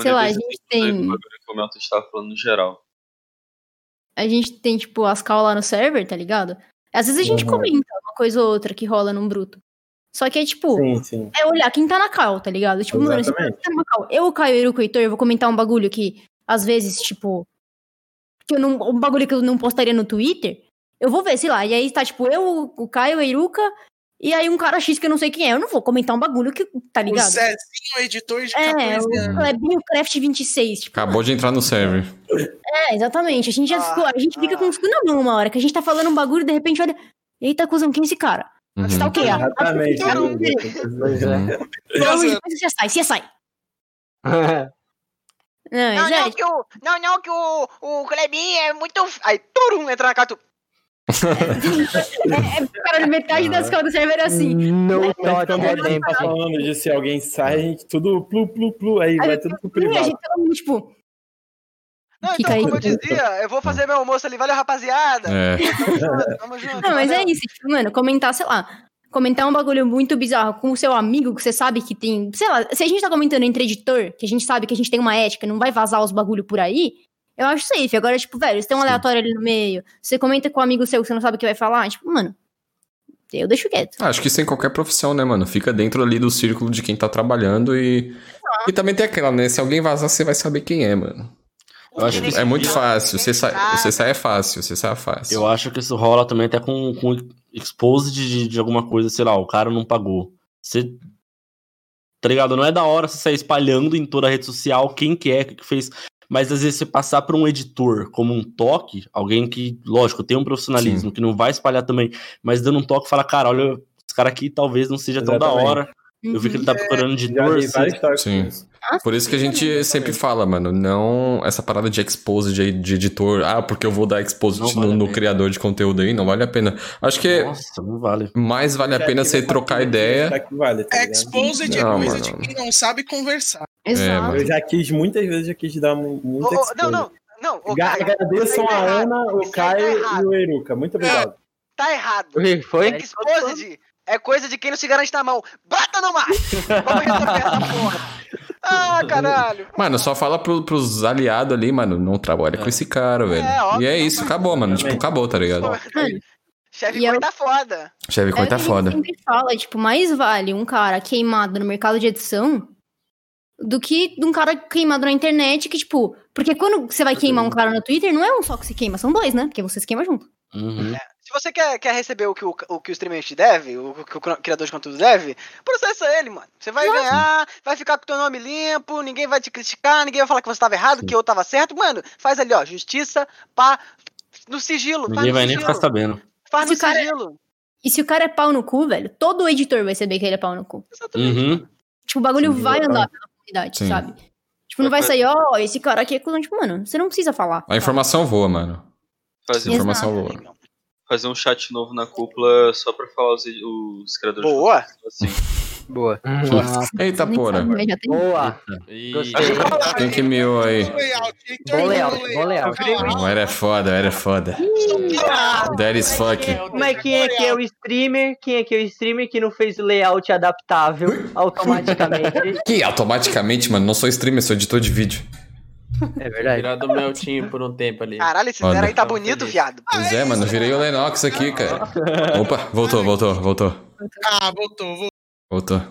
sei lá, a gente aí tem- do bagulho que o Melton estava falando no geral. a gente tem, tipo, as cal lá no server, tá ligado? Às vezes a gente Uhum. comenta uma coisa ou outra que rola num bruto. Só que é tipo, Sim, sim. é olhar quem tá na cal, tá ligado? Tipo, mano, se Exatamente. tá cal, eu, o Caio, eu e o Heitor, eu vou comentar um bagulho que, às vezes, tipo, que eu não, um bagulho que eu não postaria no Twitter, eu vou ver, sei lá, e aí tá, tipo, eu, o Caio, a Iruka, e aí um cara X que eu não sei quem é, eu não vou comentar um bagulho que, tá O ligado? Zezinho, editor de É, 14 o. Clebinho Craft 26, tipo, Acabou de entrar no server. é, exatamente, a gente já Ah, ficou, a gente fica com os cu na mão uma hora, que a gente tá falando um bagulho e de repente olha, eita, cuzão, quem é esse cara? Uhum. Você tá o quê? Ah, Exatamente. ah, né? Pois é. Uhum. Amor de Deus, você sai, você sai. Não, Não, é, não, que o, não, não, que o, o Clebinho é muito. Aí, turum, entra na catu. é, é, cara, metade das do server é assim. A gente tá redemption. falando de se alguém sai, a gente tudo plu, plu, plu, aí vai tudo pro E a privado. gente todo mundo, tipo, Não, Fica então, como eu dizia, eu vou fazer meu almoço ali, valeu, rapaziada. É. Tamo junto, tamo junto. não, mas é valeu. isso, tipo, mano, comentar, sei lá, comentar um bagulho muito bizarro com o seu amigo que você sabe que tem, sei lá, se a gente tá comentando entre editor, que a gente sabe que a gente tem uma ética, não vai vazar os bagulho por aí, eu acho safe. Agora, tipo, velho, você tem um Sim. aleatório ali no meio, você comenta com um amigo seu que você não sabe o que vai falar, tipo, mano, eu deixo quieto. Ah, Acho que isso em qualquer profissão, né, mano? Fica dentro ali do círculo de quem tá trabalhando e. E também tem aquela, né? Se alguém vazar, você vai saber quem é, mano. Eu acho que É muito isso- fácil. Você sai, Ah, você sai é fácil, você sai é fácil. Eu acho que isso rola também até com, com expose de, de alguma coisa, sei lá, o cara não pagou. Você. Tá ligado? Não é da hora você sair espalhando em toda a rede social quem que é, o que fez. Mas às vezes você passar por um editor como um toque, alguém que, lógico, tem um profissionalismo, que não vai espalhar também, mas dando um toque fala, cara, olha, esse cara aqui talvez não seja tão da Exatamente. hora. Eu vi que ele tá procurando Já editor. histórias Sim. Ah, Por isso que a gente sempre fala, mano, não essa parada de expose de, de editor, ah, porque eu vou dar expose no, vale no criador de conteúdo aí, não vale a pena. Acho que Nossa, não vale. mais vale a pena você trocar ideia. Que vale, tá ligado? Exposed é Não, coisa mano. de quem não sabe conversar. Exato. mano. Eu já quis, muitas vezes, já quis dar muita exposed. não, não, não. Caio, Agradeçam tá a errado. Ana, o tá Caio e errado. o Eruca. Muito obrigado. Tá errado. Foi? Exposed é coisa de quem não se garante na mão. Bata no mar! Vamos resolver essa porra. Ah, caralho. Mano, só fala pro, pros aliados ali, mano, não trabalha com esse cara, velho. óbvio. e é isso, acabou, mano. Tipo, acabou, tá ligado? Chefe eu- Coin tá foda. Chevy é tá foda. gente sempre fala, tipo, mais vale um cara queimado no mercado de edição do que um cara queimado na internet que, tipo... Porque quando você vai queimar um cara no Twitter, não é um só que se queima, são dois, né? Porque você se queima junto. Uhum. Se você quer, quer receber o que o, o que o streamer te deve, o que o criador de conteúdo deve, processa ele, mano. Você vai ganhar, vai ficar com o teu nome limpo, ninguém vai te criticar, ninguém vai falar que você tava errado, que eu tava certo. Mano, faz ali, ó, justiça, pá, no sigilo. Ninguém no vai nem sigilo. ficar sabendo. Faz no Se cara- sigilo. E se o cara é pau no cu, velho, todo editor vai saber que ele é pau no cu. Exatamente. Uhum. Tipo, o bagulho Sim, vai exatamente. andar pela comunidade, Sim. sabe? Tipo, não vai sair, ó, esse cara aqui é cuzão. Tipo, mano, você não precisa falar. A informação voa, mano. Fazer, A informação voa. Fazer um chat novo na cúpula só pra falar os, os criadores Boa. assim. Boa. Eita, Nem porra. tem. Boa. Gostei. Quem que miou aí? Bom layout, bom layout. O era é foda, o era é foda. That is fuck. Mas quem é que é o streamer? Quem é que é o streamer que não fez o layout adaptável automaticamente? Que automaticamente, mano, não sou streamer, sou editor de vídeo. É verdade. Virar do meu time por um tempo ali. Caralho, esse zero aí tá bonito, viado. Pois é, mano, eu virei o Lennox aqui, cara. Opa, voltou, voltou, voltou. Ah, voltou, voltou. Voltou.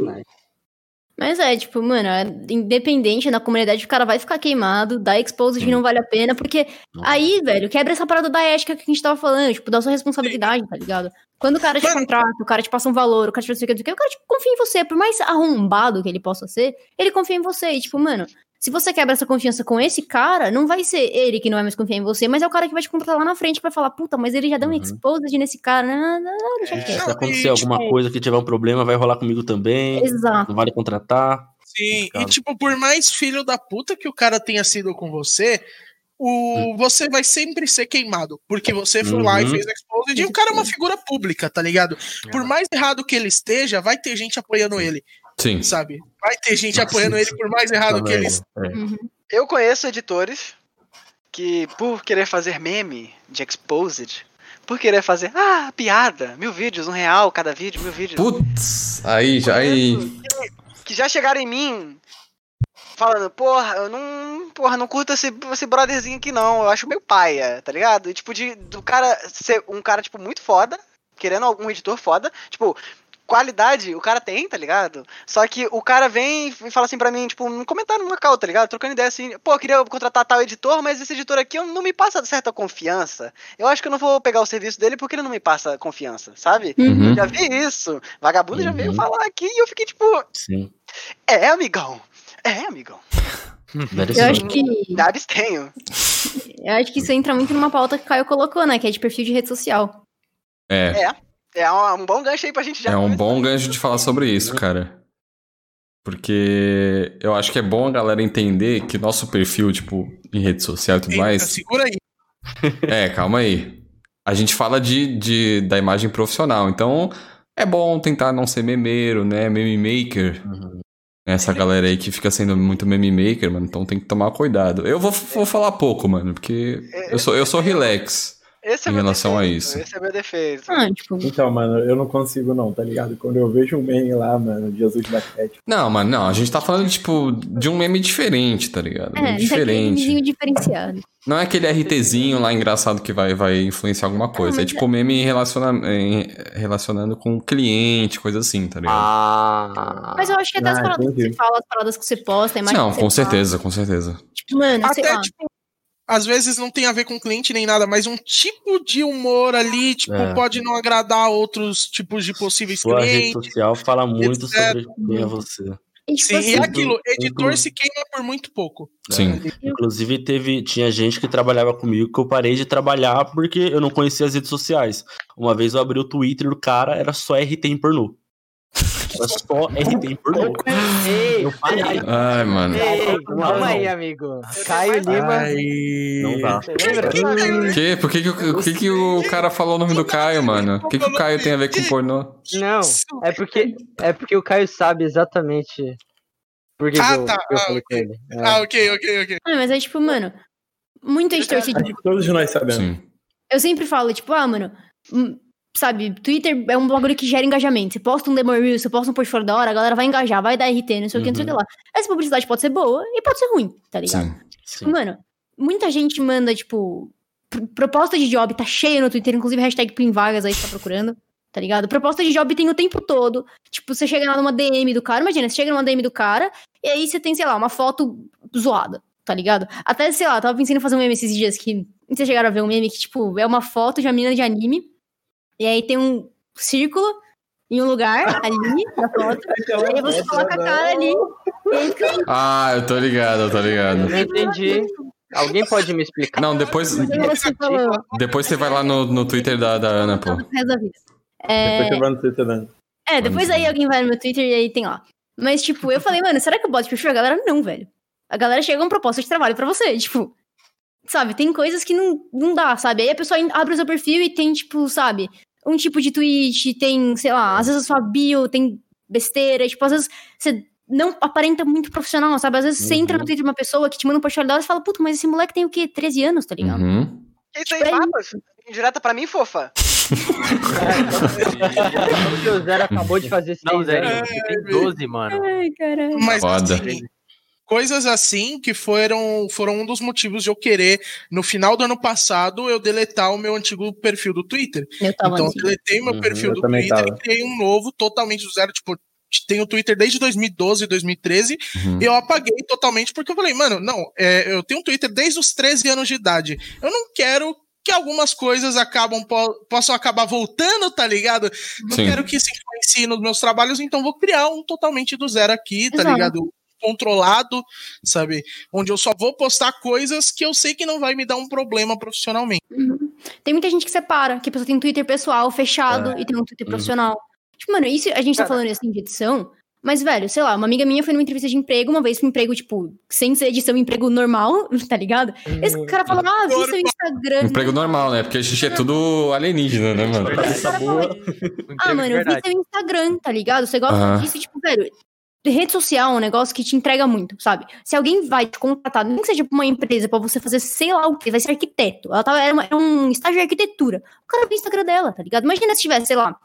Mas é, tipo, mano, é independente na comunidade, o cara vai ficar queimado, dá exposed não vale a pena, porque aí, velho, quebra essa parada da ética que a gente tava falando, tipo, da sua responsabilidade, tá ligado? Quando o cara te Mano. contrata, o cara te passa um valor, o cara te faz o que, o cara tipo, confia em você, por mais arrombado que ele possa ser, ele confia em você, e tipo, mano, se você quebra essa confiança com esse cara, não vai ser ele que não vai mais confiar em você, mas é o cara que vai te contratar lá na frente pra falar, puta, mas ele já deu um Uhum. exposed nesse cara, não, não, não, deixa É. quieto. Se acontecer E, alguma tipo- coisa que tiver um problema, vai rolar comigo também. Exato. Não vale contratar. Sim, e tipo, por mais filho da puta que o cara tenha sido com você, o, você vai sempre ser queimado. Porque você foi lá e Uhum. fez exposed e o cara é uma figura pública, tá ligado? Por mais errado que ele esteja, vai ter gente apoiando ele, Sim. sabe? Vai ter gente Nossa, apoiando ele por mais errado que ele Também, é. Uhum. Eu conheço editores que, por querer fazer meme de Exposed, por querer fazer, ah, piada, mil vídeos, um real cada vídeo, mil vídeos, Putz, aí já aí. que já chegaram em mim falando, porra, eu não, porra, não curto esse, esse brotherzinho aqui não, eu acho meio paia, tá ligado? E, tipo, de, do cara ser um cara, tipo, muito foda, querendo algum editor foda, tipo, qualidade o cara tem, tá ligado? Só que o cara vem e fala assim pra mim, tipo, um comentário numa cal, tá ligado? Trocando ideia assim, pô, eu queria contratar tal editor, mas esse editor aqui não me passa certa confiança. Eu acho que eu não vou pegar o serviço dele porque ele não me passa confiança, sabe? Uhum. Já vi isso. Vagabundo já veio Uhum. falar aqui e eu fiquei tipo, Sim. é, amigão. É, amigão. Eu acho que Me abstenho. Eu acho que isso entra muito numa pauta que o Caio colocou, né? Que é de perfil de rede social. É, É um, um bom gancho aí pra gente já. é um bom gancho de falar sobre isso, cara. Porque eu acho que é bom a galera entender que nosso perfil, tipo, em rede social e tudo Eita, mais. segura aí. É, calma aí. A gente fala de, de, da imagem profissional, então é bom tentar não ser memeiro, né? Meme maker. Uhum. Essa galera aí que fica sendo muito meme maker, mano, então tem que tomar cuidado. Eu vou, vou falar pouco, mano, porque eu sou, eu sou relax. Esse é em meu relação a defeito, isso. Esse é meu defeito. Ah, tipo, Então, mano, eu não consigo não, tá ligado? Quando eu vejo um meme lá, mano, Jesus Basquete. Não, mano, não, a gente tá falando, tipo, de um meme diferente, tá ligado? é, diferente. vizinho diferenciado. Não é aquele RTzinho lá engraçado que vai, vai influenciar alguma coisa. mas é tipo meme relaciona, em- relacionando com o cliente, coisa assim, tá ligado? Ah. Mas eu acho que até as Ah, paradas que entendi. você fala, as paradas que você posta, a imagem Não, que você com fala. certeza, com certeza. Tipo, mano, sei Até, lá. tipo, às vezes não tem a ver com cliente nem nada, mas um tipo de humor ali, tipo, É. pode não agradar outros tipos de possíveis Sua rede clientes. social fala muito etc. sobre quem é você. E, tipo Sim, assim, e é aquilo, editor se queima por muito pouco. Sim. Inclusive, teve, tinha gente que trabalhava comigo que eu parei de trabalhar porque eu não conhecia as redes sociais. Uma vez eu abri o Twitter do cara, era só RT em pornô. Era só pornô. Ei, Eu parei. Ai, mano. ei, calma não. aí, amigo. Caio Lima. Não dá. Que? Por que, que, o- por que, que o cara falou o nome do Caio, mano? O que, que o Caio tem a ver com pornô? Não, é porque, é porque o Caio sabe exatamente por que, Ah, que eu, tá. eu Ah, falei com ele. É. Ah, ok, ok, ok. Ah, mas é tipo, mano, muito que todos nós sabemos. Sim. Eu sempre falo, tipo, ah, mano, hum, sabe, Twitter é um bagulho que gera engajamento. Você posta um demo reel, você posta um portfolio da hora, a galera vai engajar, vai dar RT, não sei o que, não sei o que lá. Essa publicidade pode ser boa e pode ser ruim, tá ligado? Sim. Sim. Mano, muita gente manda, tipo, pr- proposta de job, tá cheia no Twitter, inclusive hashtag Pin Vagas aí, você tá procurando, tá ligado? Proposta de job tem o tempo todo. Tipo, você chega lá numa DM do cara, imagina, você chega numa DM do cara, e aí você tem, sei lá, uma foto zoada, tá ligado? Até, sei lá, tava pensando em fazer um meme esses dias que. Vocês chegaram a ver um meme que, tipo, é uma foto de uma menina de anime, e aí tem um círculo em um lugar ali na foto, e aí você coloca a cara ali, e aí fica Ah, eu tô ligado, eu tô ligado. Não entendi. Alguém pode me explicar? Não, depois, você falou. depois você vai lá no, no Twitter da, da Ana, pô. da vida. Depois É, você vai no Twitter, né? é, depois aí alguém vai no meu Twitter e aí tem lá. Mas, tipo, eu falei, mano, será que eu boto de perfil? A galera não, velho. A galera chega com proposta de trabalho pra você, tipo. Sabe, tem coisas que não, não dá, sabe? Aí a pessoa abre o seu perfil e tem, tipo, sabe, um tipo de tweet, tem, sei lá, às vezes a sua bio tem besteira, tipo, às vezes você não aparenta muito profissional, sabe? Às vezes você entra no Twitter de uma pessoa que te manda um portfólio dela e fala, puta, mas esse moleque tem o quê? 13 anos, tá ligado? Uhum. Isso aí, Tipo, é papas? Indireta pra mim, fofa. Porque o Zero acabou de fazer Não, seis Zé, anos. você tem 12, mano. Ai, caralho. Mas Foda. assim, coisas assim que foram, foram um dos motivos de eu querer, no final do ano passado, eu deletar o meu antigo perfil do Twitter. Eu tava então assim. eu deletei meu Uhum, perfil do Twitter tava. e criei um novo, totalmente do zero, tipo, tenho o Twitter desde 2012, 2013, Uhum. e eu apaguei totalmente porque eu falei, mano, não, é, eu tenho um Twitter desde os 13 anos de idade. Eu não quero que algumas coisas acabam po- possam acabar voltando, tá ligado? Não Sim. quero que isso influencie nos meus trabalhos, então vou criar um totalmente do zero aqui, tá Exato. ligado? Controlado, sabe? Onde eu só vou postar coisas que eu sei que não vai me dar um problema profissionalmente. Uhum. Tem muita gente que separa, que a pessoa tem um Twitter pessoal fechado e tem um Twitter Uhum. profissional. Tipo, mano, isso a gente tá Cara. falando assim de edição, mas, velho, sei lá, uma amiga minha foi numa entrevista de emprego, uma vez um emprego, tipo, sem ser edição, emprego normal, tá ligado? Esse cara falou, ah, vi seu Instagram. Emprego normal, né? Porque a gente é tudo alienígena, né, mano? Cabeça boa. Ah, mano, eu vi seu Instagram, tá ligado? Você gosta Aham. disso, tipo, velho. Rede social é um negócio que te entrega muito, sabe? Se alguém vai te contratar, nem que seja pra uma empresa, pra você fazer sei lá o que, vai ser arquiteto. Ela tava, era, uma- era um estágio de arquitetura. O cara viu o Instagram dela, tá ligado? Imagina se tivesse, sei lá.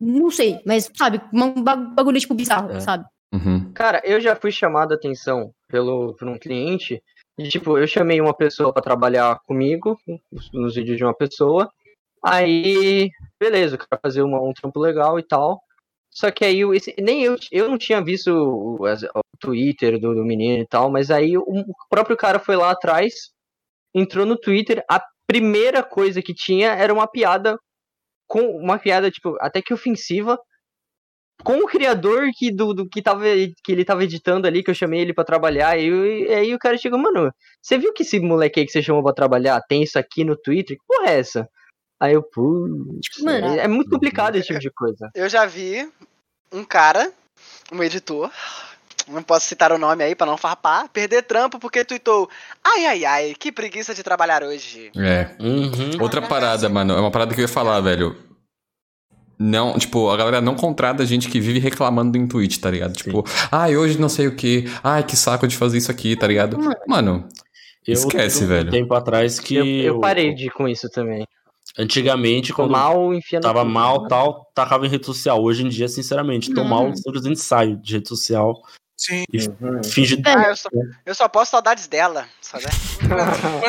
Não sei, mas, sabe, um ba- bagulho tipo bizarro, É. sabe? Uhum. Cara, eu já fui chamado a atenção pelo, por um cliente. E, tipo, eu chamei uma pessoa pra trabalhar comigo, nos- nos vídeos de uma pessoa. Aí, beleza, eu quero fazer uma- um trampo legal e tal. Só que aí, esse- nem eu, eu não tinha visto o, o Twitter do, do menino e tal, mas aí o, o próprio cara foi lá atrás, entrou no Twitter, a primeira coisa que tinha era uma piada, com uma piada, tipo, até que ofensiva, com o criador que, do, do que, tava, que ele tava editando ali, que eu chamei ele pra trabalhar, e, e aí o cara chegou, mano, você viu que esse moleque aí que você chamou pra trabalhar tem isso aqui no Twitter? Que porra é essa? Aí eu, putz, Tipo, mano, é, é muito complicado esse tipo de coisa. Eu já vi um cara, um editor, não posso citar o nome aí pra não farpar, perder trampo porque tweetou: Ai, ai, ai, que preguiça de trabalhar hoje. É. Uhum. Outra parada, mano. É uma parada que eu ia falar, velho. Não, tipo, a galera não contrata gente que vive reclamando do Twitch, tá ligado? Tipo, ai, hoje não sei o que. Ai, que saco de fazer isso aqui, tá ligado? Mano, Eu Esquece, um velho. tempo atrás que. Eu, eu eu- parei de ir com isso também. Antigamente, quando mal tava tudo. mal tal, tacava em rede social. Hoje em dia, sinceramente, tô Uhum. mal, simplesmente saio de rede social Sim. e Uhum. finge. Ah, eu só, eu só posto saudades dela. Sabe?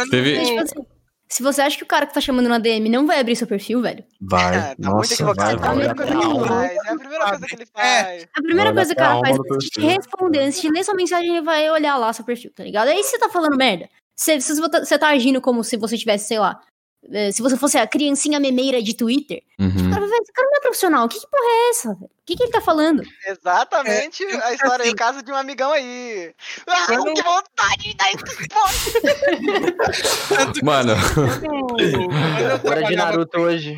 Teve. tipo assim, se você acha que o cara que tá chamando na DM não vai abrir seu perfil, velho, Vai. É, tá muito Nossa, equivocado. vai, É a vai. primeira coisa que ele faz. É a primeira coisa que ele faz. a primeira Olha coisa que o cara faz é te responder, antes de ler sua mensagem, ele vai olhar lá seu perfil, tá ligado? Aí você tá falando merda. Você tá- você tá agindo como se você tivesse, sei lá, se você fosse a criancinha memeira de Twitter, o Uhum. cara vai ver, esse cara não é profissional, que, que porra é essa? velho? O que, que ele tá falando? Exatamente É, a história assim- do caso de um amigão aí. Ah, Quando- que vontade de dar esse Mano, Hora de Naruto hoje.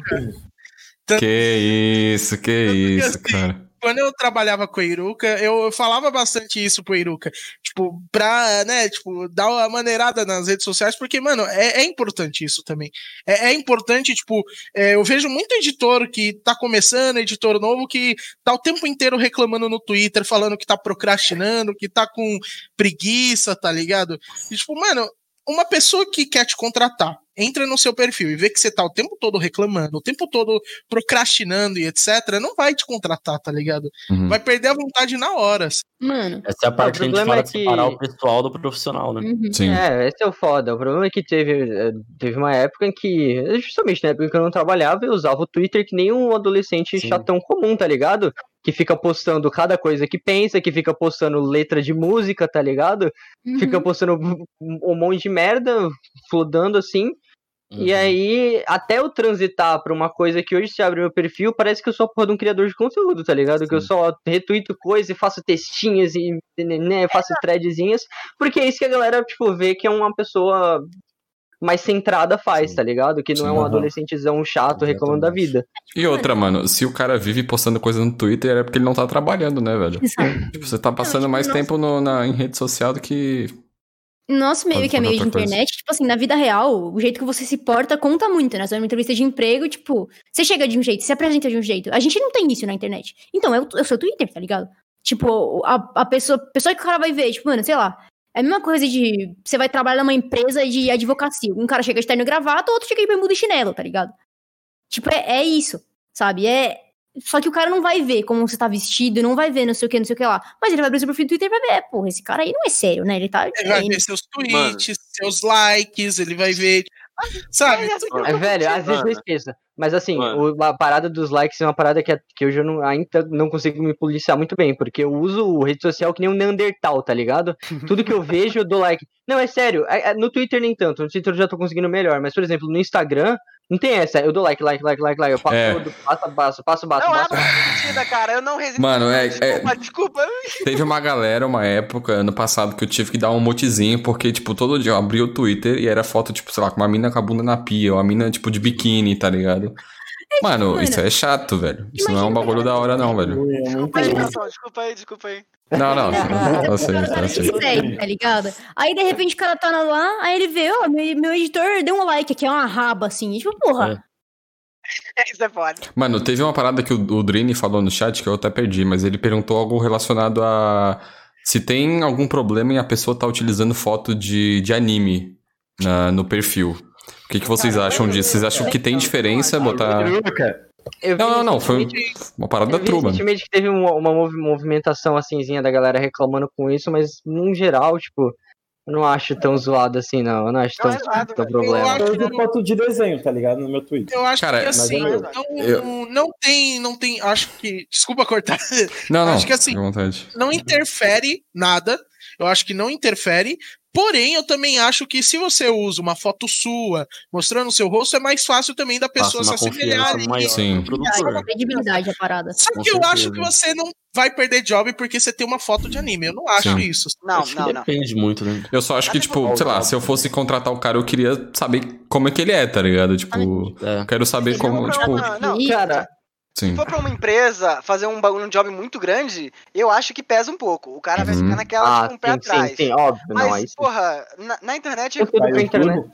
que isso, que isso, assim, cara. Quando eu trabalhava com a Iruka, eu falava bastante isso pro Iruka. Tipo, pra, né, tipo, dar uma maneirada nas redes sociais, porque, mano, é, é importante isso também. É, é importante, tipo, é, eu vejo muito editor que tá começando, editor novo, que tá o tempo inteiro reclamando no Twitter, falando que tá procrastinando, que tá com preguiça, tá ligado? E, tipo, mano, uma pessoa que quer te contratar, entra no seu perfil e vê que você tá o tempo todo reclamando, o tempo todo procrastinando e etc, não vai te contratar, tá ligado? Uhum. Vai perder a vontade na hora. Mano. Essa é a parte que a gente fala é que- separar o pessoal do profissional, né? Uhum. Sim. É, esse é o foda. O problema é que teve, eh, teve uma época em que, justamente na época que eu não trabalhava, eu usava o Twitter que nem um adolescente Sim. chatão comum, tá ligado? Que fica postando cada coisa que pensa, que fica postando letra de música, tá ligado? Uhum. Fica postando um um monte de merda, flodando assim. E Uhum. aí, até eu transitar pra uma coisa que hoje se abre meu perfil, parece que eu sou a porra de um criador de conteúdo, tá ligado? Que eu Sim. só retuito coisa e faço textinhas e né, faço threadzinhas, porque é isso que a galera, tipo, vê que é uma pessoa mais centrada faz, Sim. tá ligado? Que não Sim. é um Aham. adolescentezão chato reclamando da vida. E outra, mano, se o cara vive postando coisa no Twitter é porque ele não tá trabalhando, né, velho? Exato. Tipo, você tá passando tipo, mais nossa. tempo no- na, em rede social do que. Nosso meio Pode que é meio de coisa. internet, tipo assim, na vida real, o jeito que você se porta conta muito, né? Você vai numa entrevista de emprego, tipo, você chega de um jeito, se apresenta de um jeito. A gente não tem isso na internet. Então, é o, é o seu Twitter, tá ligado? Tipo, a, a pessoa, a pessoa que o cara vai ver, tipo, mano, sei lá. É a mesma coisa de. Você vai trabalhar numa empresa de advocacia. Um cara chega de terno e gravata, o outro chega de bermuda e chinelo, tá ligado? Tipo, é, é isso, sabe? É. Só que o cara não vai ver como você tá vestido, não vai ver não sei o que, não sei o que lá. Mas ele vai abrir seu perfil do Twitter e vai ver, é, porra, esse cara aí não é sério, né? Ele tá. Ele vai ver seus tweets, seus likes, ele vai ver. Sabe? É, velho, às vezes eu esqueço. Mas assim, o- a parada dos likes é uma parada que, que hoje eu não, ainda não consigo me policiar muito bem, porque eu uso rede social que nem um Neandertal, tá ligado? Tudo que eu vejo eu dou like. Não, é sério, é- é- no Twitter nem tanto, no Twitter eu já tô conseguindo melhor, mas por exemplo, no Instagram, não tem essa, eu dou like, like, like, like, like, eu passo É. todo, passo, passo, passo, passo, Não é passo. mentira, cara. Eu não resisto. Mano, é- Desculpa, desculpa. Teve uma galera, uma época, ano passado, que eu tive que dar um motezinho, porque, tipo, todo dia eu abria o Twitter e era foto, tipo, sei lá, com uma mina com a bunda na pia, ou uma mina, tipo, de biquíni, tá ligado? Mano, mano, isso é chato, velho. Isso não é um bagulho da hora, não, velho. Não Mas, entendo. pessoal, desculpa aí, desculpa aí. Não, não. Eu sei, eu sei. tá ligado? Aí, de repente, o cara tá lá, aí ele vê, ó, meu, meu editor deu um like aqui, é uma raba, assim. E, tipo, porra. Isso é foda. Mano, teve uma parada que o, o Drini falou no chat que eu até perdi, mas ele perguntou algo relacionado a se tem algum problema em a pessoa tá utilizando foto de, de anime na- no perfil. O que, que vocês acham disso? Vocês acham que tem diferença botar. Eu Não, não, não. Foi uma parada true, mano. recentemente que teve uma, uma movi- movimentação assimzinha da galera reclamando com isso, mas no geral, tipo, eu não acho tão zoado assim, não. Eu não acho Não tão, é zoado, tão problema. Eu Eu uso foto de desenho, tá ligado? No meu Twitter. Eu acho Cara, que mas assim, eu- não, eu- não tem, não tem. Acho que. Desculpa cortar. Não, não. Acho que assim-. Não interfere nada. Eu acho que não interfere. Porém, eu também acho que se você usa uma foto sua mostrando o seu rosto, é mais fácil também da pessoa se assemelhar maior Sim. Credibilidade a parada. Só que eu acho que você não vai perder job porque você tem uma foto de anime. Eu não acho Sim. isso. Não, Acho não, não. Depende muito, né? Eu só acho que, tipo, sei lá, se eu fosse contratar o cara, eu queria saber como é que ele é, tá ligado? Tipo, É. eu quero saber como, tipo. não, não. Cara, Sim. Se for pra uma empresa fazer um bagulho, um job muito grande, eu acho que pesa um pouco. O cara vai Uhum. ficar naquela ah, tipo, um pé sim, atrás. sim, sim, óbvio, Mas, não, sim. porra, na, na internet Eu tudo Faz pra internet. tudo.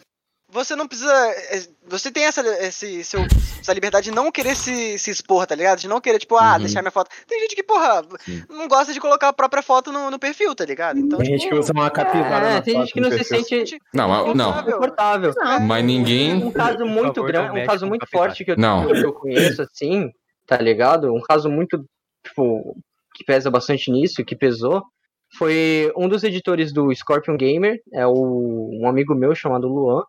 você não precisa. é, Você tem essa, esse, seu, essa liberdade de não querer se, se expor, tá ligado? De não querer, tipo, ah, Uhum. deixar minha foto. Tem gente que, porra, Sim. não gosta de colocar a própria foto no, no perfil, tá ligado? Então, Tem tipo, gente que usa uma capivara É, na tem foto gente que não se sente Não, não. confortável. Não. Mas ninguém. Um caso muito grande, um caso com muito forte que eu, Não. que eu conheço, assim, tá ligado? Um caso muito, tipo, que pesa bastante nisso, que pesou, foi um dos editores do Scorpion Gamer, é o, um amigo meu chamado Luan.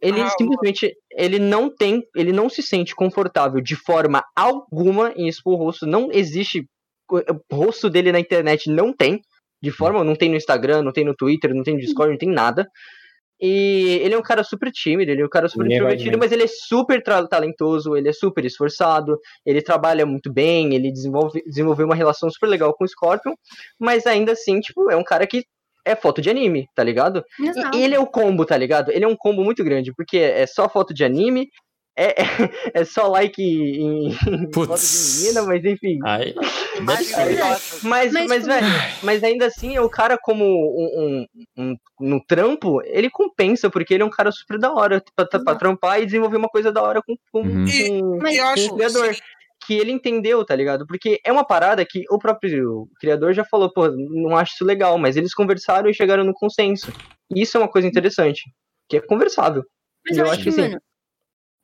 Ele Ah, simplesmente, ele não tem, ele não se sente confortável de forma alguma em expor o rosto, não existe, o rosto dele na internet não tem, de forma, não tem no Instagram, não tem no Twitter, não tem no Discord, não tem nada. E ele é um cara super tímido, ele é um cara super Ninguém introvertido, mas ele é super talentoso, ele é super esforçado, ele trabalha muito bem, ele desenvolve, desenvolveu uma relação super legal com o Scorpion, mas ainda assim, tipo, é um cara que é foto de anime, tá ligado? Exato. E ele é o combo, tá ligado? Ele é um combo muito grande, porque é só foto de anime, é, é, é só like em, em foto de menina, mas enfim. Aí- gostosas. Mas, Mas, mas, tipo, velho, mas ainda assim, o cara, como um, um, um- no trampo, ele compensa, porque ele é um cara super da hora pra, pra, pra trampar e desenvolver uma coisa da hora com, com, Uhum. E- com- Mas- com acho o criador. Que ele entendeu, tá ligado? Porque é uma parada que o próprio criador já falou, pô, não acho isso legal, mas eles conversaram e chegaram no consenso. E isso é uma coisa interessante, que é conversável. Mas eu, eu acho que, sim. mano,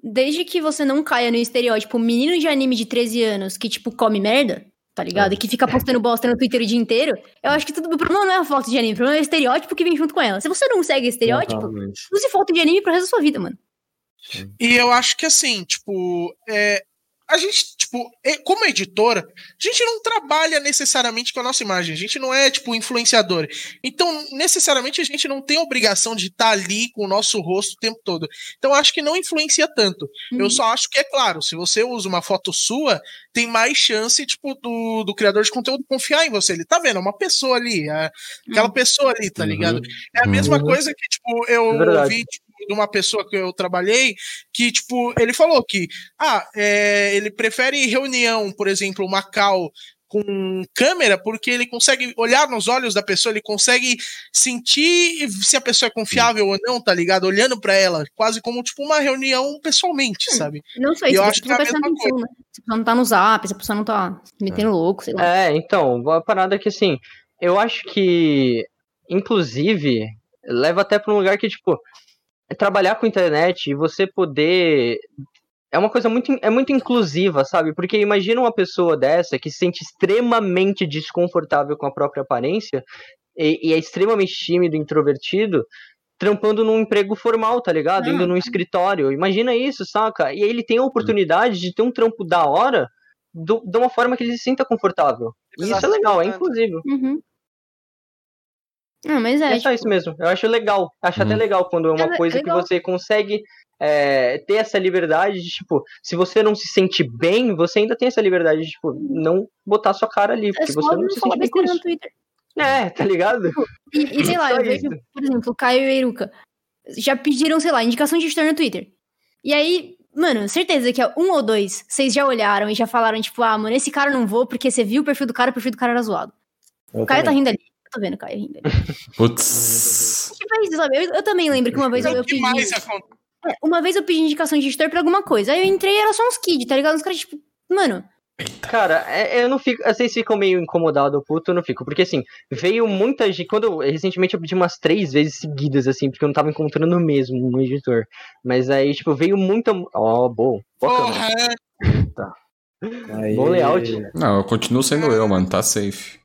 desde que você não caia no estereótipo menino de anime de 13 anos que, tipo, come merda, tá ligado? E que fica postando bosta no Twitter o dia inteiro, eu acho que tudo, o problema não é a foto de anime, o problema é o estereótipo que vem junto com ela. Se você não segue estereótipo, Exatamente. use foto de anime pro resto da sua vida, mano. E eu acho que assim, tipo, é, a gente, tipo, como editora, a gente não trabalha necessariamente com a nossa imagem, a gente não é, tipo, influenciador. Então, necessariamente, a gente não tem obrigação de estar ali com o nosso rosto o tempo todo. Então, eu acho que não influencia tanto. Eu Uhum. só acho que, é claro, se você usa uma foto sua, tem mais chance, tipo, do, do criador de conteúdo confiar em você. Ele tá vendo, é uma pessoa ali, é aquela Uhum. pessoa ali, tá Uhum. ligado? É a mesma Uhum. coisa que, tipo, eu É tipo, de uma pessoa que eu trabalhei, que, tipo, ele falou que, ah, é, ele prefere reunião, por exemplo, uma call com câmera, porque ele consegue olhar nos olhos da pessoa, ele consegue sentir se a pessoa é confiável ou não, tá ligado? Olhando pra ela, quase como, tipo, uma reunião pessoalmente, sabe? Não só isso, eu acho que é precisa a mesma atenção, né? Se a pessoa não tá no zap, se a pessoa não tá metendo louco, sei lá. É, então, a parada é que assim, eu acho que, inclusive, leva até pra um lugar que, tipo, é trabalhar com internet e você poder. É uma coisa muito, é muito inclusiva, sabe? Porque imagina uma pessoa dessa que se sente extremamente desconfortável com a própria aparência e, e é extremamente tímido, introvertido, trampando num emprego formal, tá ligado? Ah. Indo num escritório. Imagina isso, saca? E aí ele tem a oportunidade de ter um trampo da hora do- de uma forma que ele se sinta confortável. E isso é legal, é inclusivo. Uhum. Não, mas é, É, só tipo, isso mesmo. Eu acho legal. Acho até Uhum. legal quando é uma É coisa legal. que você consegue é, ter essa liberdade de, tipo, se você não se sente bem, você ainda tem essa liberdade de, tipo, não botar sua cara ali, é porque você não não se sente bem com isso. Twitter. É, tá ligado? E, e sei lá, eu vejo, por exemplo, o Caio e o Eruca já pediram, sei lá, indicação de editor no Twitter. E aí, mano, certeza que um ou dois, vocês já olharam e já falaram, tipo, ah, mano, esse cara não vou porque você viu o perfil do cara, o perfil do cara era zoado. Eu O Caio tá rindo ali. Eu tô vendo o Caio rindo ali. Putz. Tipo, é sabe? Eu, eu também lembro que uma vez eu, É eu pedi. É, uma vez eu pedi indicação de editor pra alguma coisa. Aí eu entrei e era só uns kids, tá ligado? Os caras, tipo, mano, Cara, é- eu não fico. Vocês ficam meio incomodados puto, eu não fico. Porque assim, veio muita gente. Quando eu, recentemente eu pedi umas três vezes seguidas, assim, porque eu não tava encontrando mesmo um editor. Mas aí, tipo, veio muita. Ó, bom. Boa câmera. Porra, Aí- Bom layout. Não, eu continuo sendo eu, mano. Tá safe.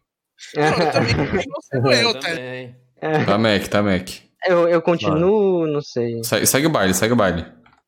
Não, eu também continuo sendo eu, tá? também. Tá Mac, tá Mac. eu, eu continuo, não sei. Segue, segue o baile, segue o baile.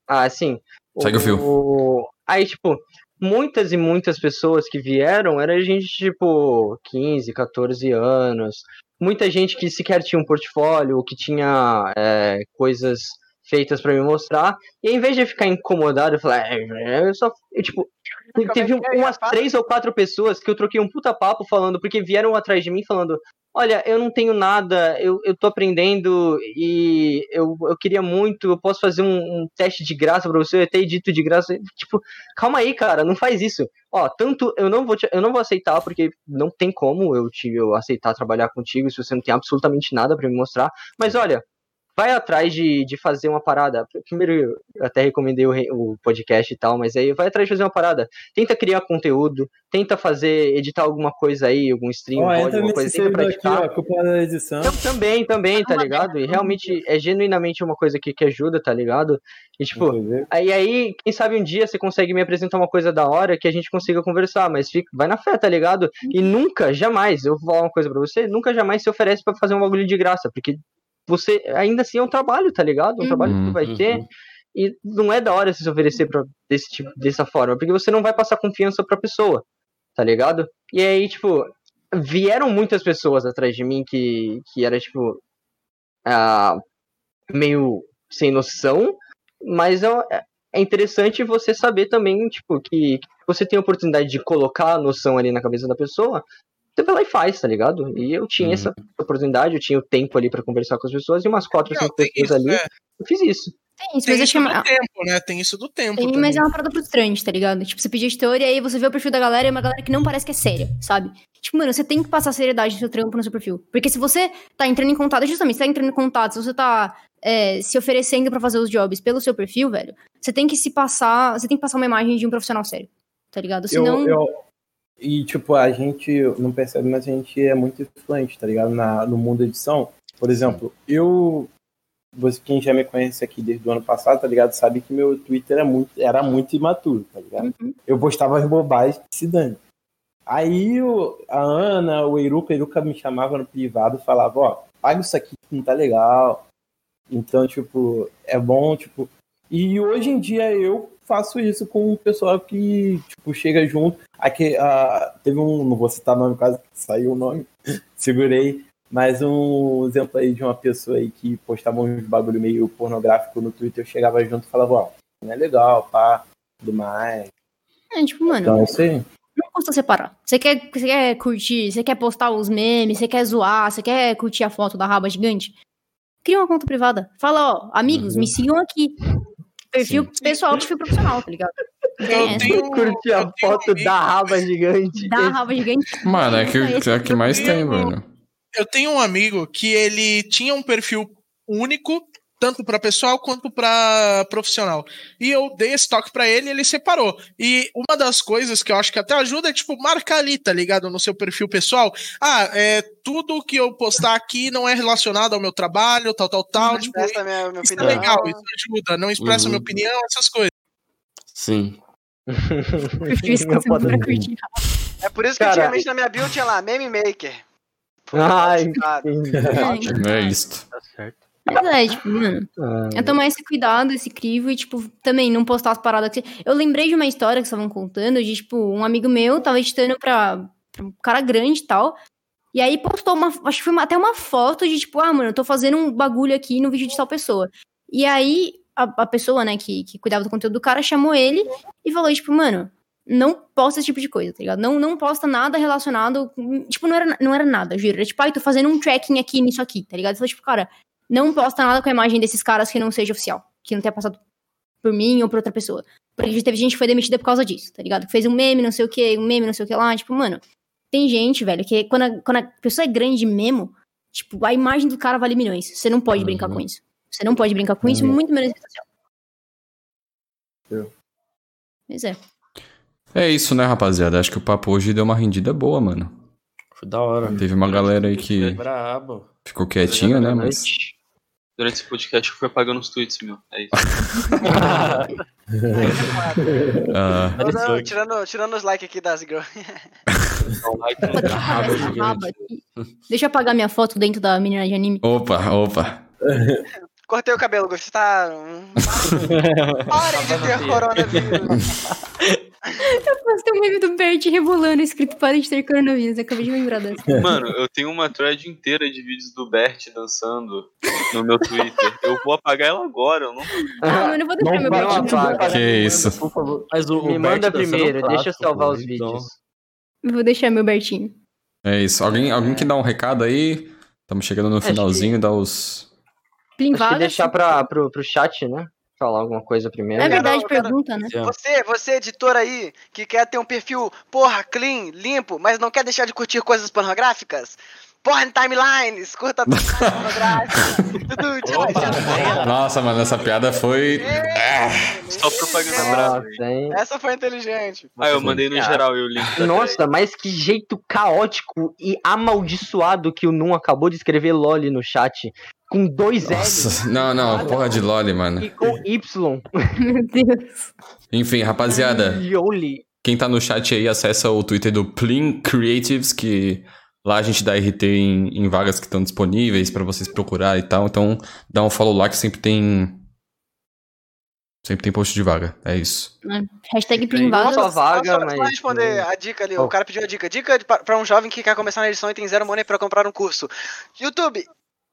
Ah, sim. Segue o fio. Aí, tipo, muitas e muitas pessoas que vieram era gente, tipo, 15, 14 anos. Muita gente que sequer tinha um portfólio, que tinha é, coisas feitas pra me mostrar. E em vez de ficar incomodado, eu falei, é, eu só. Eu, tipo, é teve que é? umas três ou quatro pessoas que eu troquei um puta papo falando, porque vieram atrás de mim falando. Olha, eu não tenho nada, eu, eu tô aprendendo e eu, eu queria muito, eu posso fazer um, um teste de graça pra você, eu até edito de graça. Tipo, calma aí, cara, não faz isso. Ó, tanto eu não vou te- eu não vou aceitar, porque não tem como eu te eu aceitar trabalhar contigo se você não tem absolutamente nada pra me mostrar. Mas olha, vai atrás de, de fazer uma parada. Primeiro, eu até recomendei o, o podcast e tal, mas aí vai atrás de fazer uma parada. Tenta criar conteúdo, tenta fazer, editar alguma coisa aí, algum stream, Ó, alguma coisa, tenta servidor aqui, praticar. ó, culpa da edição. Eu também, também, tá ligado? E realmente é genuinamente uma coisa que, que ajuda, tá ligado? E tipo, aí, aí, quem sabe um dia você consegue me apresentar uma coisa da hora que a gente consiga conversar, mas fica, vai na fé, tá ligado? E nunca, jamais, eu vou falar uma coisa pra você, nunca jamais se oferece pra fazer um bagulho de graça, porque você, ainda assim, é um trabalho, tá ligado? Um Uhum. trabalho que tu vai Uhum. ter. E não é da hora se oferecer pra, desse tipo, dessa forma, porque você não vai passar confiança pra pessoa, tá ligado? E aí, tipo, vieram muitas pessoas atrás de mim que, que era, tipo, ah, meio sem noção, mas é, é interessante você saber também, tipo, que, que você tem a oportunidade de colocar a noção ali na cabeça da pessoa, você vai lá e faz, tá ligado? E eu tinha Uhum. essa oportunidade, eu tinha o tempo ali pra conversar com as pessoas, e umas quatro, cinco pessoas isso, ali, é. eu fiz isso. Tem isso, Tem mas acho isso que é tempo, né? Tem isso do tempo. Tem, mas é uma parada frustrante, tá ligado? Tipo, você pedir editor e aí você vê o perfil da galera e é uma galera que não parece que é séria, sabe? Tipo, mano, você tem que passar seriedade no seu trampo, no seu perfil. Porque se você tá entrando em contato, justamente, você tá entrando em contato, se você tá é, se oferecendo pra fazer os jobs pelo seu perfil, velho, você tem que se passar, você tem que passar uma imagem de um profissional sério, tá ligado? Senão, Eu, eu- e, tipo, a gente não percebe, mas a gente é muito influente, tá ligado? Na, no mundo edição. Por exemplo, eu. Você, quem já me conhece aqui desde o ano passado, tá ligado? Sabe que meu Twitter é muito, era muito imaturo, tá ligado? Uhum. Eu postava as bobagens que se dane. Aí o- a Ana, o Eruca, o Eruca me chamava no privado e falava, ó, paga isso aqui que não tá legal. Então, tipo, é bom, tipo. E hoje em dia eu faço isso com o pessoal que, tipo, chega junto. Aqui, ah, teve um, não vou citar nome, quase saiu o nome, segurei. Mas um exemplo aí de uma pessoa aí que postava uns bagulho meio pornográfico no Twitter, eu chegava junto e falava, ó, não é legal, pá, tudo mais. é, tipo, mano, Então é não custa separar. Você quer, você quer curtir, você quer postar os memes, você quer zoar, você quer curtir a foto da raba gigante? Cria uma conta privada. Fala, ó, amigos, Uhum. me sigam aqui. Perfil Sim. pessoal, perfil profissional, tá ligado? Tem Eu tenho, Curti a foto da raba gigante. Dá a raba gigante. Mano, é que, é o que mais tem, mano. Eu tenho um amigo que ele tinha um perfil único, tanto para pessoal quanto para profissional. E eu dei esse toque para ele e ele separou. E uma das coisas que eu acho que até ajuda é, tipo, marcar ali, tá ligado? No seu perfil pessoal. Ah, é, tudo que eu postar aqui não é relacionado ao meu trabalho, tal, tal, tal. Não tipo, expressa minha, minha isso é opinião. legal, isso ajuda. Não expressa Uhum. minha opinião, essas coisas. Sim. É por isso que Cara- antigamente na minha bio tinha lá, meme maker. Pô, Ai, tá Não é isto. Tá certo. É, tipo, mano, é tomar esse cuidado, esse crivo e, tipo, também não postar as paradas que. Eu lembrei de uma história que estavam contando de, tipo, um amigo meu tava editando pra, pra um cara grande e tal. E aí postou uma. Acho que foi uma- até uma foto de, tipo, ah, mano, eu tô fazendo um bagulho aqui no vídeo de tal pessoa. E aí a, a pessoa, né, que, que cuidava do conteúdo do cara chamou ele e falou, tipo, mano. Não posta esse tipo de coisa, tá ligado? Não, não posta nada relacionado. com- Tipo, não era, não era nada, juro. Era tipo, ai, tô fazendo um tracking aqui nisso aqui, tá ligado? Ele falou, tipo, cara, não posta nada com a imagem desses caras que não seja oficial. Que não tenha passado por mim ou por outra pessoa. Porque já teve gente que foi demitida por causa disso, tá ligado? Que fez um meme, não sei o que, um meme, não sei o que lá. Tipo, mano, tem gente, velho, que quando a, quando a pessoa é grande mesmo, tipo, a imagem do cara vale milhões. Você não pode brincar com isso. Você não pode brincar com isso, Uhum. muito menos social. Eu. Pois é. É isso, né, rapaziada? Acho que o papo hoje deu uma rendida boa, mano. Foi da hora. Teve uma galera aí que Brabo. ficou quietinha, né? Mas. Durante esse podcast eu fui apagando os tweets, meu. É isso. ah, não, tirando, tirando os likes aqui das girls. Pô, deixa eu apagar essa raba aqui. Deixa eu apagar minha foto dentro da menina de anime. opa, opa. Cortei o cabelo, Gustavo. Tá. um- Parem de ter coronavírus. Eu postei um meme do Bert rebolando escrito para de ter coronavírus. Acabei de lembrar dessa. Mano, eu tenho uma thread inteira de vídeos do Bert dançando no meu Twitter. Eu vou apagar ela agora, eu não. Ah, mano, eu vou deixar Não meu Bertinho. apagar. Que isso. Por favor. Mas o, Me o manda Bert dançando primeiro, clássico, deixa eu salvar os então. vídeos. Vou deixar meu Bertinho. É isso. Alguém, alguém que dá um recado aí? Estamos chegando no Acho finalzinho, dá os. Plim Acho que deixar pra, pro, pro chat, né? Falar alguma coisa primeiro. É verdade, Eu quero- pergunta, né? Você, você, editor aí, que quer ter um perfil, porra, clean, limpo, mas não quer deixar de curtir coisas pornográficas? Porn timelines, curta tchau. Nossa, mano, essa piada foi. Só propaganda brava. Essa foi inteligente. Ah, eu mandei no geral e o link. Nossa, mas que jeito caótico e amaldiçoado que o Num acabou de escrever LOL no chat. Com dois L's Nossa, não, não, porra de Loli, mano. e com Y. Meu Deus. Enfim, rapaziada, Yoli. quem tá no chat aí, acessa o Twitter do Plin Creatives, que lá a gente dá RT em, em vagas que estão disponíveis pra vocês procurarem e tal. Então, dá um follow lá que sempre tem. Sempre tem post de vaga. É isso. Hashtag Plim Não vaga. só vaga, só, mas. Só responder a dica ali, Oh. o cara pediu a dica. Dica pra um jovem que quer começar na edição e tem zero money pra comprar um curso. YouTube,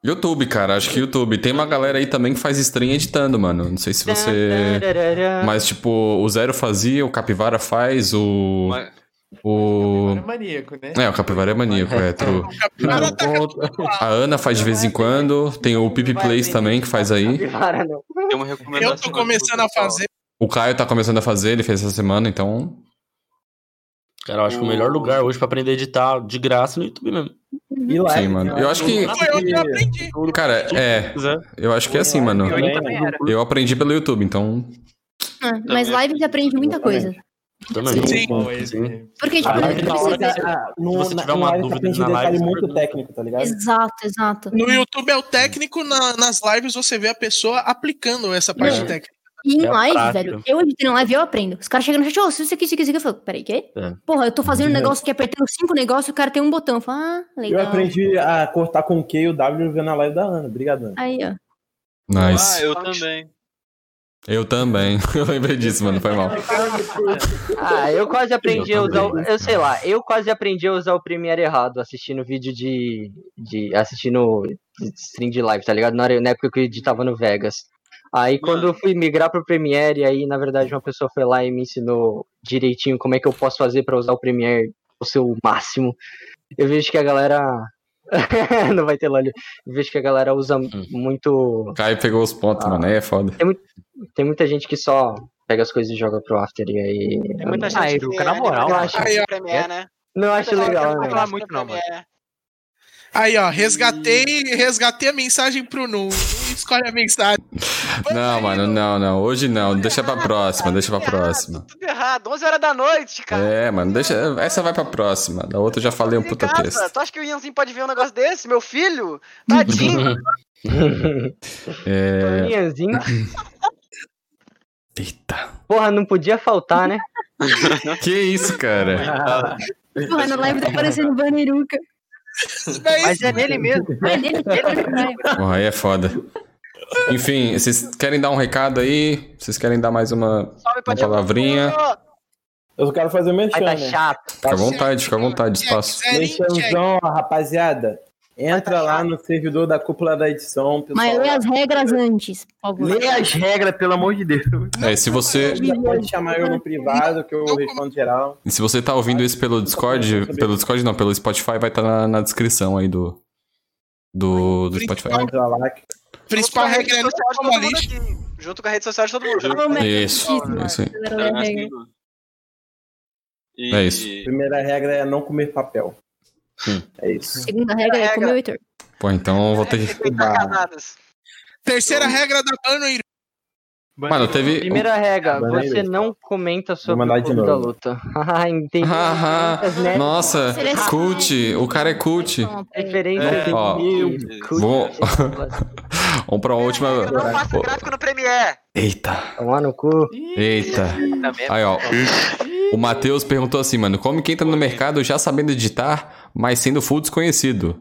YouTube, cara, acho que YouTube. Tem uma galera aí também que faz stream editando, mano. Não sei se você. Mas, tipo, o Zero fazia, o Capivara faz, o. Mas, O. É maníaco, né? É, o Capivara é maníaco, é true. Capivara lá. A Ana faz de vez em quando. Tem o Pipi Plays também que faz aí. Capivara não. Tem uma recomendação. Eu tô começando a fazer. O Caio tá começando a fazer, ele fez essa semana, então. Cara, eu acho que o melhor lugar hoje pra aprender a editar de graça é no YouTube mesmo. E lá, Sim, mano. Eu acho que. Foi aprendi. Cara, é. quiser. Eu acho que é assim, mano. Eu aprendi pelo YouTube, então. Ah, mas live você aprende muita coisa. Também. Sim. Porque, tipo, Ah, não precisa... Se no, você na, tiver uma live dúvida você aprende na detalhe live, muito técnico, tá ligado? Exato, exato. No YouTube é o técnico, na- nas lives você vê a pessoa aplicando essa parte Não. técnica. E em É live, prática. velho, eu editando live eu aprendo. Os caras chegam no chat, ô, se isso aqui, isso aqui, isso aqui. Eu falo, peraí, quê? É. Porra, eu tô fazendo um negócio aqui, apertando cinco negócios, o cara tem um botão. Eu falo, ah, Eu legal. aprendi a cortar com o Q e o W vendo a live da Ana. Obrigado, Ana. Aí, ó. Nice. Ah, eu também. Eu também. Eu lembrei disso, mano. Foi mal. Ah, eu quase aprendi a usar. o- Eu sei lá, eu quase aprendi a usar o Premiere errado, assistindo vídeo de. de assistindo stream de live, tá ligado? Na, hora, na época que eu editava no Vegas. Aí quando eu fui migrar pro Premiere, aí na verdade uma pessoa foi lá e me ensinou direitinho como é que eu posso fazer pra usar o Premiere o seu máximo. Eu vejo que a galera. Não vai ter lá. Eu vejo que a galera usa muito. Caio pegou os pontos, mano. Aí é foda. Tem muita gente que só pega as coisas e joga pro After e aí. Tem muita Ah, gente que na moral, é eu acho- Premiere, Premiere, né? Não acho legal, né? Não muito não, mano. Aí, ó, resgatei, resgatei a mensagem pro Nu. Escolhe a mensagem. Não, mano, não, não. Hoje não. Deixa pra próxima, deixa pra Tudo errado, próxima. Tudo errado, 11 horas da noite, cara. É, mano, deixa. Essa vai pra próxima. Da outra eu já falei um puta casa, texto. Tu acha que o Ianzinho pode ver um negócio desse? Meu filho? Tadinho. É. Toninhazinho. Eita. Porra, não podia faltar, né? Que isso, cara? Porra, na live tá aparecendo Baneiruca. Mas é nele mesmo. É dele, dele, Porra, aí é foda. Enfim, vocês querem dar um recado aí? Vocês querem dar mais uma, uma palavrinha? Eu quero fazer Ai, merchan, tá né? chato. Fica à vontade, fica à vontade, espaço. Merchanzão, rapaziada. Entra lá no servidor da cúpula da edição, pessoal. Mas lê as regras antes, por favor. Lê as regras, pelo amor de Deus. É, se você, pode chamar eu no privado, que eu respondo geral. se você tá ouvindo isso pelo Discord, pelo Discord não, pelo Spotify, vai estar na, na descrição aí do do, do Spotify. Entra lá. que- Principal regra é não social de todo tomar lixo. Junto com a rede social de todo mundo. Como é Isso, é isso aí. E... É isso. Primeira regra é não comer papel. Hum. É isso. Segunda regra é comer o Heitor. Pô, então eu vou ter que. Terceira regra da Bano e Mano, teve. Primeira regra, lá, você Iris. não comenta sobre o clube da luta. Ah, entendi. Haha, Referências, né? Nossa, cult, o cara é cult. Referências É, ó, de- Vou- Vamos pra última. Eu não faço gráfico no Premiere. Eita, Tomar no cu. eita. Aí, ó. O Matheus perguntou assim, mano, como que entra no mercado já sabendo editar, mas sendo full desconhecido?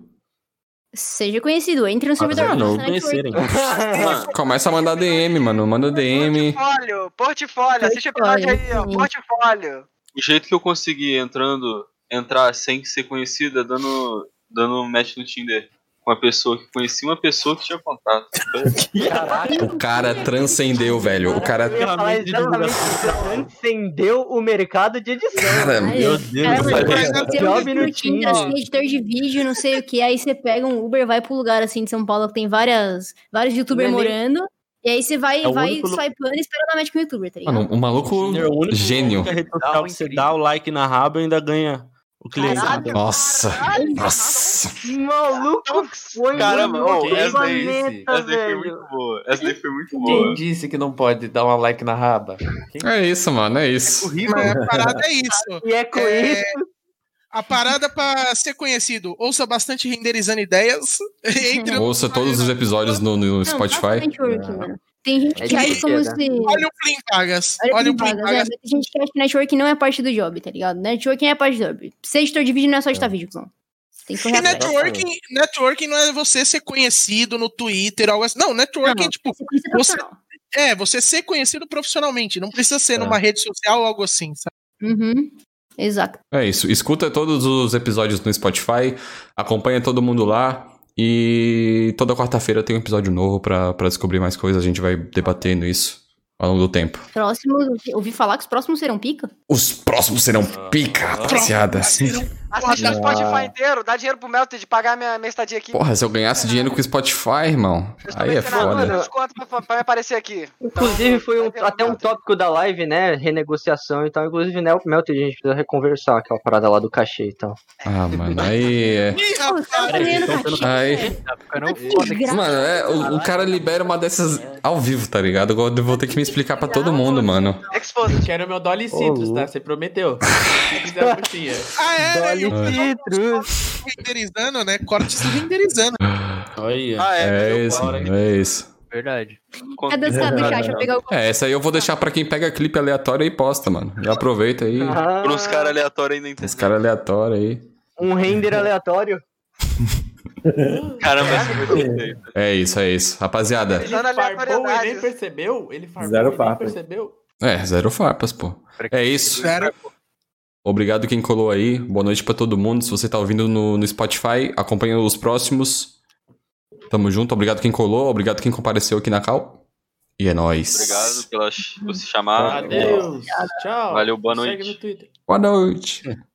Seja conhecido, entre no servidor. Apesar de não conhecerem. Começa a mandar DM, mano. Manda DM. Portfólio, portfólio. Assiste o episódio aí, ó. Portfólio, Portfólio. o jeito que eu consegui entrando, entrar sem ser conhecido é dando, dando match no Tinder com uma pessoa que conhecia uma pessoa que tinha contato. Caraca. O cara transcendeu, velho. O cara. Transcendeu o mercado de edição. Cara, Meu Deus Cara, mas Tinder, assim, editor de vídeo, não sei o que, aí você pega um Uber, vai pro lugar assim de São Paulo que tem várias, vários youtubers é morando, e aí você vai, É o vai único swipando e match com o youtuber, tá ligado? Mano, um maluco é o único- gênio. a única rede social que você dá o like na raba e ainda ganha o cliente. Caralho. Nossa. Caralho, Nossa. Que maluco foi Caramba, ô, essa daí- planeta, Essa daí foi muito boa. Essa daí foi muito Quem boa. disse que não pode dar uma like na raba? Quem- É isso, mano. É isso. Mas a parada é isso. E é com É, isso. A parada pra ser conhecido, ouça bastante renderizando ideias. Entre Ouça todos os episódios no, no Não, Spotify. mano. Tem gente É que acha como né? se... Olha o Plim Pagas. Olha, Olha o Plim Pagas, é, tem gente que acha que networking não é parte do job, tá ligado? Networking é parte do job. Ser editor de vídeo não é só editar vídeo, não. Tem que correr E networking, networking não é você ser conhecido no Twitter, algo assim. Não, networking Não, é tipo, Você é, você ser conhecido profissionalmente. Não precisa ser É. numa rede social ou algo assim, sabe? Uhum. Exato. É isso. Escuta todos os episódios no Spotify. Acompanha todo mundo lá. E toda quarta-feira tem um episódio novo pra, pra descobrir mais coisas. A gente vai debatendo isso ao longo do tempo. Próximos, ouvi falar que os próximos serão pica? Os próximos serão pica, rapaziada. Assiste o Spotify inteiro, dá dinheiro pro Melted de pagar minha, minha estadia aqui. Porra, se eu ganhasse dinheiro com o Spotify, irmão, aí é foda. Desconto pra, pra me aparecer aqui. Inclusive, foi um- até um tópico da live, né? Renegociação e tal. Inclusive, né, o Melted, a gente precisa reconversar aquela parada lá do cachê e tal. Ah, mano, aí é. Tá. Aí. Tá. Mano, é, o, o cara libera uma dessas ao vivo, tá ligado? Agora eu vou ter que me explicar pra todo mundo, mano. Exposed. Quero meu Dolly Citrus, tá? Você prometeu. Se quiser. Ah, é, o Dolly Citrus. renderizando, né? Corte se renderizando. Olha. Ah, é. É isso, mano, é isso. Verdade. É dançado, caixa. Pegar o É, essa aí eu vou deixar pra quem pega clipe aleatório e posta, mano. Já aproveita aí. Por uns caras aleatórios ainda entendem. Esse cara aleatório aí. Um render aleatório. Caramba, perfeita. É isso, é isso. Rapaziada. Ele farpou e nem percebeu? Ele farpou Zero e nem farpas. percebeu? É, zero farpas, pô. É isso. Zero. Obrigado quem colou aí. Boa noite pra todo mundo. Se você tá ouvindo no, no Spotify, acompanha os próximos. Tamo junto. Obrigado quem colou. Obrigado quem compareceu aqui na cal. E é nóis. Obrigado pela, por se chamar. Adeus. Tchau. Valeu, boa Segue noite. no Twitter. Boa noite.